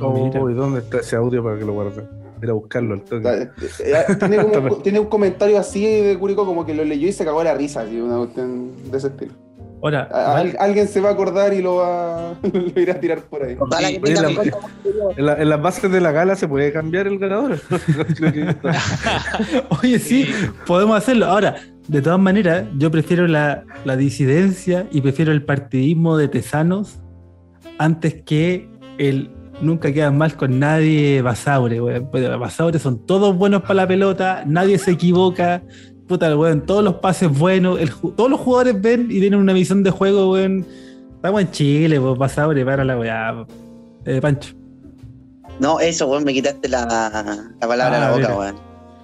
Oh, ¿y dónde está ese audio para que lo guarde? Ir a buscarlo al toque. eh, eh, tiene, como un, tiene un comentario así de Curicó como que lo leyó y se cagó la risa, así, una cuestión de ese estilo. Ahora, al- alguien se va a acordar y lo va lo irá a tirar por ahí. Sí, la-. En, la- en las bases de la gala se puede cambiar el ganador. Oye, sí, podemos hacerlo. Ahora, de todas maneras, yo prefiero la, la disidencia y prefiero el partidismo de Tesanos antes que el nunca quedan mal con nadie Basaure. Pero Basaure son todos buenos para la pelota, nadie se equivoca. Puta, weón, todos los pases buenos, el todos los jugadores ven y tienen una visión de juego, weón. Estamos en Chile, pues Basaure, para la weá. Eh, Pancho. No, eso, weón, me quitaste la, la palabra Ah, de la mira. boca, weón.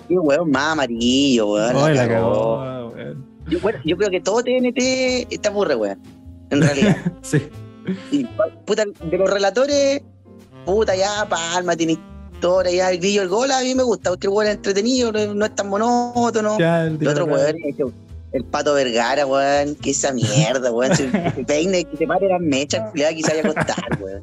Qué weón más amarillo, weón. la Ay, la cagó. cagó, weón. Yo, bueno, yo creo que todo TNT está aburre, weón. En realidad. Sí. Y, puta, de los relatores, puta, ya, Palma tiene ya, el grillo, el gol, a mí me gusta, porque el weón es entretenido, no, es tan monótono. Ya, el El otro weón el- pato Vergara, weón, que esa mierda, weón. Se peine, que se pare las mechas, culiado, que se vaya a acostar, weón.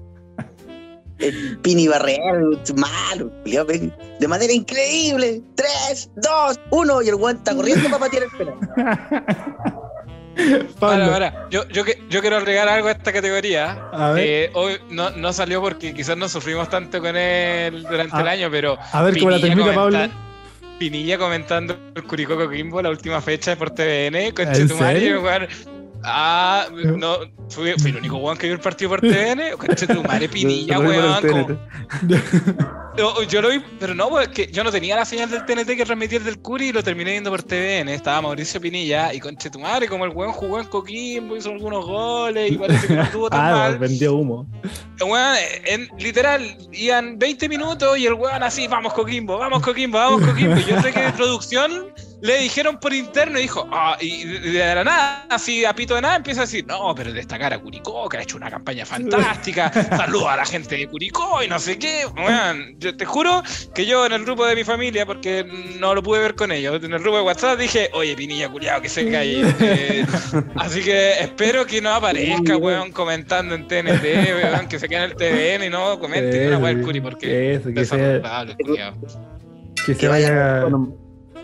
El Pini Barreal, malo, de manera increíble. 3, 2, 1, y el weón está corriendo para patear el penal. Pablo. Ahora, ahora, yo, yo, yo quiero agregar algo a esta categoría. A ver. Eh, hoy no, no salió porque quizás no sufrimos tanto con él durante el año, pero A ver cómo la termina, Pablo. Pinilla comentando el Curicó Coquimbo, la última fecha por TVN, con weón. Ah, no, fui, fui el único weón que vio el partido por TVN, con Chetumare, Pinilla, Lo mismo weón. como- yo, yo lo vi, pero no, pues es que yo no tenía la señal del TNT que transmitir del Curi y lo terminé viendo por TVN. Estaba Mauricio Pinilla y con Chetumare, como el weón jugó en Coquimbo, hizo algunos goles y parece que no estuvo tan Ah, mal. vendió humo. Weón, en, literal, iban 20 minutos y el weón así, vamos Coquimbo, vamos Coquimbo, vamos Coquimbo. Y yo sé que de producción le dijeron por interno y dijo, ah, y de, la nada, así a pito de nada, empieza a decir, no, pero destacar a Curicó, que ha hecho una campaña fantástica, saludo a la gente de Curicó y no sé qué. Weón, yo te juro que yo en el grupo de mi familia, porque no lo pude ver con ellos, en el grupo de WhatsApp dije, oye, Pinilla culiado, que se calle. Eh, así que espero que no aparezca, weón, comentando en TNT, weón, que se quede en el TVN y no comente weá del Curi, porque Eso, que es desagradable, que se vaya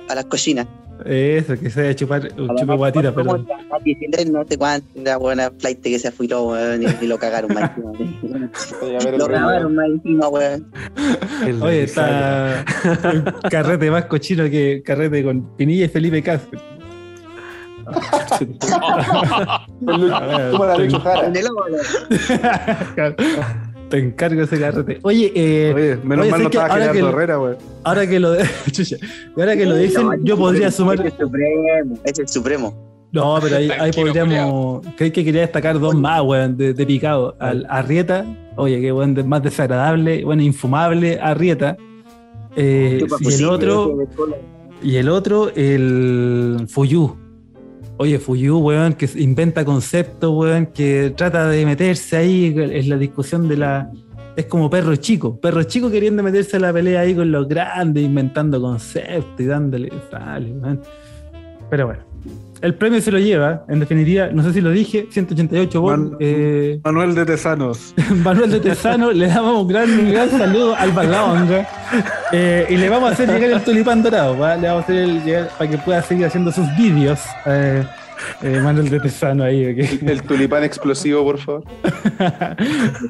vaya. A las cocinas. Eso, que se vaya a chupar un chupe guatita, perdón. a 19, no sé cuánto, la buena flight que se afiló, weón, y, y lo cagaron más encima. Lo el grabaron más encima, weón. Oye, está un carrete más cochino que carrete con Pinilla y Felipe ver, Como la Lucho Jara. Te encargo ese carrete. Oye, eh, Oye, menos Oye, mal no estaba ahora Gerardo que- Herrera, ahora que lo de- Chucha, ahora que lo dicen, No, yo podría Es sumar. el supremo, es el supremo. No, pero ahí, ahí podríamos. Creo que quería destacar dos más, weón, de, de picado. Al Arrieta, oye, que weón, más desagradable, bueno, infumable, Arrieta. Eh, y el otro, y el otro, el Fuyu. Oye, Fuyu, weón, que inventa conceptos, weón, que trata de meterse ahí en la discusión de la. Es como perro chico, perro chico queriendo meterse a la pelea ahí con los grandes, inventando conceptos y dándole. Dale, weón. Pero bueno, el premio se lo lleva, en definitiva, no sé si lo dije, 188 Man- votos. Eh, Manuel de Tesanos. Manuel de Tesano, le damos un gran, un gran saludo al Balonga eh, y le vamos a hacer llegar el tulipán dorado, ¿va? le vamos a hacer el- llegar para que pueda seguir haciendo sus vídeos. eh, eh, Manuel de Tesano ahí, ok. El tulipán explosivo, por favor.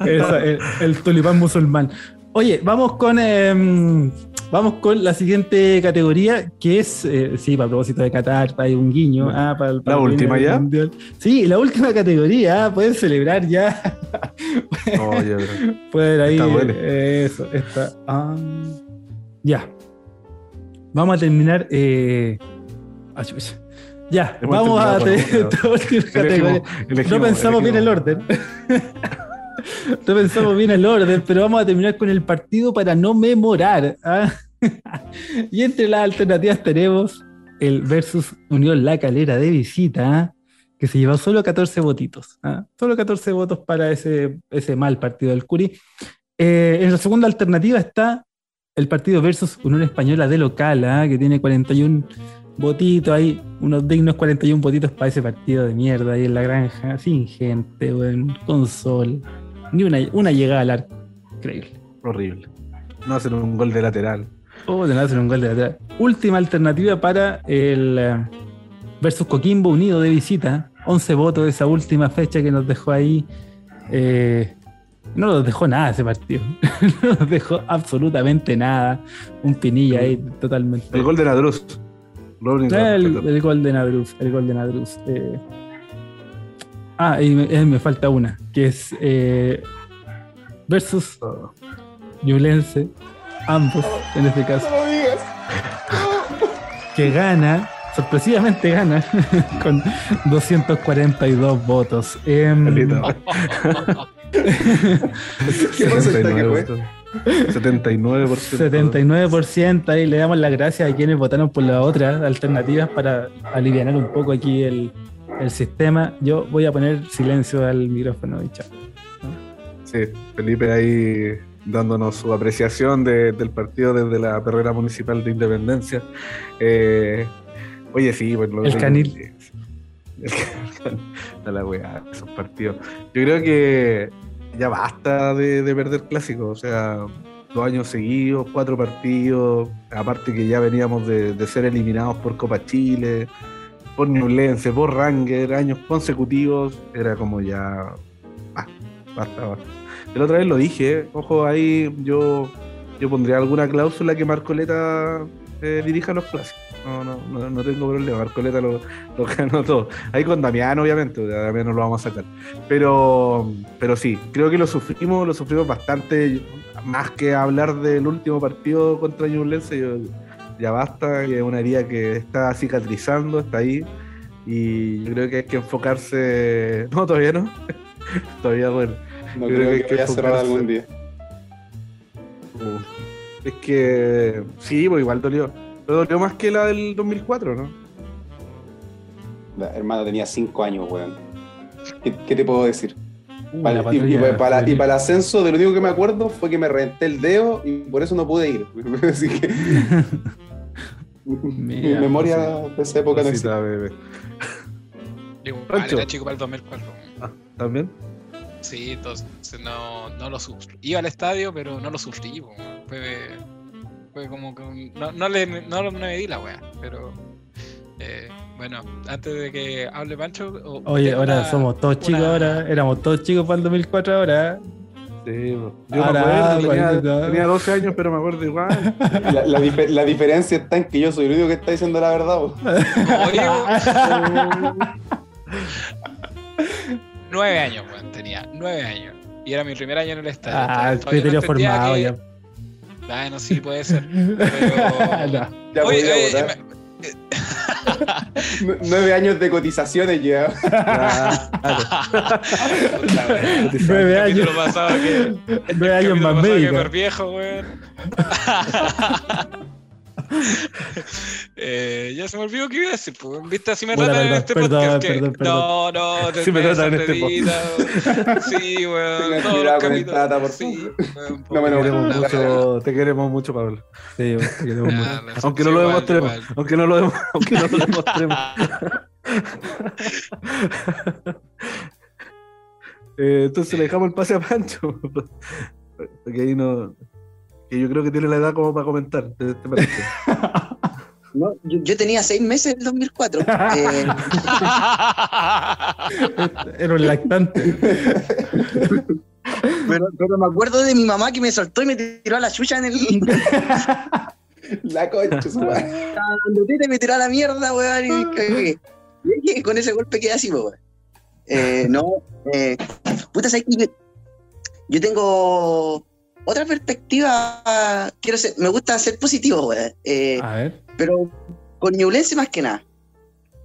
El tulipán musulmán. Oye, vamos con em, vamos con la siguiente categoría, que es, eh, sí, para propósito de Qatar, hay un guiño. ah, para para ¿La última ya? Mundial. Sí, la última categoría, ah, pueden celebrar ya. Oye, bro. Pueden ahí. Eh, eso, esta. ah, ya. Vamos a terminar. eh, ya, Hemos vamos a tener. Elegimos- elegimos- No pensamos bien el elegimos. orden. no pensamos bien el orden, pero vamos a terminar con el partido para no memorar. ¿ah? y entre las alternativas tenemos el versus Unión La Calera de visita, ¿ah? que se llevó solo 14 votitos. ¿ah? Solo 14 votos para ese, ese mal partido del Curi. Eh, en la segunda alternativa está el partido versus Unión Española de local, que tiene 41 votitos ahí, unos dignos 41 votitos para ese partido de mierda ahí en la granja, sin gente, weón, con sol, ni una, una llegada al arco. Increíble. Horrible. No hacen un gol de lateral. Oh, de nada hacer un gol de atrás. Última alternativa para el eh, versus Coquimbo Unido de visita. 11 votos de esa última fecha que nos dejó ahí. Eh, no nos dejó nada ese partido. no nos dejó absolutamente nada. Un pinilla ahí totalmente. El gol de Nadruz. Robin el, Nadruz. el gol de Nadruz. El gol de Nadruz. eh. Ah, y me, eh, me falta una, que es eh, versus. Ñublense, ambos en este caso, No lo digas. que gana, sorpresivamente gana, con 242 votos. Caleta. ¿Qué porcentaje fue? 79%. 79% ahí le damos las gracias a quienes votaron por las otras alternativas para aliviar un poco aquí el, el sistema. Yo voy a poner silencio al micrófono y chao. Sí, Felipe ahí dándonos su apreciación de- del partido desde la perrera municipal de Independencia. Eh, oye, sí, lo El canil. El canil. A la weá, esos partidos. Yo creo que ya basta de, de perder clásicos, o sea, dos años seguidos, cuatro partidos, aparte que ya veníamos de, de ser eliminados por Copa Chile, por Ñublense, por Ranger, años consecutivos, era como ya... ah, basta, basta. La otra vez lo dije, ¿eh? ojo ahí, yo, yo pondría alguna cláusula que Marcoleta eh, dirija los clásicos. No, no, no, no tengo problema, Marcoleta lo, lo ganó todo. Ahí con Damián, obviamente, Damián no lo vamos a sacar. Pero, pero sí, creo que lo sufrimos, lo sufrimos bastante. Más que hablar del último partido contra Ñublense, yo- ya basta, que es una herida que está cicatrizando, está ahí. Y yo creo que hay que enfocarse. No, todavía no. todavía, bueno. No Creo creo que hay que que a cerrar algún día. Es que sí, pues igual dolió. Pero dolió más que la del 2004, ¿no? La hermana tenía 5 años, weón. ¿Qué, qué te puedo decir? Uh, Para- y, para, para- y juvenil. para el ascenso, de lo único que me acuerdo fue que me reventé el dedo y por eso no pude ir. Así que. Mi memoria de esa época no existe. Bebé. Igual, Pancho. era chico para el 2004. ¿También? Sí, entonces no, no lo sufrí. Iba al estadio, pero no lo sufrí. Fue, fue como que un- no, no le no, no me di la wea, pero eh, bueno, antes de que hable Pancho. Oye, ahora una- somos todos chicos ahora, éramos todos chicos para el 2004 ahora. Sí, yo me acuerdo, tenía, Juanito. tenía 12 años, pero me acuerdo igual. La, la dife- la diferencia está en que yo soy el único que está diciendo la verdad. Oye, nueve años, weón, tenía nueve años. Y era mi primer año en el estadio. Ah, el no criterio entendía formado que- ya. Bueno, sí, puede ser. No. Ya Oye, Nueve años de cotizaciones ya. Nueve años, nueve años más viejo, weón. Eh, ya se me olvidó qué iba a decir, pues. ¿Viste? Así me Puta, tratan en este perdón, podcast. que- perdón, perdón. No, no, te Así me tratan en este podcast. Sí, weón. Tengan todos cuidado los con el capítulos. tata, por Sí, favor. weón, No me Te lo- queremos, la mucho, te queremos mucho, Pablo. Sí, te queremos mucho. Aunque sí, no lo igual, demostremos. igual. Aunque no lo, demo- aunque no lo demostremos. Eh, entonces le dejamos el pase a Pancho. Porque ahí no. Que yo creo que tiene la edad como para comentar. ¿te- te parece? No, yo, yo tenía seis meses en el 2004. Eh, Era un lactante. pero, pero me acuerdo de mi mamá que me soltó y me tiró a la chucha en el. La concha, su madre. Cuando te me tiró a la mierda, weón. Y. Y con ese golpe quedé así, weón. Eh, no, eh, puta, ¿sabes yo tengo otra perspectiva. Quiero ser, me gusta ser positivo, weón. Eh, A ver. pero con Ñublense más que nada.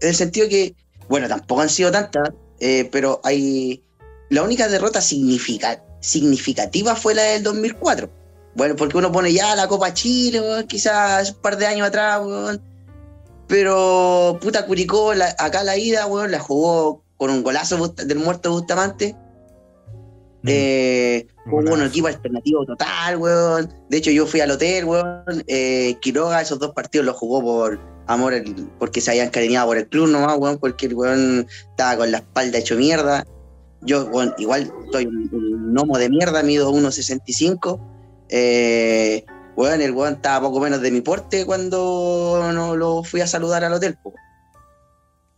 En el sentido que, bueno, tampoco han sido tantas, eh, pero hay. La única derrota significa- significativa fue la del 2004. Bueno, porque uno pone ya la Copa Chile, weón, quizás un par de años atrás, weón. Pero, puta, Curicó, la- acá la ida, weón, la jugó con un golazo del muerto Bustamante. Eh, hubo un equipo alternativo total, weón. De hecho, yo fui al hotel, weón. Eh, Quiroga, esos dos partidos los jugó por amor, porque se habían encariñado por el club nomás, weón, porque el weón estaba con la espalda hecho mierda. Yo, weón, igual soy un, un gnomo de mierda, mido 1,65. Eh, weón, el weón estaba poco menos de mi porte cuando no lo fui a saludar al hotel, po.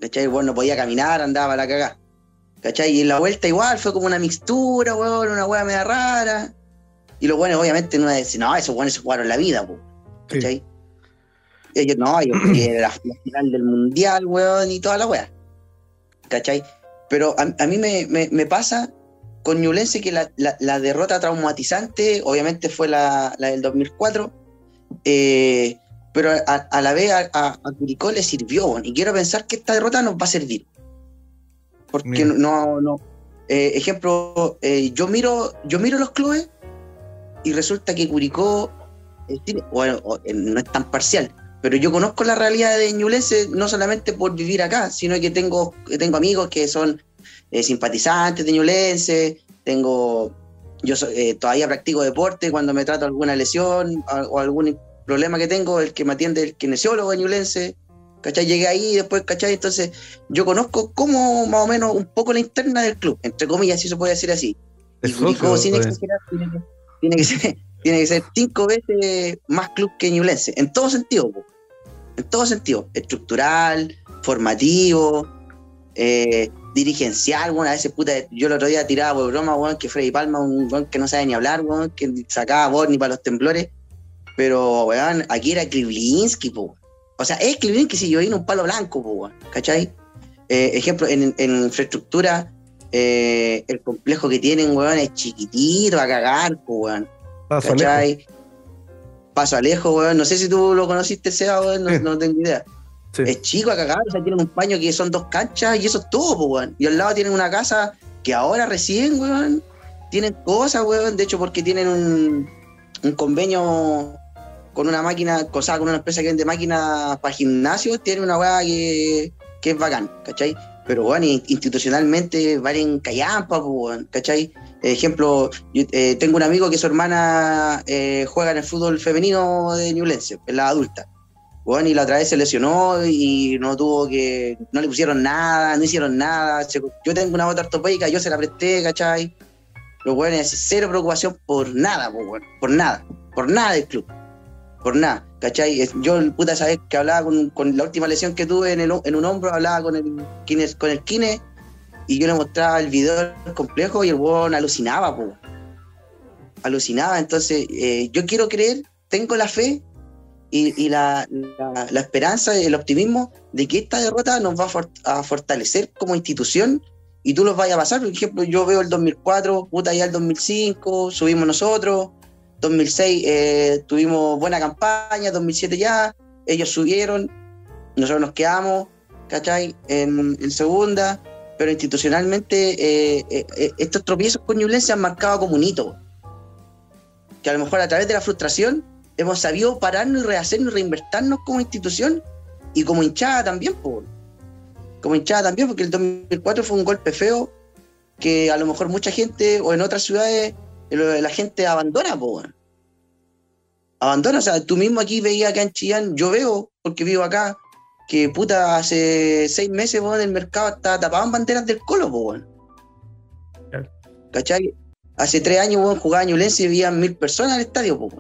¿cachai? Bueno, no podía caminar, andaba a la cagada. ¿Cachai? Y en la vuelta igual fue como una mixtura, weón, una weá media rara. Y los buenos, obviamente, no decir, no, esos buenos se jugaron la vida, po, ¿cachai? Ellos no, ellos querían la, la final del mundial, weón, y toda la weá. ¿Cachai? Pero a, a mí me, me, me pasa con Ñublense que la, la- la derrota traumatizante, obviamente, fue la, la del 2004. eh, pero a, a la vez a, a- a Curicó le sirvió, weón, y quiero pensar que esta derrota nos va a servir. Porque Mira. no, no. eh, ejemplo, eh, yo miro, yo miro los clubes y resulta que Curicó bueno, o- eh, no es tan parcial, pero yo conozco la realidad de Ñublense no solamente por vivir acá, sino que tengo, tengo amigos que son eh, simpatizantes de Ñublense, tengo, yo eh, todavía practico deporte cuando me trato alguna lesión o algún problema que tengo, el que me atiende el kinesiólogo de Ñublense, ¿cachai? Llegué ahí después, ¿cachai? Entonces yo conozco como más o menos un poco la interna del club, entre comillas, si se puede decir así. Y Es Curicó, socio, sin pues. exagerar, tiene que, tiene que ser, tiene que ser cinco veces más club que Ñublense, en todo sentido, po. en todo sentido, estructural, formativo, eh, dirigencial, bueno, a veces puta, yo el otro día tiraba por broma, weón, que Freddy Palma, un weón que no sabe ni hablar, weón, que sacaba voz ni para los temblores, pero weón, aquí era Klivlinski, po. O sea, es Klivlinski si yo vine un palo blanco, po, ¿cachai? Eh, ejemplo, en, en infraestructura, eh, el complejo que tienen, weón, es chiquitito a cagar, po, weón. Paso. ¿Cachai? Paso Alejo, weón. No sé si tú lo conociste, Seba, weón. No, Sí. no tengo idea. Sí. Es chico a cagar, o sea, tienen un paño que son dos canchas y eso es todo, po, weón. Y al lado tienen una casa que ahora recién, weón, tienen cosas, weón. De hecho, porque tienen un, un convenio con una máquina, o sea, con una empresa que vende máquinas para gimnasio, tiene una weá que, que es bacán, ¿cachai? Pero, in- institucionalmente valen callampa, ¿cachai? Ejemplo, yo, eh, tengo un amigo que su hermana eh, juega en el fútbol femenino de Ñublense, en la adulta. Bueno, y la otra vez se lesionó y no tuvo que. No le pusieron nada, no hicieron nada. Yo tengo una bota ortopédica, yo se la presté, ¿cachai? Los weones, cero preocupación por nada, po, weón, por nada, por nada del club, por nada, ¿cachai? Yo, puta, sabes que hablaba con, con la última lesión que tuve en, el, en un hombro, hablaba con el kine, con el kine y yo le mostraba el video complejo y el weón alucinaba, po. Alucinaba, entonces eh, yo quiero creer, tengo la fe y, y la, la, la esperanza, el optimismo de que esta derrota nos va a, for- a fortalecer como institución y tú los vayas a pasar. Por ejemplo, yo veo el 2004, puta, ya el 2005, subimos nosotros, 2006 eh, tuvimos buena campaña, 2007 ya, ellos subieron, nosotros nos quedamos, ¿cachai? En, segunda, pero institucionalmente eh, eh, estos tropiezos con Ñublense han marcado como un hito. Que a lo mejor a través de la frustración hemos sabido pararnos y rehacernos y reinvertirnos como institución y como hinchada también, po. como hinchada también, porque el 2004 fue un golpe feo que a lo mejor mucha gente o en otras ciudades la gente abandona, po. abandona, o sea, tú mismo aquí veías acá en Chillán, yo veo, porque vivo acá, que puta, hace seis meses, weón, el mercado estaba tapado en banderas del colo, po. Claro. ¿Cachai? Hace tres años, weón, jugaba Ñublense y había mil personas en el estadio, po.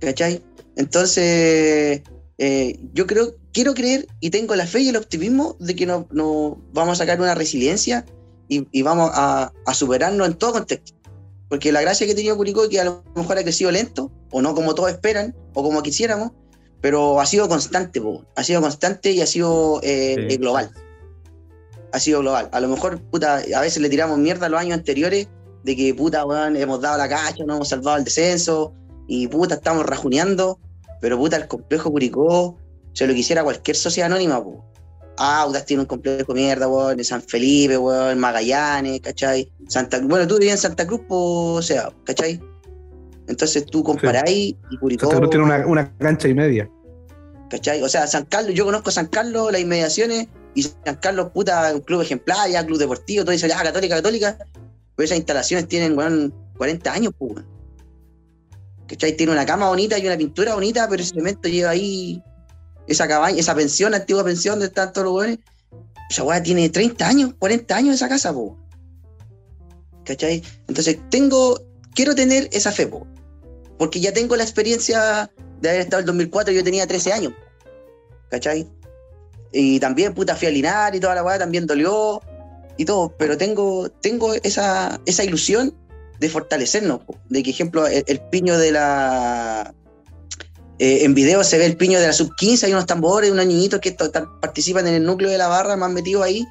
¿Cachai? Entonces, eh, yo creo, quiero creer y tengo la fe y el optimismo de que nos no, vamos a sacar una resiliencia y, y vamos a, a superarnos en todo contexto. Porque la gracia que ha tenido Curicó es que a lo mejor ha crecido lento, o no como todos esperan, o como quisiéramos, pero ha sido constante, po. ha sido constante y ha sido eh, Sí. eh, global. Ha sido global. A lo mejor, puta, a veces le tiramos mierda a los años anteriores de que, puta, weón, hemos dado la cacha, no hemos salvado el descenso, y puta, estamos rajuneando, pero puta, el complejo Curicó se lo quisiera cualquier sociedad anónima, po. Audas tiene un complejo de mierda, weón, de San Felipe, weón, Magallanes, ¿cachai? Santa, bueno, tú vivías en Santa Cruz, o sea, ¿cachai? Entonces tú comparáis y Curicó. Santa Cruz tiene una, una cancha y media. ¿Cachai? O sea, San Carlos, yo conozco San Carlos, las inmediaciones, y San Carlos, puta, un club ejemplar, ya, club deportivo, todo dice, ah, católica, católica, pero esas instalaciones tienen, weón, 40 años, pues, weón. ¿Cachai? Tiene una cama bonita y una pintura bonita, pero ese cemento lleva ahí esa cabaña, esa pensión, antigua pensión están todos los weones. Esa weá tiene 30 años, 40 años esa casa, po. ¿Cachai? Entonces, tengo, quiero tener esa fe, po. Porque ya tengo la experiencia de haber estado en el 2004, yo tenía 13 años. ¿Cachai? Y también, puta, fui a Linares y toda la weá, también dolió y todo, pero tengo, tengo esa, esa ilusión de fortalecernos, po. de que, ejemplo, el piño de la... eh, en video se ve el piño de la sub-15, hay unos tambores, unos niñitos que participan en el núcleo de la barra, más metidos ahí,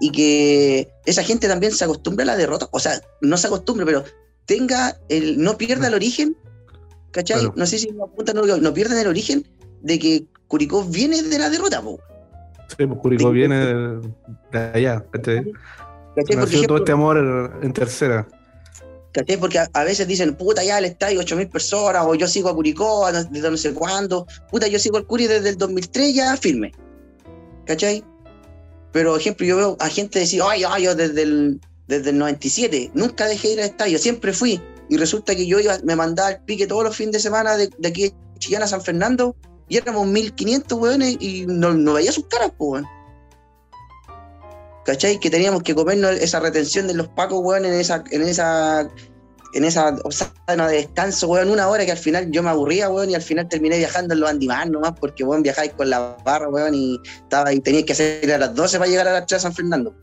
y que esa gente también se acostumbre a la derrota, o sea, no se acostumbre, pero tenga el, no pierda el origen, ¿cachai? Claro. No sé si me apuntan, no, no pierdan el origen de que Curicó viene de la derrota, po. Sí, pues Curicó viene de, de allá. ¿cachai? Nació todo este amor en tercera. Porque a, veces dicen, puta, ya el estadio 8.000 personas, o yo sigo a Curicó desde no sé cuándo, puta, yo sigo al Curi desde el 2003 ya firme, ¿cachai? Pero, ejemplo, yo veo a gente decir, ay, ay, yo desde el, desde el 97, nunca dejé de ir al estadio, siempre fui, y resulta que yo iba, me mandaba el pique todos los fines de semana de, aquí de a San Fernando, y éramos 1.500 weones, y no, veía sus caras, pues. ¿Cachai? Que teníamos que comernos esa retención de los pacos, weón, en esa, en esa, en esa de descanso, weón, una hora que al final yo me aburría, weón, y al final terminé viajando en los Andimán nomás, porque, weón, viajáis con la barra, weón, y estaba y teníais que hacer a las 12 para llegar a la 3 de San Fernando.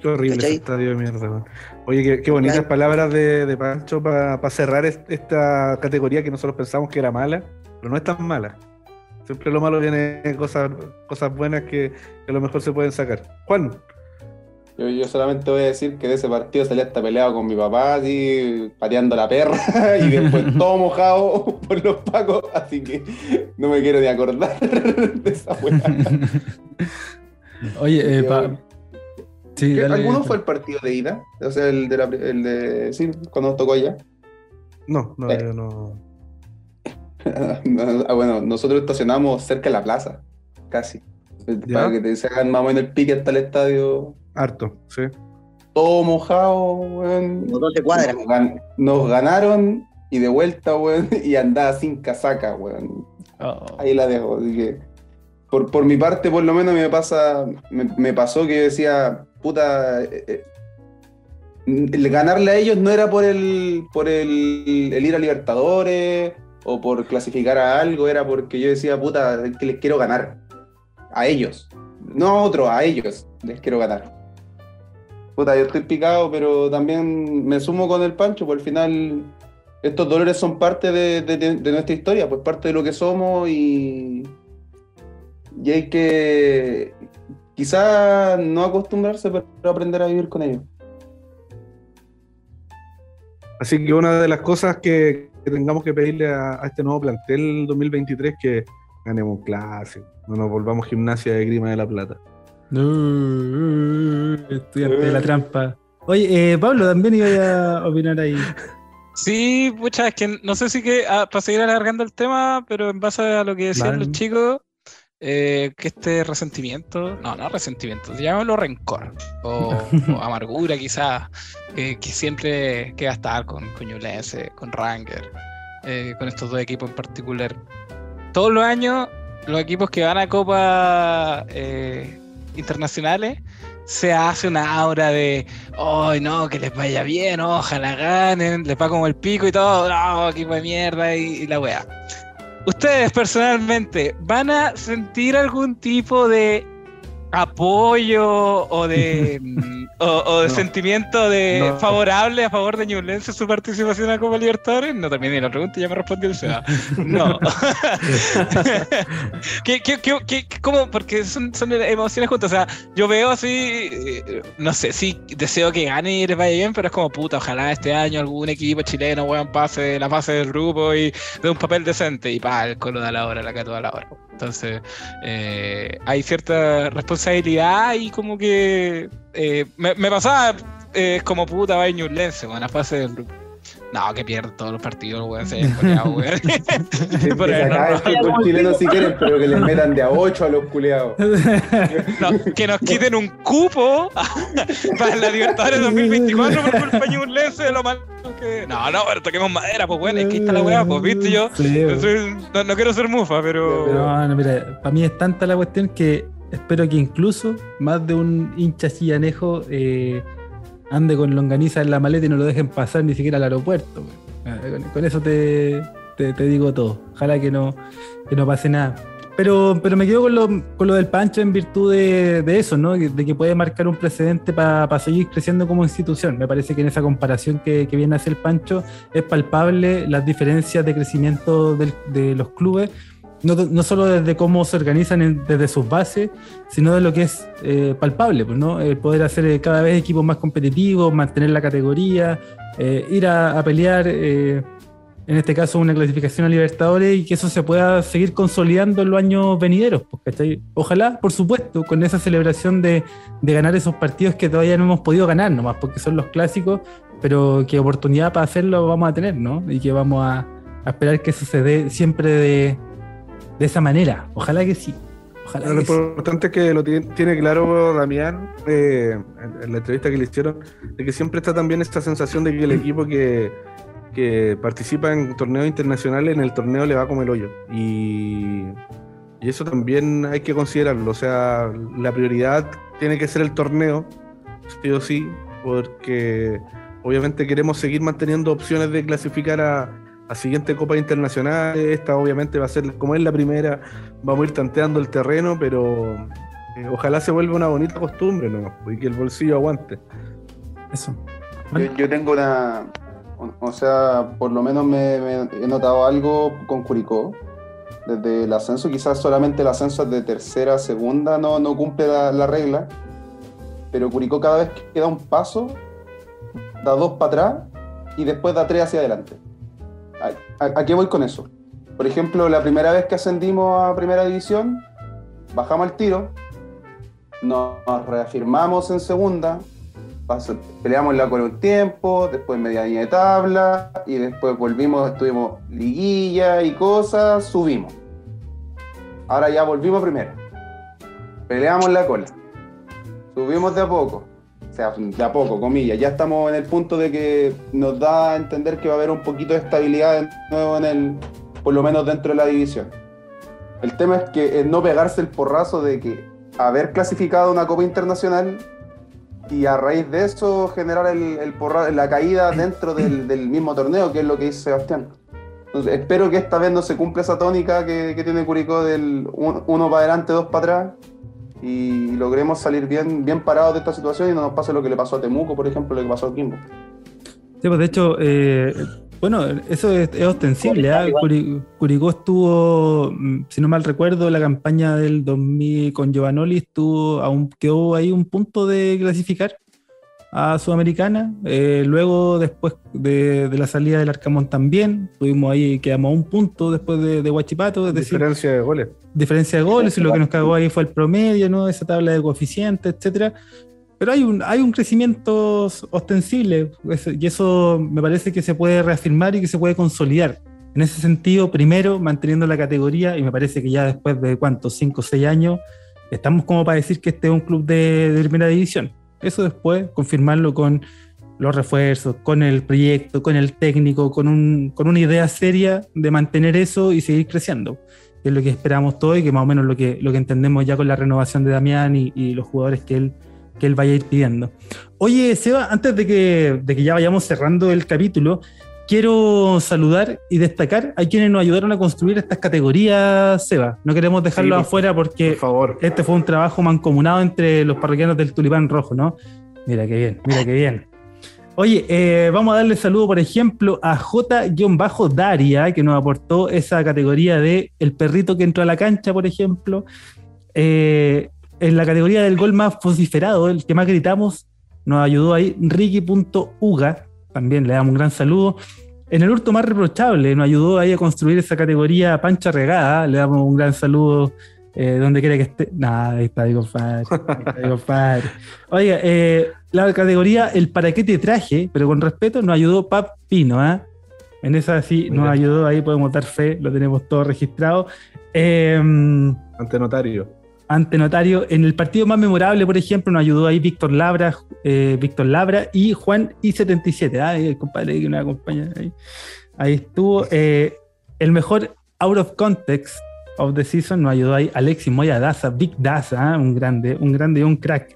Qué horrible ¿Cachai? ese estadio de mierda. weón. Oye, qué, qué bonitas palabras de, de Pancho para cerrar est- esta categoría que nosotros pensamos que era mala, pero no es tan mala. Siempre lo malo viene cosas, cosas buenas que, que a lo mejor se pueden sacar. Juan, Yo, yo solamente voy a decir que de ese partido salí hasta peleado con mi papá, así, pateando la perra, y después todo mojado por los pacos, así que no me quiero ni acordar de esa weá. Oye, eh, pa- sí, ¿Qué- dale. ¿Alguno fue el partido de ida? O sea, el de, la, el de sí, cuando nos tocó allá. no, no, Eh. yo no. Ah, bueno, nosotros estacionamos cerca de la plaza, casi. ¿Ya? Para que te se hagan más o menos el pique hasta el estadio. Harto, sí. Todo mojado, weón. Como 12 cuadras. Nos, gan- nos ganaron y de vuelta, weón, y andaba sin casaca, weón. Oh. Ahí la dejo. Así que, por, por mi parte, por lo menos me pasa, me, me pasó que yo decía, puta, eh, eh, el ganarle a ellos no era por el, por el, el ir a Libertadores o por clasificar a algo, era porque yo decía, puta, que les quiero ganar. A ellos. No a otros, a ellos les quiero ganar. Puta, yo estoy picado, pero también me sumo con el Pancho, por el final estos dolores son parte de, de- nuestra historia, pues parte de lo que somos y, y hay que quizá no acostumbrarse, pero aprender a vivir con ellos. Así que una de las cosas que, que tengamos que pedirle a, a este nuevo plantel 2023 es que ganemos clásico, no nos volvamos gimnasia de Grima de la Plata. No, estudiante de la trampa. Oye, eh, Pablo, también iba a opinar ahí. Sí, pucha, es que no sé si que ah, para seguir alargando el tema, pero en base a lo que decían los chicos, eh, que este resentimiento, no, no resentimiento, llamémoslo rencor o, o amargura quizás, eh, que siempre queda estar con, con Ñublense, con Ranger, eh, con estos dos equipos en particular. Todos los años, los equipos que van a Copa eh, internacionales, se hace una aura de, ¡ay no! Que les vaya bien, ojalá ganen, les va como el pico y todo, ¡no! equipo de mierda y, y la weá. Ustedes personalmente, ¿van a sentir algún tipo de apoyo o de, mm, o, o de No. sentimiento de No. favorable a favor de Ñublense su participación en la Copa Libertadores? No terminé la pregunta y ya me respondió el Seba. No. ¿Qué, qué, qué, cómo? Porque son, son emociones juntas. O sea, yo veo así, eh, no sé, sí, deseo que gane y les vaya bien, pero es como puta, ojalá este año algún equipo chileno, weón, pase la fase del grupo y de un papel decente y pa, el colo da la hora, la cato a la hora. Entonces, eh, hay cierta responsabilidad y como que eh, me, me pasaba eh, como puta va Ñublense, la fase del grupo. No, que pierde todos los partidos, weón, se weón. Que Por se ahí, acabe no, el fútbol chileno si quieren, pero que les metan de a 8 a los culeados. No, que nos quiten un cupo para la Libertadores 2024 por culpa de lo mal que. No, no, pero toquemos madera, pues bueno, es que ahí está la weá, pues viste yo. Sí, soy- no- no quiero ser mufa, pero. No, no, mira, para mí es tanta la cuestión que espero que incluso más de un hincha chillanejo eh, ande con longaniza en la maleta y no lo dejen pasar ni siquiera al aeropuerto. Ah, Con, con eso te, te- te digo todo. Ojalá que no, que no pase nada. Pero, pero me quedo con lo, con lo del Pancho en virtud de, de eso, ¿no? De que puede marcar un precedente para seguir creciendo como institución. Me parece que en esa comparación que, que viene a hacer el Pancho es palpable las diferencias de crecimiento del- de los clubes, no, no solo desde cómo se organizan en- desde sus bases, sino de lo que es eh, palpable, pues, ¿no? El poder hacer eh, cada vez equipos más competitivos, mantener la categoría, eh, ir a, pelear. en este caso una clasificación a Libertadores y que eso se pueda seguir consolidando en los años venideros. pues, ¿cachai? Ojalá, por supuesto, con esa celebración de, de ganar esos partidos que todavía no hemos podido ganar nomás, porque son los clásicos, pero que oportunidad para hacerlo vamos a tener, ¿no? Y que vamos a, a esperar que eso siempre de, de esa manera. Ojalá que sí. Ojalá Lo que sí. importante es que lo tiene, tiene claro Damián eh, en, en la entrevista que le hicieron, de que siempre está también esta sensación de que el equipo que, que participa en torneos internacionales en el torneo le va como el hoyo. Y, y eso también hay que considerarlo. O sea, la prioridad tiene que ser el torneo, sí o sí, porque obviamente queremos seguir manteniendo opciones de clasificar a, a siguiente Copa Internacional. Esta obviamente va a ser, como es la primera, vamos a ir tanteando el terreno, pero eh, ojalá se vuelva una bonita costumbre, ¿no? Y que el bolsillo aguante. Eso. Yo, yo tengo una. O, o sea, por lo menos me, me he notado algo con Curicó. Desde el ascenso, quizás solamente el ascenso de tercera a segunda no, no cumple la, la regla. Pero Curicó cada vez que da un paso, da dos para atrás y después da tres hacia adelante. ¿A, qué voy con eso? Por ejemplo, la primera vez que ascendimos a primera división, bajamos al tiro, nos reafirmamos en segunda, peleamos la con un tiempo, después media línea de tabla, y después volvimos, estuvimos liguilla y cosas, subimos. Ahora ya volvimos primero. Peleamos la cola. Subimos de a poco. Sea, de a poco, comillas. Ya estamos en el punto de que nos da a entender que va a haber un poquito de estabilidad de nuevo en el, por lo menos dentro de la división. El tema es que es no pegarse el porrazo de que haber clasificado una Copa Internacional y a raíz de eso generar el, el porra- la caída dentro del, del mismo torneo, que es lo que dice Sebastián. Entonces, espero que esta vez no se cumpla esa tónica que, que tiene Curicó del un- uno para adelante, dos para atrás, y logremos salir bien, bien parados de esta situación y no nos pase lo que le pasó a Temuco, por ejemplo, lo que pasó a Kimbo. Sí, pues de hecho, eh, bueno, eso es, es ostensible. Curi- Curicó estuvo, mm, si no mal recuerdo, la campaña del 2000 con Giovanoli estuvo, aún quedó ahí un punto de clasificar a Sudamericana. Eh, luego, después de, de la salida del Arcamón también, tuvimos ahí, quedamos a un punto después de, de Huachipato, es decir, Diferencia de goles. diferencia de goles y lo que nos cagó ahí fue el promedio, ¿no? Esa tabla de coeficientes, etcétera. Pero hay un, hay un crecimiento ostensible y eso me parece que se puede reafirmar y que se puede consolidar. En ese sentido, primero, manteniendo la categoría y me parece que ya después de cuántos, 5 o 6 años, estamos como para decir que este es un club de, de primera división. Eso después, confirmarlo con los refuerzos, con el proyecto, con el técnico, con, un, con una idea seria de mantener eso y seguir creciendo que es lo que esperamos todos y que más o menos lo que, lo que entendemos ya con la renovación de Damián y, los jugadores que él, que él vaya a ir pidiendo. Oye, Seba, antes de que, de que ya vayamos cerrando el capítulo, quiero saludar y destacar a quienes nos ayudaron a construir estas categorías, Seba. No queremos dejarlo Sí, por- afuera Por porque favor. este fue un trabajo mancomunado entre los parroquianos del Tulipán Rojo, ¿no? Mira qué bien, mira qué bien. Oye, eh, vamos a darle saludo, por ejemplo, a J-Daria, que nos aportó esa categoría de el perrito que entró a la cancha, por ejemplo. Eh, en la categoría del gol más vociferado, el que más gritamos, nos ayudó ahí Ricky.uga, también le damos un gran saludo. En el hurto más reprochable, nos ayudó ahí a construir esa categoría Pancha Regada, le damos un gran saludo eh, donde quiera que esté. Nada, ahí está, ahí, compadre. Ahí está. Oiga, eh, la categoría El para qué te traje, pero con respeto, nos ayudó Pap Pino, ¿ah? En esa sí nos ayudó, ahí podemos dar fe, lo tenemos todo registrado. Eh, Ante notario. Ante notario. En el partido más memorable, por ejemplo, nos ayudó ahí Víctor Labra, eh, Víctor Labra y Juan I77. Ah, el compadre que nos acompaña ahí. Ahí estuvo. eh, el mejor out of context of the season nos ayudó ahí Alexis Moya Daza, Big Daza, ah, un grande, un grande un crack.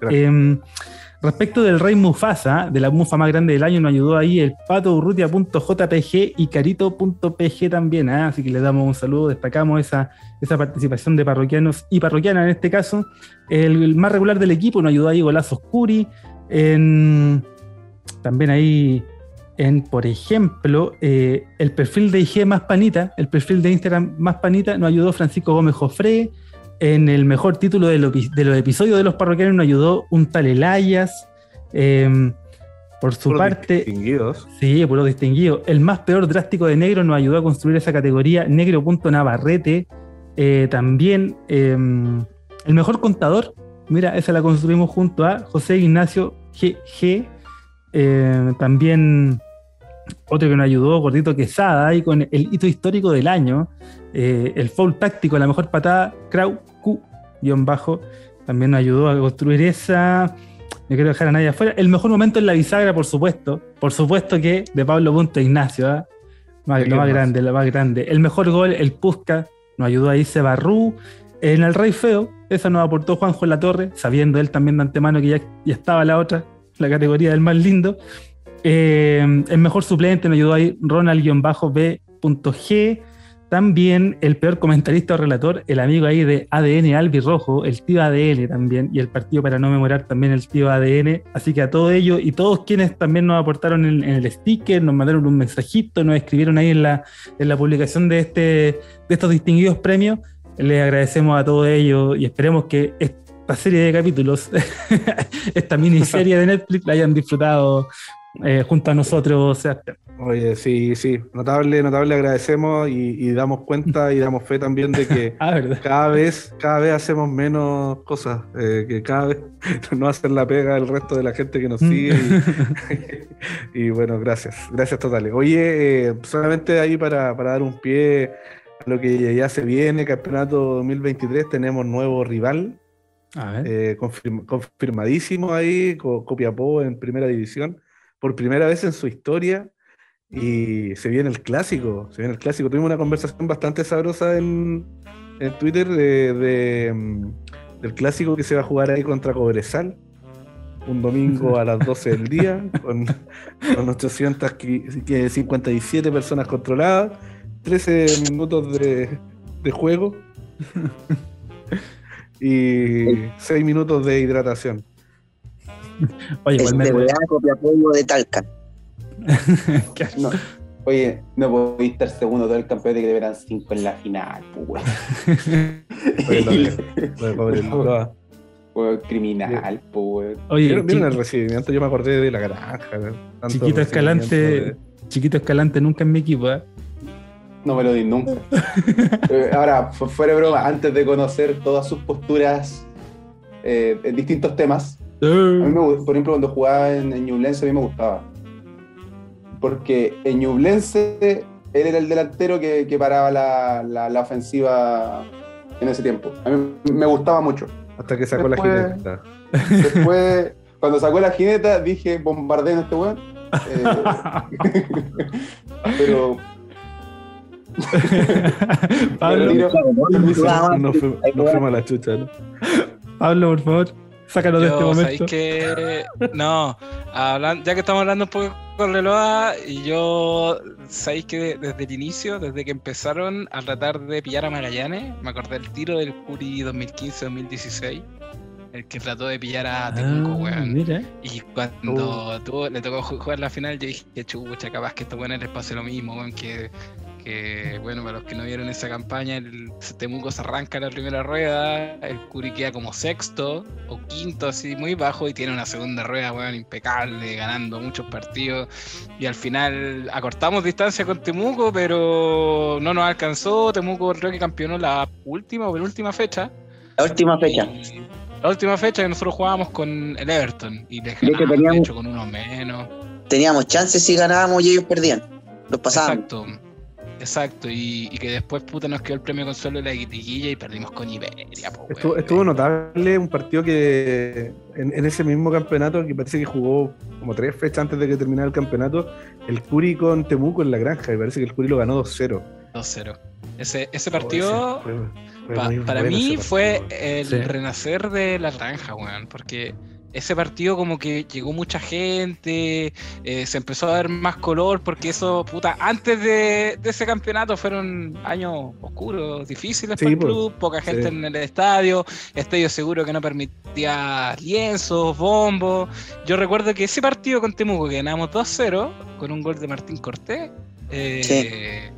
Eh, Respecto del Rey Mufasa, de la mufa más grande del año, nos ayudó ahí el pato urrutia.jpg y carito.pg también. ¿ah? Así que les damos un saludo, destacamos esa, esa participación de parroquianos y parroquianas en este caso. El, más regular del equipo nos ayudó ahí Golazo Oscuri. En, también ahí en, por ejemplo, eh, el perfil de IG más panita, el perfil de Instagram más panita, nos ayudó Francisco Gómez Jofré. En el mejor título de, lo- de los episodios de los parroquianos nos ayudó un tal Elayas. Em, por su Puros parte, Distinguidos. Sí, puro distinguido. El más peor drástico de negro nos ayudó a construir esa categoría, negro.navarrete. Eh, también eh, el mejor contador, mira, esa la construimos junto a José Ignacio GG. Eh, también otro que nos ayudó, Gordito Quesada, ahí con el hito histórico del año. Eh, el foul táctico, la mejor patada, Krau guion bajo. También nos ayudó a construir esa. No quiero dejar a nadie afuera. El mejor momento en la bisagra, por supuesto. Por supuesto que de Pablo Punto Ignacio. ¿ah? Más- ¿De lo más más? grande, lo más grande. El mejor gol, el Pusca. Nos ayudó ahí Barrú. En el Rey Feo, esa nos aportó Juanjo en la Torre, sabiendo él también de antemano que ya, ya estaba la otra, la categoría del más lindo. Eh, el mejor suplente nos ayudó ahí Ronald-B.G. También el peor comentarista o relator, el amigo ahí de ADN Albi Rojo, el tío ADN también, y el partido para no memorar también el tío ADN. Así que a todo ello y todos quienes también nos aportaron en, el sticker, nos mandaron un mensajito, nos escribieron ahí en la, en la publicación de, este, de estos distinguidos premios, les agradecemos a todos ellos y esperemos que esta serie de capítulos, esta miniserie de Netflix, la hayan disfrutado eh, junto a nosotros, Sebastián. Oye, sí, sí, notable, notable, agradecemos y, y damos cuenta y damos fe también de que Ah, cada vez, cada vez hacemos menos cosas, eh, que cada vez no hacen la pega el resto de la gente que nos sigue. Y, y bueno, gracias, gracias totales. Oye, eh, solamente ahí para, para dar un pie a lo que ya se viene, Campeonato 2023, tenemos nuevo rival, A ver. eh, confirm- confirmadísimo ahí, Co- Copiapó en primera división, por primera vez en su historia. Y se viene el clásico, se viene el clásico. Tuvimos una conversación bastante sabrosa en, en Twitter de, de, mm, del clásico que se va a jugar ahí contra Cobresal, un domingo a las 12 del día, con, con 857 personas controladas, 13 minutos de, de juego y 6 minutos de hidratación. Oye, igual me SPA Copiapó de Talca. No. Oye, no podéis estar segundo todo el campeonato que deberán cinco en la final, pues, weón. criminal, pues. Oye, ¿Vieron, vieron chi- el recibimiento? Yo me acordé de la granja. Chiquito Escalante, de- Chiquito Escalante nunca en mi equipo, ¿eh? No me lo di nunca. Eh, Ahora, fu- fuera de broma, antes de conocer todas sus posturas eh, en distintos temas, a mí me por ejemplo, cuando jugaba en, en Ñublense, a mí me gustaba. Porque en Ñublense él era el delantero que, que paraba la, la- la ofensiva en ese tiempo. A mí me gustaba mucho. Hasta que sacó la jineta. Después, cuando sacó la jineta, dije, bombardeen a este weón. Eh, pero Pablo. No fue- no fuimos a la chucha, ¿no? Pablo, por favor, sácanos de este Yo, ¿sabéis momento. que No, hablan- ya que estamos hablando un poco con Leloa, y yo, ¿sabéis que desde el inicio, desde que empezaron a tratar de pillar a Magallanes, me acordé del tiro del Curi 2015-2016, el que trató de pillar a Temuco, Ah, weón. mira. Y cuando tuvo- le tocó ju- jugar la final, yo dije, chucha, capaz que estos buenos les pase lo mismo, weón, que, que, bueno, para los que no vieron esa campaña, el Temuco se arranca la primera rueda, el Curi queda como sexto o quinto, así muy bajo, y tiene una segunda rueda, weón, impecable, ganando muchos partidos, y al final acortamos distancia con Temuco, pero no nos alcanzó, Temuco creo que campeonó la última o penúltima fecha, La última fecha. y La última fecha que nosotros jugábamos con el Everton y les que ganamos, de teníamos- hecho, con uno menos. Teníamos chances si ganábamos y ellos perdían. Los pasábamos. Exacto. Exacto. Y, y que después, puta, nos quedó el premio consuelo de la liguilla y perdimos con Iberia. po, Estuvo, notable un partido que en, en ese mismo campeonato, que parece que jugó como tres fechas antes de que terminara el campeonato, el Curi con Temuco en la granja, y parece que el Curi lo ganó 2-0. 2-0. Ese, ese Oh, partido, ese fue- fue pa- muy para mí, fue el Sí. renacer de la granja, weón. Porque ese partido como que llegó mucha gente, eh, se empezó a ver más color, porque eso, puta, antes de, ese campeonato fueron años oscuros, difíciles para el pues, club, poca gente en el estadio, estadio seguro que no permitía lienzos, bombos. Yo recuerdo que ese partido con Temuco que ganamos 2-0 con un gol de Martín Cortés. Eh,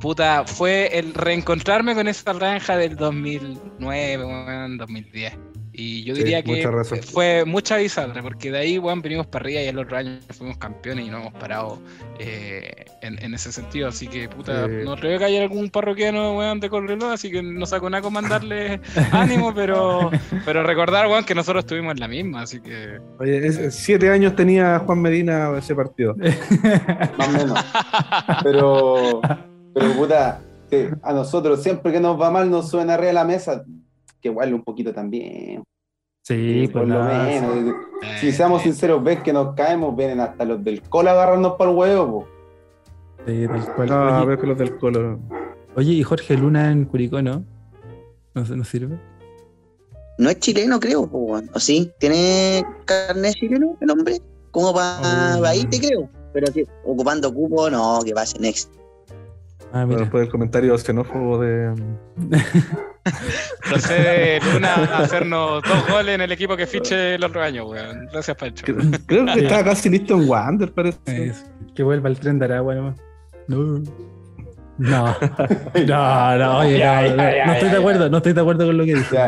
puta, fue el reencontrarme con esa franja del 2009, 2010. Y yo diría que fue mucha bisagra, porque de ahí, bueno, venimos para arriba y el otro año fuimos campeones y no hemos parado eh, en, ese sentido. Así que, puta, no creo que haya algún parroquiano, weón, de Correlo, así que no saco nada con mandarle ánimo, pero, pero recordar, weón, que nosotros estuvimos en la misma, así que... Oye, siete años tenía Juan Medina ese partido. Más o menos. Pero, pero puta, a nosotros siempre que nos va mal nos suena arriba de la mesa que huele un poquito también. Sí, por lo menos. Si seamos sinceros, ves que nos caemos, vienen hasta los del colo agarrarnos para el huevo. Sí, del colo. a ver que los del colo. Oye, y Jorge Luna en Curicó, ¿no? ¿No, no sirve? No es chileno, creo, o sí, tiene carnet chileno el hombre, como para oh. ahí te creo, pero sí, ocupando cupo, no, que pase next. Ah, mira. Después del comentario xenófobo de. Procede Luna a hacernos dos goles en el equipo que fiche el otro año, weón. Gracias, Pancho. Creo que estaba casi listo en Wander, parece. que vuelva el tren de Aragua nomás. No. No, no, no, oye, no, estoy de acuerdo, no estoy de acuerdo con lo que dice.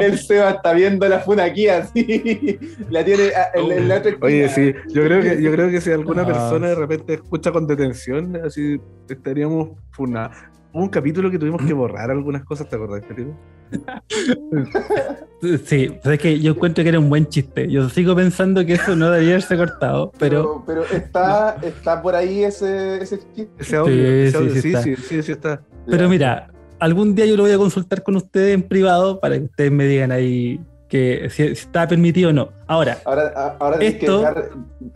el Seba está viendo la funa aquí así, la tiene en, la Oye, sí, yo creo que, yo creo que si alguna persona de repente escucha con detención, así estaríamos funados un capítulo que tuvimos que borrar algunas cosas, ¿te acordás, Felipe? sí, es que yo encuentro que era un buen chiste. Yo sigo pensando que eso no debía haberse cortado, pero. Pero, está, está por ahí ese, ese chiste. Ese audio, sí, sí, sí, sí, sí, está. Pero mira, algún día yo lo voy a consultar con ustedes en privado para que ustedes me digan ahí que si, está permitido o no. Ahora, ahora, ahora que dejar,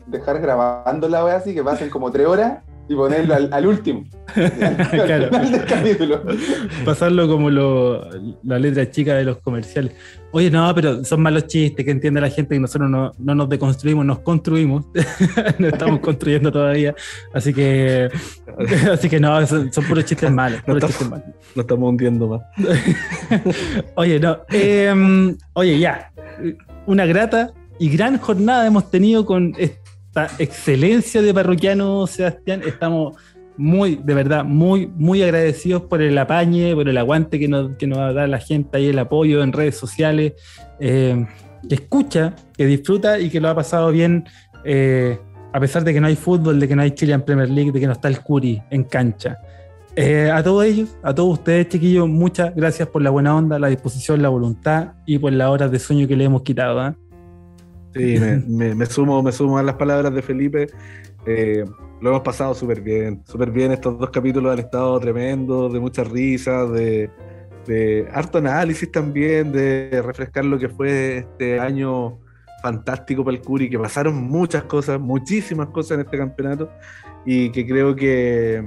dejar grabando la wea así que pasen como tres horas y ponerlo al, último. claro. Pasarlo como lo, la letra chica de los comerciales. Oye, no, pero son malos chistes, que entiende la gente que nosotros no, no nos deconstruimos, nos construimos. no estamos construyendo todavía. Así que, así que no, son, puros chistes malos. no, estamos, no estamos hundiendo más. oye, no. Em, oye, ya. Una grata y gran jornada hemos tenido con esta excelencia de parroquiano, Sebastián. Estamos muy, de verdad, muy, muy agradecidos por el apañe, por el aguante que nos, que nos da la gente ahí, el apoyo en redes sociales, eh, que escucha, que disfruta y que lo ha pasado bien, eh, a pesar de que no hay fútbol, de que no hay Chile en Premier League, de que no está el Curi en cancha. Eh, a todos ellos, a todos ustedes, chiquillos, muchas gracias por la buena onda, la disposición, la voluntad y por las horas de sueño que le hemos quitado. Sí, me, sumo, me sumo a las palabras de Felipe. Eh, lo hemos pasado súper bien, súper bien. Estos dos capítulos han estado tremendos, de muchas risas, de, harto análisis también, de refrescar lo que fue este año fantástico para el Curi, que pasaron muchas cosas, muchísimas cosas en este campeonato, y que creo que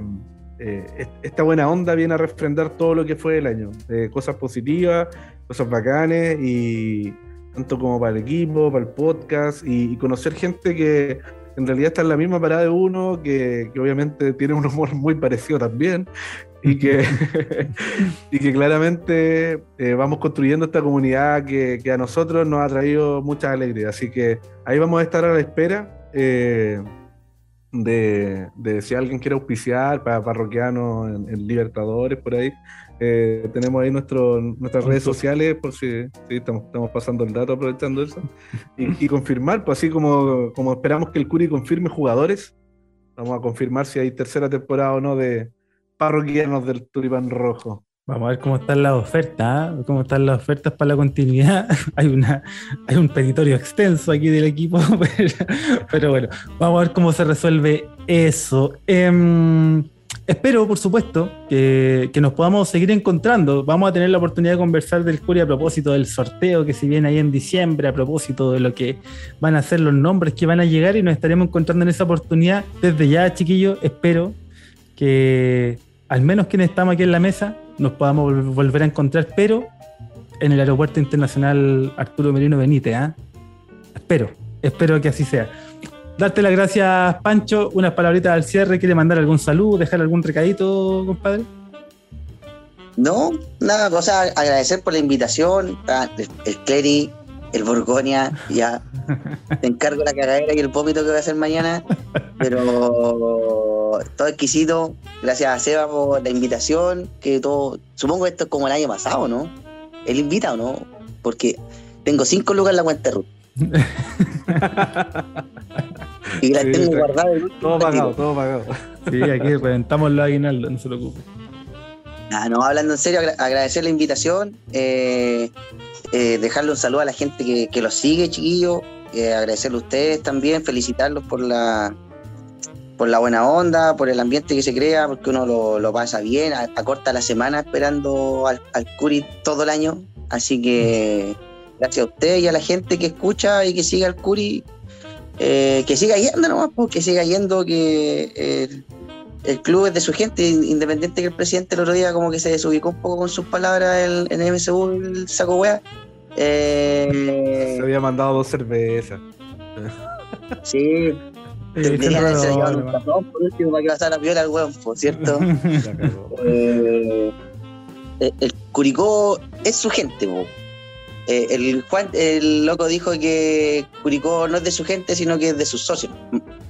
eh, esta buena onda viene a refrendar todo lo que fue el año. cosas positivas, cosas bacanes y, tanto como para el equipo, para el podcast y, conocer gente que en realidad está en la misma parada de uno, que, obviamente tiene un humor muy parecido también y que, y que claramente eh, vamos construyendo esta comunidad que, a nosotros nos ha traído mucha alegría. Así que ahí vamos a estar a la espera. Eh, de, si alguien quiere auspiciar para parroquianos en Libertadores por ahí, eh, tenemos ahí nuestro, nuestras redes sociales, por si estamos, estamos, pasando el dato aprovechando eso. Y, confirmar, pues así como, como esperamos que el Curi confirme jugadores, vamos a confirmar si hay tercera temporada o no de parroquianos del Turipán Rojo. Vamos a ver cómo están las ofertas, ¿ah? cómo están las ofertas para la continuidad. hay, una, hay un peditorio extenso aquí del equipo, pero, bueno, vamos a ver cómo se resuelve eso. Em, espero, por supuesto, que, nos podamos seguir encontrando. Vamos a tener la oportunidad de conversar del Curi a propósito del sorteo que se viene ahí en diciembre, a propósito de lo que van a ser los nombres que van a llegar y nos estaremos encontrando en esa oportunidad. Desde ya, chiquillos, espero que al menos quienes estamos aquí en la mesa nos podamos volver a encontrar, pero en el Aeropuerto Internacional Arturo Merino Benítez. ¿ah? Espero, espero que así sea. Darte las gracias, Pancho. Unas palabritas al cierre. ¿Quiere mandar algún saludo, dejar algún recadito, compadre? No, nada, o sea, agradecer por la invitación, a el, el Clery, el Borgoña, ya te encargo la cagadera y el vómito que voy a hacer mañana, pero todo exquisito, gracias a Seba por la invitación, que todo, supongo que esto es como el año pasado, ¿no? Él invita o no, porque tengo cinco lucas en la cuenta de Ruth. y las Sí, tengo está- guardadas. el Todo pagado, todo pagado. Sí, aquí reventamos los aguinaldos, no se preocupe. Ah, no, hablando en serio, agra- agradecer la invitación, eh, eh, dejarle un saludo a la gente que, que los sigue, chiquillos, eh, agradecerle a ustedes también, felicitarlos por la por la buena onda, por el ambiente que se crea, porque uno lo, lo pasa bien, acorta la semana esperando al, al Curi todo el año, así que gracias a ustedes y a la gente que escucha y que sigue al Curi, eh, que siga yendo nomás, pues, que siga yendo, que eh, el club es de su gente, independiente que el presidente el otro día como que se desubicó un poco con sus palabras el- en el MSU, el saco wea. Se Eh, había mandado dos cervezas. sí, Sí, deberían siempre haberse lo- llevado un cajón por último para que pasara piola al weón, por cierto. La cagó. El Curicó es su gente, po. Eh, el Juan, el loco dijo que Curicó no es de su gente, sino que es de sus socios.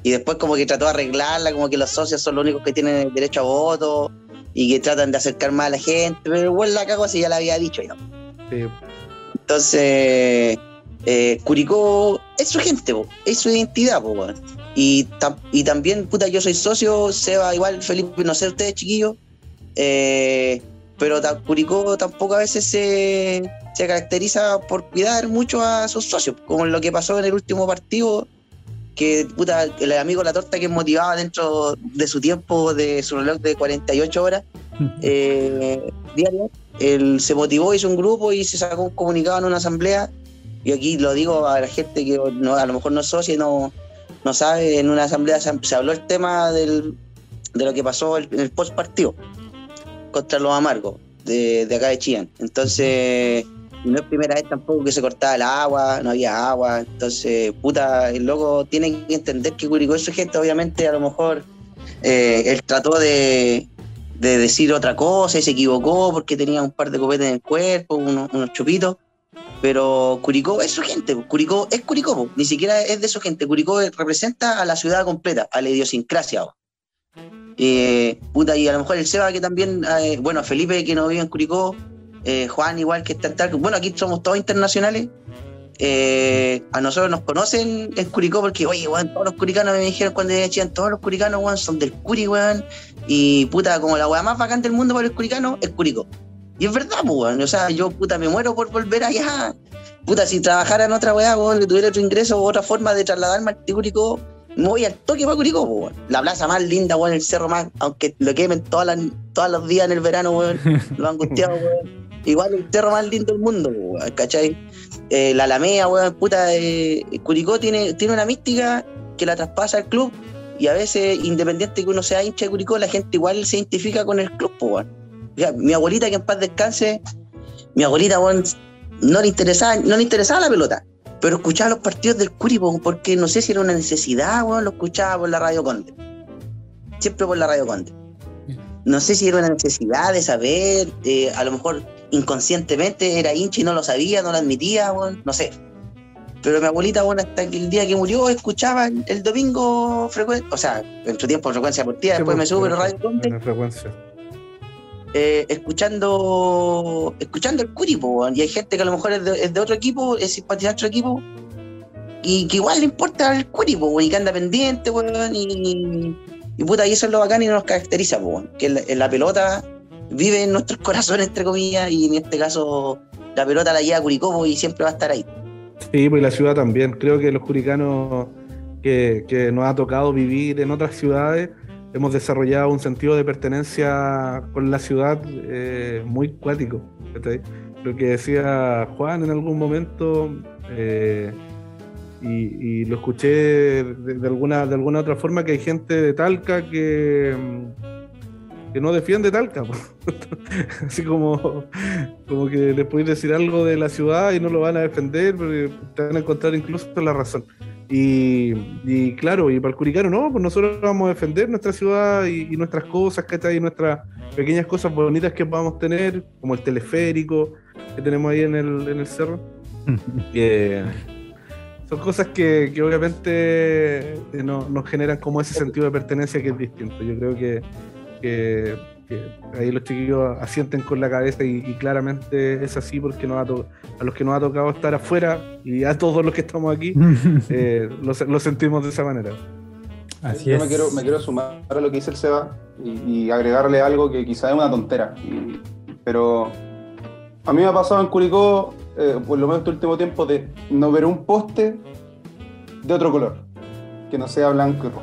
Y después como que trató de arreglarla, como que los socios son los únicos que tienen el derecho a voto y que tratan de acercar más a la gente, pero igual la cago si ya la había dicho ya. Sí, Entonces, eh, Curicó es su gente, po, es su identidad, po, weón. Y, tam- y también, puta, yo soy socio, Seba igual, Felipe, no sé ustedes chiquillos, eh, pero Curicó tampoco a veces se, se caracteriza por cuidar mucho a sus socios, como lo que pasó en el último partido, que puta, el amigo La Torta que motivaba dentro de su tiempo, de su reloj de 48 horas, eh, diario, él se motivó, hizo un grupo y se sacó un comunicado en una asamblea. Y aquí lo digo a la gente que no, a lo mejor no es socia y no, no sabe, en una asamblea se, habló el tema del, de lo que pasó en el post partido contra los amargos de, de acá de Chillán. Entonces, no es primera vez tampoco que se cortaba el agua, no había agua. Entonces, puta, el loco tiene que entender que Curicó es su gente, obviamente, a lo mejor eh, él trató de, de decir otra cosa y se equivocó porque tenía un par de copetes en el cuerpo, unos, unos chupitos. Pero Curicó es su gente. Curicó es Curicó, ni siquiera es de su gente. Curicó representa a la ciudad completa, a la idiosincrasia. Eh, puta, y a lo mejor el Seba que también, eh, bueno, Felipe que no vive en Curicó, eh, Juan igual que está en Talca. Bueno, aquí somos todos internacionales. Eh, a nosotros nos conocen en Curicó porque, oye, weón, todos los curicanos me dijeron cuando Chillán, todos los curicanos, weón, son del Curi, weón. Y puta, como la weá más bacán del mundo para el curicano es Curicó. Y es verdad, pues, weón. O sea, yo, puta, me muero por volver allá. Puta, si trabajara en otra weá, weón, que tuviera otro ingreso otra forma de trasladarme al Curicó, voy al toque para Curicó, weón. La plaza más linda, weón, el cerro más, aunque lo quemen todas las, todos los días en el verano, weón, lo angustiado, weón. Igual el cerro más lindo del mundo, weón, ¿cachai? Eh, la Alameda, weón, puta, eh, Curicó tiene, tiene una mística que la traspasa al club y a veces, independiente que uno sea hincha de Curicó, la gente igual se identifica con el club, weón. O sea, mi abuelita, que en paz descanse, mi abuelita, weón, no le interesaba, no le interesaba la pelota, pero escuchaba los partidos del Curi, po, porque no sé si era una necesidad, weón, lo escuchaba por la Radio Conde. Siempre por la Radio Conde. No sé si era una necesidad de saber, eh, a lo mejor inconscientemente era hincha y no lo sabía, no lo admitía, weón, no sé. Pero mi abuelita, bueno, hasta que el día que murió, escuchaba el, domingo frecuencia, o sea, en su tiempo frecuencia deportiva, después me pues, subo, pero en- Radio Conde, en frecuencia. Eh, escuchando escuchando el Curi, po, weón. y hay gente que a lo mejor es de, es de otro equipo, es simpatizante de otro equipo, y que igual le importa el Curi, po, weón, y que anda pendiente, weón, y, y puta, y eso es lo bacán y nos caracteriza, weón, que la, la pelota vive en nuestros corazones, entre comillas, y en este caso la pelota la lleva Curicó y siempre va a estar ahí. Sí, pues la ciudad también. Creo que los curicanos que, que nos ha tocado vivir en otras ciudades, hemos desarrollado un sentido de pertenencia con la ciudad eh, muy cuático. Lo que decía Juan en algún momento, eh, y, lo escuché de, alguna, de alguna otra forma, que hay gente de Talca que, mm, que no defiende Talca. Así como, como que les podéis decir algo de la ciudad y no lo van a defender, pero te van a encontrar incluso la razón. Y, y claro, y para el Curicano no, pues nosotros vamos a defender nuestra ciudad y, y nuestras cosas, ¿cachai? Y nuestras pequeñas cosas bonitas que podamos tener, como el teleférico que tenemos ahí en el, en el cerro. son cosas que, que obviamente eh, no- nos generan como ese sentido de pertenencia que es distinto. Yo creo que, que- que ahí los chiquillos asienten con la cabeza y, y claramente es así porque nos ha to- a los que nos ha tocado estar afuera y a todos los que estamos aquí eh, lo, se- lo sentimos de esa manera. Así Yo es. me quiero, me quiero sumar a lo que dice el Seba y, y agregarle algo que quizá es una tontera. y- pero a mí me ha pasado en Curicó, eh, por lo menos este último tiempo, de no ver un poste de otro color, que no sea blanco y rojo.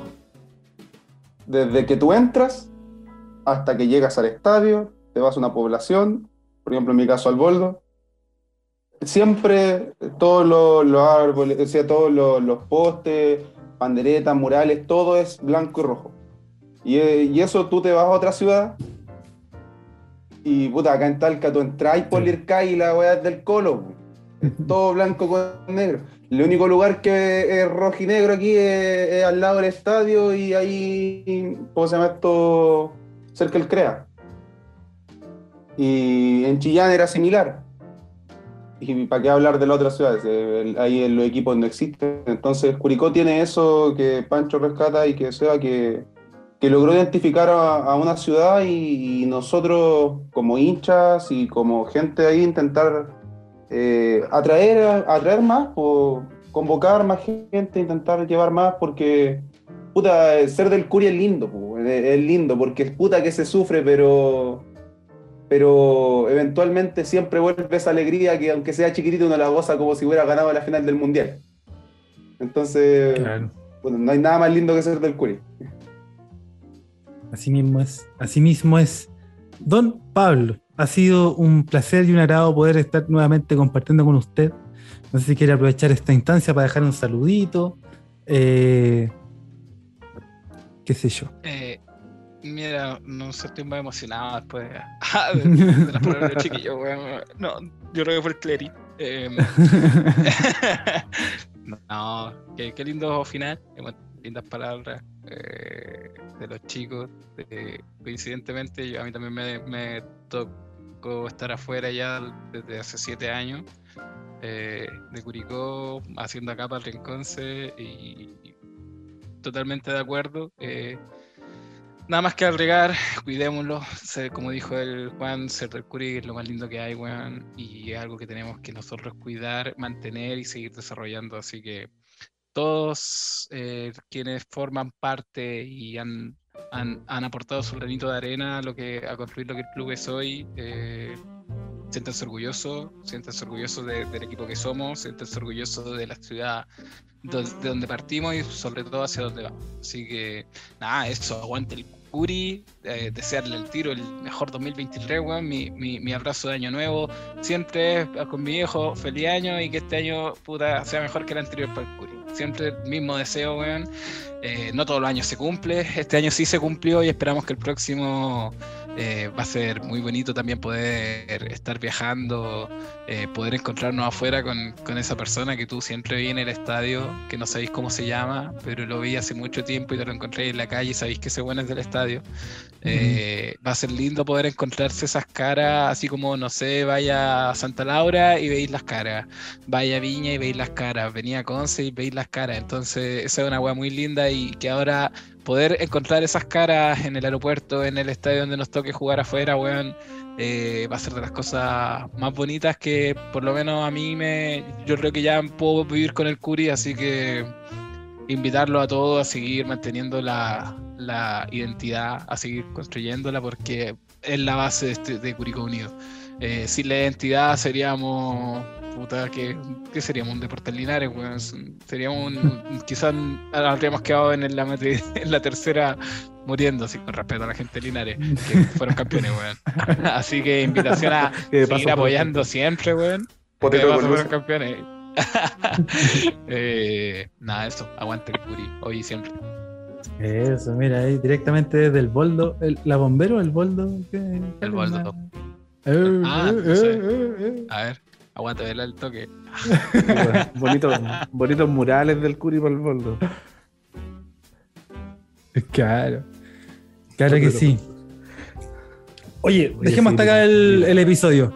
Desde que tú entras hasta que llegas al estadio, te vas a una población, por ejemplo en mi caso al Boldo, siempre todos los, los árboles, o sea, todos los, los postes, panderetas, murales, todo es blanco y rojo. Y, eh, y eso tú te vas a otra ciudad y puta, acá en Talca tú entras por Lircay y la weá es del colo. Es todo blanco con negro. El único lugar que es rojo y negro aquí es, es al lado del estadio y ahí, ¿cómo se llama esto? Cerca del CREA. Y en Chillán era similar. Y para qué hablar de las otras ciudades, Eh, ahí los equipos no existen. Entonces Curicó tiene eso que Pancho rescata y que sea que, que logró identificar a, una ciudad y, nosotros como hinchas y como gente ahí intentar eh, atraer, atraer más, o convocar más gente, intentar llevar más porque puta, ser del Curi es lindo, es, lindo porque es puta que se sufre, pero pero eventualmente siempre vuelve esa alegría que aunque sea chiquitito uno la goza como si hubiera ganado la final del mundial. Entonces, Claro. bueno, no hay nada más lindo que ser del Curi. Así mismo es. Así mismo es. Don Pablo, ha sido un placer y un agrado poder estar nuevamente compartiendo con usted. No sé si quiere aprovechar esta instancia para dejar un saludito. eh, qué sé yo. Eh, mira, no estoy muy emocionado después de, de, de las palabras del chiquillo, weón. No, yo creo que fue el Clery. Eh, no, qué, lindo final, lindas palabras eh, de los chicos. coincidentemente, yo, a mí también me, tocó estar afuera ya desde hace siete años eh, de Curicó, haciendo acá para el Rinconce y totalmente de acuerdo. eh, Nada más que agregar, cuidémoslo. como dijo el Juan, del Curi es lo más lindo que hay, weón. Y es algo que tenemos que nosotros cuidar, mantener y seguir desarrollando. Así que todos eh, quienes forman parte y han, han, han aportado su granito de arena a, lo que, a construir lo que el club es hoy, eh, siéntanse orgullosos, siéntanse orgullosos de- del equipo que somos, siéntanse orgullosos de la ciudad de donde partimos y sobre todo hacia dónde vamos. Así que nada, eso, aguante el Curi, eh, desearle el tiro el mejor 2023, weón, mi, mi, mi abrazo de año nuevo, siempre con mi viejo, feliz año y que este año puta sea mejor que el anterior para el Curi. Siempre el mismo deseo, weón. Eh, no todos los años se cumple, este año sí se cumplió y esperamos que el próximo eh, va a ser muy bonito también poder estar viajando, eh, poder encontrarnos afuera con, con esa persona que tú siempre vi en el estadio, que no sabéis cómo se llama, pero lo vi hace mucho tiempo y te lo encontré en la calle y sabéis que ese bueno es del estadio. Eh, va a ser lindo poder encontrarse esas caras, así como, no sé, vaya a Santa Laura y veis las caras, vaya a Viña y veis las caras, venía a Conce y veis las caras. Entonces, esa es una weá muy linda y que ahora poder encontrar esas caras en el aeropuerto, en el estadio donde nos toque jugar afuera, weón, eh, va a ser de las cosas más bonitas que por lo menos a mí me. Yo creo que ya puedo vivir con el Curi, así que invitarlo a todos a seguir manteniendo la, la identidad, a seguir construyéndola, porque es la base de, este, de Curicó Unido. Eh, sin la identidad seríamos. Puta, que, que seríamos un Deportes Linares, weón. Seríamos un. quizás habríamos quedado en la, en la tercera muriendo, así con respeto a la gente de Linares, que fueron campeones, weón. Así que invitación a seguir apoyando siempre, weón. Potero fueron campeones. Eh, nada, eso, aguante el Curi, hoy y siempre. Eso, mira, ahí directamente desde el boldo. El, ¿La bombero? ¿El boldo? ¿Qué? El boldo. Eh, Ah, eh, no sé. eh, eh, eh. A ver, aguanta verla el toque. bonitos, bonitos murales del Curi por el boldo. Claro. Claro que sí. Oye, dejemos hasta acá el, episodio.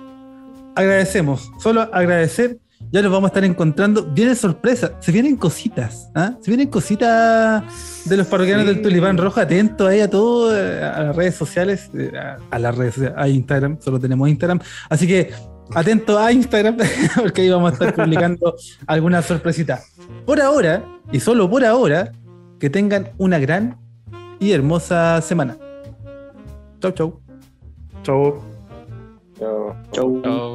Agradecemos. Solo agradecer. Ya nos vamos a estar encontrando. Vienen sorpresas. Se vienen cositas. ¿ah? Se vienen cositas de los parroquianos Sí. del Tulipán Rojo. Atentos ahí a todo, eh, a las redes sociales. eh, A, a las redes sociales. A Instagram. Solo tenemos Instagram. Así que atentos a Instagram. Porque ahí vamos a estar publicando alguna sorpresita. Por ahora, y solo por ahora, que tengan una gran y hermosa semana. Chau, chau. Chau. Chao. Chau. Chao.